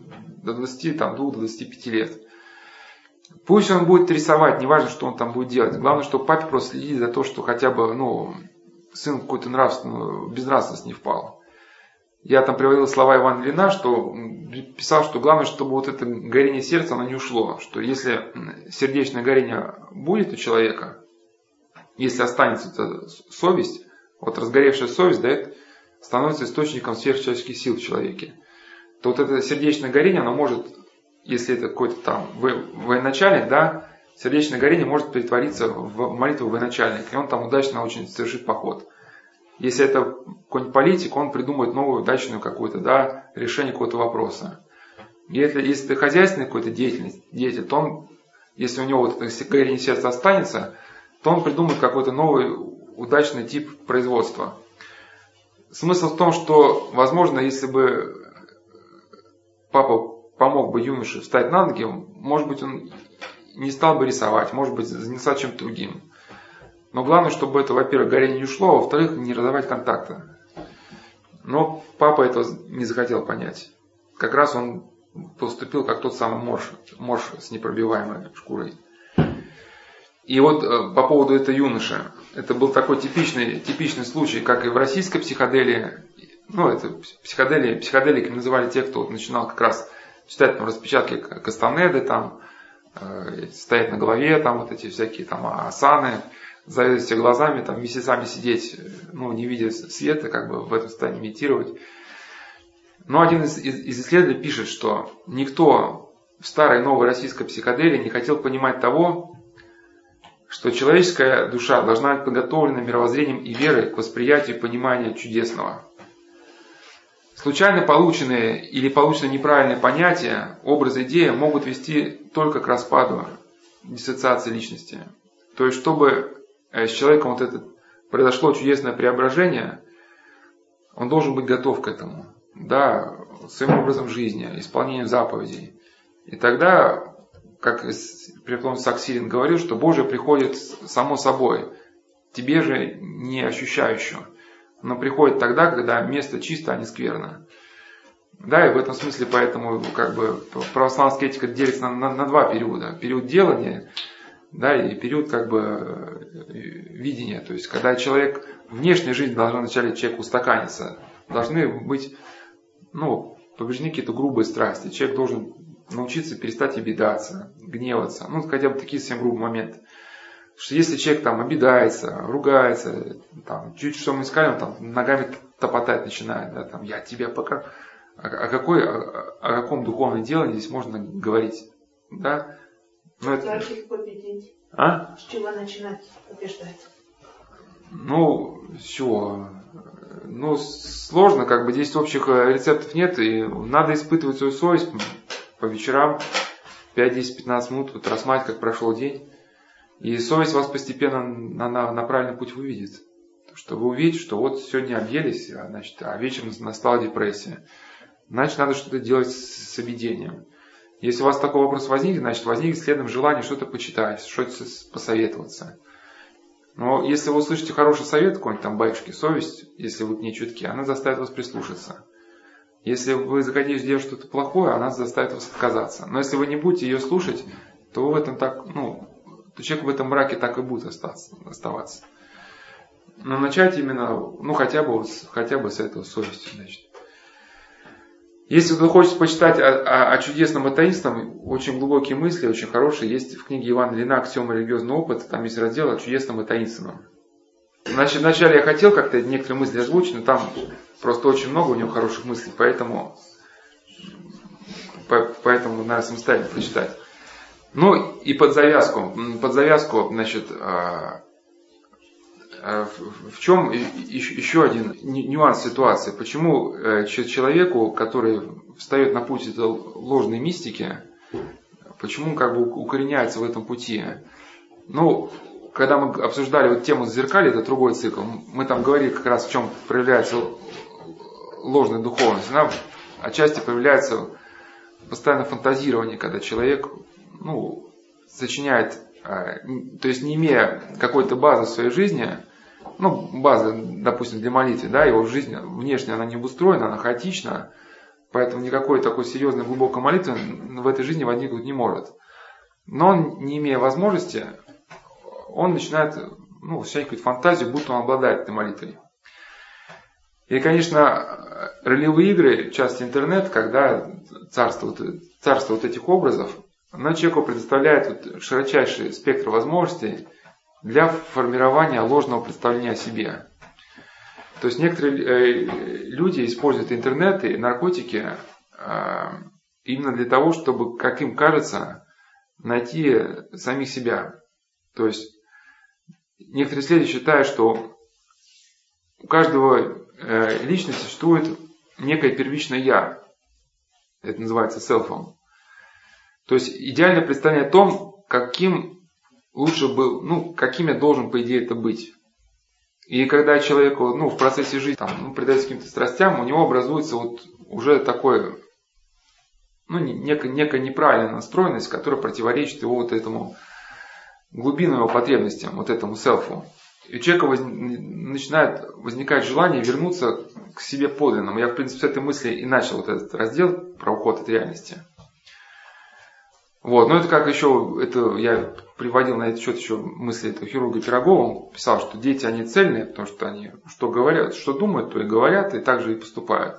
A: до 20, там, 25 лет. Пусть он будет рисовать, неважно, что он там будет делать. Главное, чтобы папе просто следить за то, что хотя бы, ну, сын какой-то нравственную, безнравственность не впал. Я там приводил слова Ивана Лина, что писал, что главное, чтобы вот это горение сердца, оно не ушло. Что если сердечное горение будет у человека, если останется эта совесть, вот разгоревшая совесть, да, это становится источником сверхчеловеческих сил в человеке. То вот это сердечное горение, оно может если это какой-то там военачальник, да, сердечное горение может перетвориться в молитву военачальника, и он там удачно очень совершит поход. Если это какой-нибудь политик, он придумает новую удачную какую-то, да, решение какого-то вопроса. Если, если ты хозяйственный какой-то деятельность, деятель, то он, если у него вот это горение сердца останется, то он придумает какой-то новый удачный тип производства. Смысл в том, что, возможно, если бы папа помог бы юноше встать на ноги, может быть, он не стал бы рисовать, может быть, занялся чем-то другим. Но главное, чтобы это, во-первых, горение не ушло, а во-вторых, не разорвать контакта. Но папа этого не захотел понять. Как раз он поступил как тот самый морж, морж с непробиваемой шкурой. И вот э, по поводу этого юноши, это был такой типичный, типичный случай, как и в российской психоделии. Ну, это психоделии, психоделиками называли те, кто вот начинал как раз читать там распечатки Кастанеды, там, э, стоять на голове, там вот эти всякие там асаны, завязывать глазами, там месяцами сидеть, ну, не видя света, как бы в этом состоянии медитировать. Но один из, из, из исследователей пишет, что никто в старой новой российской психоделии не хотел понимать того, что человеческая душа должна быть подготовлена мировоззрением и верой к восприятию и пониманию чудесного. Случайно полученные или полученные неправильные понятия, образы, идеи могут вести только к распаду, диссоциации личности. То есть, чтобы э, с человеком вот это произошло чудесное преображение, он должен быть готов к этому. Да, своим образом жизни, исполнением заповедей. И тогда, как Преплон Саксилин говорил, что Божие приходит само собой, тебе же не ощущающему но приходит тогда, когда место чисто, а не скверно. Да, и в этом смысле поэтому как бы православная этика делится на, на, на два периода. Период делания, да, и период как бы видения. То есть, когда человек, внешняя жизнь должна вначале человеку устаканиться. Должны быть, ну, побеждены какие-то грубые страсти. Человек должен научиться перестать обидаться, гневаться. Ну, хотя бы такие совсем грубые моменты что если человек там обидается, ругается, там, чуть что мы искали, он там ногами топотать начинает, да, там, я тебя пока... О, о, какой, о, о каком духовном деле здесь можно говорить? Да?
C: Ну, это... Как их победить?
A: А?
C: С чего начинать побеждать?
A: Ну, с чего? Ну, сложно, как бы здесь общих э, рецептов нет, и надо испытывать свою совесть по вечерам 5, 10, 15 минут, вот рассматривать, как прошел день. И совесть вас постепенно на, на, на правильный путь выведет. Что вы увидите, что вот сегодня объелись, а, значит, а вечером настала депрессия. Значит, надо что-то делать с, с. Если у вас такой вопрос возникнет, значит, возникнет следом желание что-то почитать, что-то посоветоваться. Но если вы услышите хороший совет, какой-нибудь там батюшки, совесть, если вы к ней чутки, она заставит вас прислушаться. Если вы захотите сделать что-то плохое, она заставит вас отказаться. Но если вы не будете ее слушать, то вы в этом так, ну, то человек в этом браке так и будет остаться, оставаться. Но начать именно, ну хотя бы, хотя бы с этого совести, значит. Если кто хочет почитать о, о, о чудесном атеистом, очень глубокие мысли, очень хорошие, есть в книге Ивана Лина «Аксиома религиозного опыта», там есть раздел о чудесном атеистом. Значит, вначале я хотел как-то некоторые мысли озвучить, но там просто очень много у него хороших мыслей, поэтому, поэтому надо самостоятельно почитать. Ну и под завязку, под завязку, значит, а, а, в чем еще один нюанс ситуации? Почему э, человеку, который встает на путь этой ложной мистики, почему как бы укореняется в этом пути? Ну, когда мы обсуждали вот тему зеркали, это другой цикл, мы там говорили как раз в чем проявляется ложная духовность. Она отчасти появляется постоянно фантазирование, когда человек ну, сочиняет, а, то есть не имея какой-то базы в своей жизни, ну, база, допустим, для молитвы, да, его жизнь внешне она не обустроена, она хаотична, поэтому никакой такой серьезной глубокой молитвы в этой жизни возникнуть не может. Но он, не имея возможности, он начинает ну, какую-то фантазию, будто он обладает этой молитвой. И, конечно, ролевые игры, частности интернет, когда царство, царство вот этих образов, оно человеку предоставляет вот широчайший спектр возможностей для формирования ложного представления о себе. То есть некоторые э, люди используют интернет и наркотики э, именно для того, чтобы, как им кажется, найти самих себя. То есть некоторые исследователи считают, что у каждого Э, личности существует некое первичное «я». Это называется селфом. То есть идеальное представление о том, каким лучше был, ну, каким я должен, по идее, это быть. И когда человеку, ну, в процессе жизни, там, ну, предается каким-то страстям, у него образуется вот уже такое, ну, некая, некая неправильная настроенность, которая противоречит его вот этому глубинным его потребностям, вот этому селфу. И у человека воз... начинает возникать желание вернуться к себе подлинному. Я, в принципе, с этой мысли и начал вот этот раздел про уход от реальности. Вот, но это как еще, это я приводил на этот счет еще мысли этого хирурга Пирогова, он писал, что дети, они цельные, потому что они что говорят, что думают, то и говорят, и также и поступают.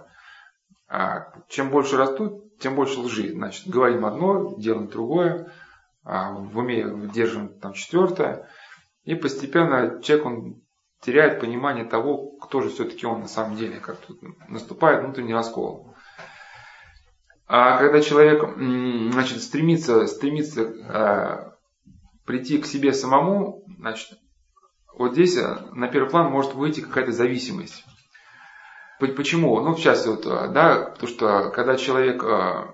A: А чем больше растут, тем больше лжи. Значит, говорим одно, делаем другое, а в уме держим там четвертое. И постепенно человек он теряет понимание того, кто же все-таки он на самом деле, как тут наступает внутренний раскол. А когда человек значит, стремится, стремится э, прийти к себе самому, значит, вот здесь э, на первый план может выйти какая-то зависимость. Почему? Ну, сейчас вот, э, да, потому что когда человек э,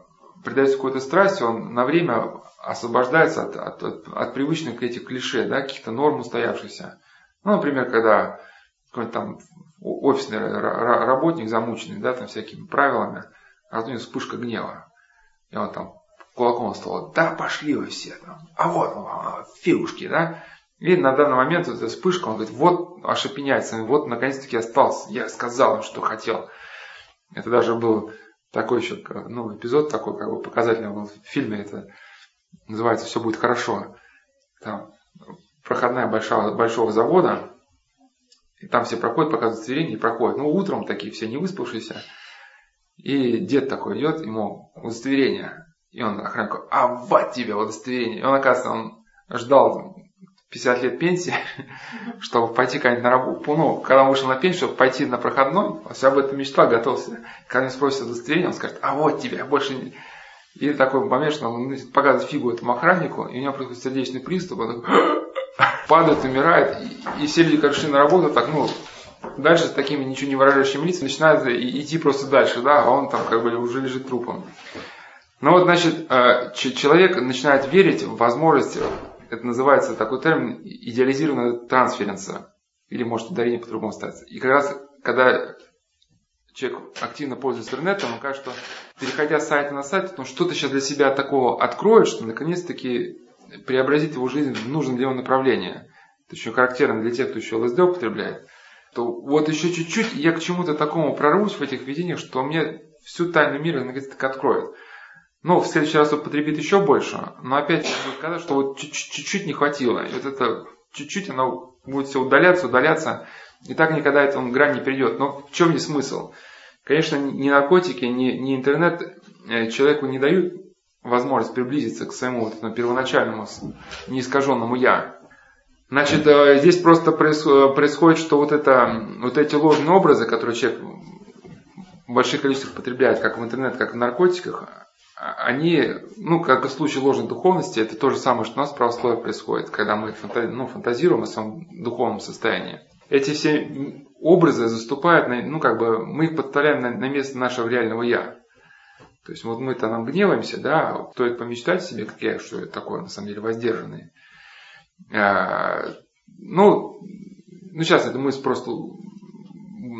A: предается какой-то страсти, он на время освобождается от, от, от, от привычных этих клише, да, каких-то норм устоявшихся. Ну, например, когда какой-нибудь там офисный работник замученный, да, там всякими правилами, тут вспышка гнева. И он там кулаком стал, да пошли вы все там, а вот а, фигушки, да. И на данный момент эта вспышка, он говорит, вот ошепеняется, вот наконец-таки остался, я сказал им, что хотел. Это даже был такой еще ну, эпизод такой, как бы показательный был в фильме, это называется «Все будет хорошо». Там проходная большого, большого завода, и там все проходят, показывают удостоверение и проходят. Ну, утром такие все не выспавшиеся. И дед такой идет, ему удостоверение. И он охраннику, а вот тебе удостоверение. И он, оказывается, он ждал 50 лет пенсии, чтобы пойти как-нибудь на работу. Ну, когда он вышел на пенсию, чтобы пойти на проходной, он все об этом мечтал, готовился. Когда он спросит удостоверение, он скажет, а вот тебе, больше не... И такой момент, что он показывает фигу этому охраннику, и у него происходит сердечный приступ, он такой, падает, умирает, и, и все люди, шли на работу, так, ну, дальше с такими ничего не выражающими лицами начинают идти просто дальше, да, а он там как бы уже лежит трупом. Ну вот, значит, э, человек начинает верить в возможность, это называется такой термин, идеализированная трансференция, или может ударение по-другому ставится. И как раз, когда человек активно пользуется интернетом, он кажется, что переходя с сайта на сайт, он что-то сейчас для себя такого откроет, что наконец-таки преобразит его жизнь в нужном для него направлении. Это очень характерно для тех, кто еще ЛСД употребляет. То вот еще чуть-чуть я к чему-то такому прорвусь в этих видениях, что мне всю тайну мира наконец-таки откроет. Ну, в следующий раз потребит еще больше, но опять будет сказать, что вот чуть-чуть не хватило. И вот это чуть-чуть оно будет все удаляться, удаляться. И так никогда эта грань не придет. Но в чем не смысл? Конечно, ни наркотики, ни, ни интернет э, человеку не дают возможность приблизиться к своему вот этому первоначальному неискаженному «я». Значит, э, здесь просто происходит, что вот, это, вот эти ложные образы, которые человек в больших количествах потребляет, как в интернет, как в наркотиках, они, ну, как и в случае ложной духовности, это то же самое, что у нас в православии происходит, когда мы ну, фантазируем о своем духовном состоянии. Эти все образы заступают, на, ну, как бы, мы их подставляем на, на место нашего реального «я». То есть вот мы-то нам гневаемся, да, стоит помечтать себе, как я, что это такое, на самом деле, воздержанный. А, ну, ну, сейчас это мы просто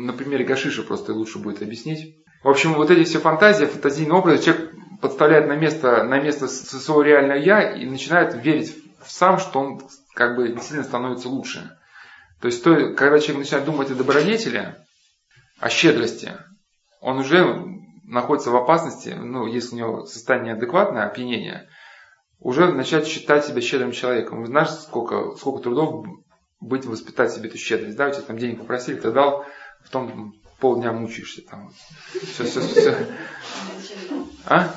A: на примере Гашиша просто лучше будет объяснить. В общем, вот эти все фантазии, фантазийные образы, человек подставляет на место, на место своего реального я и начинает верить в сам, что он как бы сильно становится лучше. То есть, то, когда человек начинает думать о добродетели, о щедрости, он уже находится в опасности, ну, если у него состояние адекватное, опьянение, уже начать считать себя щедрым человеком. Вы знаете, сколько, сколько трудов быть, воспитать себе эту щедрость. Да, у тебя там денег попросили, ты дал, в том полдня мучаешься. Там. Все, все, все. А?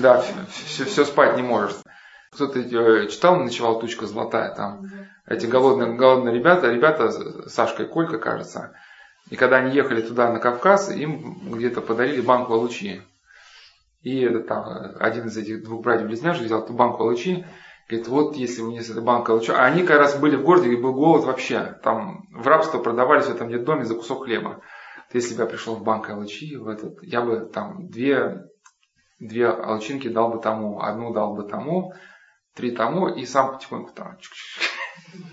A: Да, все, все спать не можешь. Кто-то э, читал, ночевал тучка золотая, там эти голодные, голодные ребята, ребята, Сашка и Колька, кажется, и когда они ехали туда, на Кавказ, им где-то подарили банку лучи. И это, там, один из этих двух братьев-близняшек взял эту банку лучи, говорит, вот если мне с этой банкой лучи... А они как раз были в городе, и был голод вообще. Там в рабство продавались в этом детдоме за кусок хлеба. Если бы я пришел в банк Алычи, в этот, я бы там две, две алчинки дал бы тому, одну дал бы тому, три тому, и сам потихоньку там.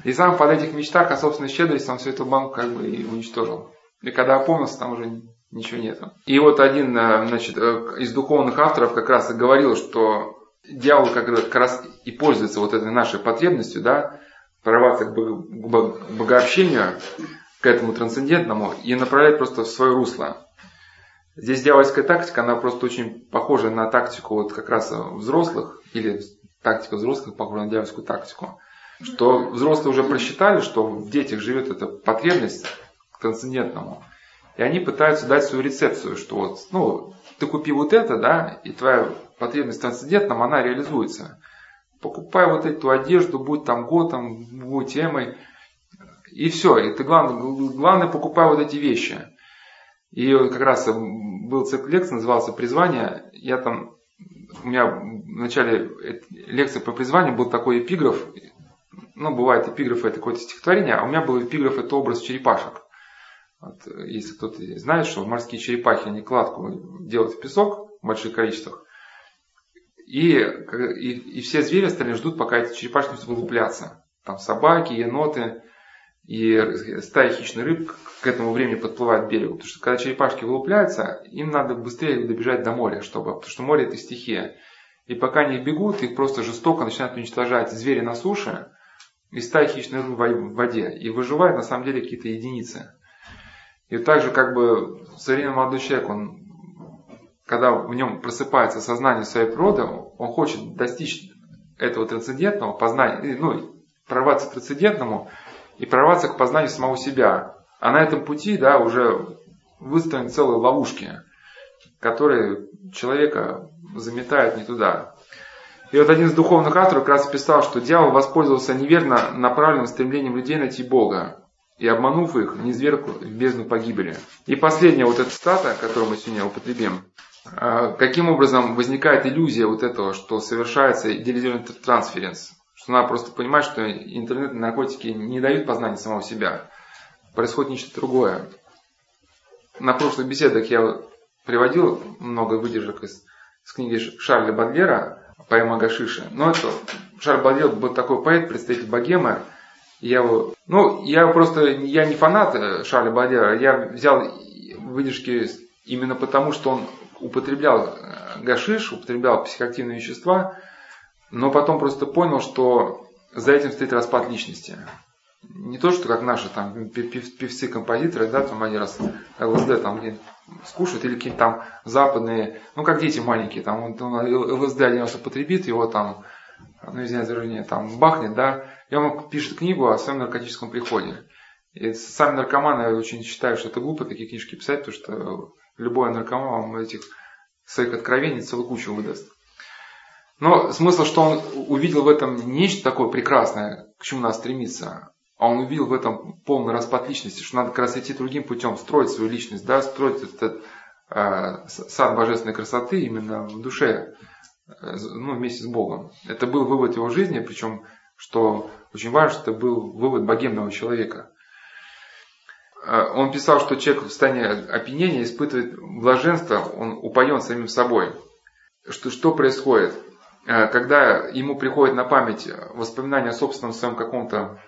A: И сам под этих мечтах о собственной щедрости он всю эту банку как бы и уничтожил. И когда опомнился, там уже ничего нету. И вот один э, значит, э, из духовных авторов как раз и говорил, что дьявол как раз и пользуется вот этой нашей потребностью, да, прорваться к богообщению, к этому трансцендентному и направлять просто в свое русло. Здесь дьявольская тактика, она просто очень похожа на тактику вот как раз взрослых, или тактика взрослых похожа на дьявольскую тактику. Что взрослые уже просчитали, что в детях живет эта потребность к трансцендентному. И они пытаются дать свою рецепцию, что вот, ну, ты купи вот это, да, и твоя потребность трансцендентном, она реализуется. Покупай вот эту одежду, будь там готом, будь темой, и все. И ты главное, главное покупай вот эти вещи. И как раз был цикл лекций, назывался «Призвание». Я там, у меня в начале лекции по призванию был такой эпиграф. Ну, бывает эпиграф это какое-то стихотворение, а у меня был эпиграф это образ черепашек. Вот, если кто-то знает, что морские черепахи, они кладку делают в песок в больших количествах, и, и, и все звери остальные ждут, пока эти черепашки будут вылупляться. Там собаки, еноты и стаи хищных рыб к этому времени подплывают к берегу. Потому что когда черепашки вылупляются, им надо быстрее добежать до моря, чтобы, потому что море это стихия. И пока они бегут, их просто жестоко начинают уничтожать звери на суше и стаи хищных рыб в воде. И выживают на самом деле какие-то единицы. И также как бы современный молодой человек, он, когда в нем просыпается сознание своей природы, он хочет достичь этого трансцендентного познания, ну, прорваться к трансцендентному и прорваться к познанию самого себя. А на этом пути, да, уже выстроены целые ловушки, которые человека заметают не туда. И вот один из духовных авторов как раз писал, что дьявол воспользовался неверно направленным стремлением людей найти Бога и обманув их, не зверг в бездну погибели. И последняя вот эта цитата, которую мы сегодня употребим. А, каким образом возникает иллюзия вот этого, что совершается идеализированный трансференс? Что надо просто понимать, что интернет наркотики не дают познания самого себя. Происходит нечто другое. На прошлых беседах я приводил много выдержек из, из книги Шарля Бадлера «Поэма Гашиши». Но это Шарль Бадлер был такой поэт, представитель богемы, я, ну, я просто, я не фанат э, Шарля Бадера, я взял выдержки именно потому, что он употреблял э, гашиш, употреблял психоактивные вещества, но потом просто понял, что за этим стоит распад личности. Не то, что как наши там певцы, композиторы, да, там они раз ЛСД там где скушают, или какие-то там западные, ну как дети маленькие, там он, он ЛСД один раз употребит, его там, ну извиняюсь там бахнет, да, и он пишет книгу о своем наркотическом приходе. И сами наркоманы очень считают, что это глупо такие книжки писать, потому что любой наркоман вам этих своих откровений целую кучу выдаст. Но смысл, что он увидел в этом нечто такое прекрасное, к чему надо стремиться, а он увидел в этом полный распад личности, что надо как раз идти другим путем, строить свою личность, да, строить этот э, сад божественной красоты именно в душе, э, ну, вместе с Богом. Это был вывод его жизни, причем, что очень важно, что был вывод богемного человека. Э, он писал, что человек в состоянии опьянения испытывает блаженство, он упоен самим собой. Что, что происходит? Когда ему приходит на память воспоминания о собственном своем каком-то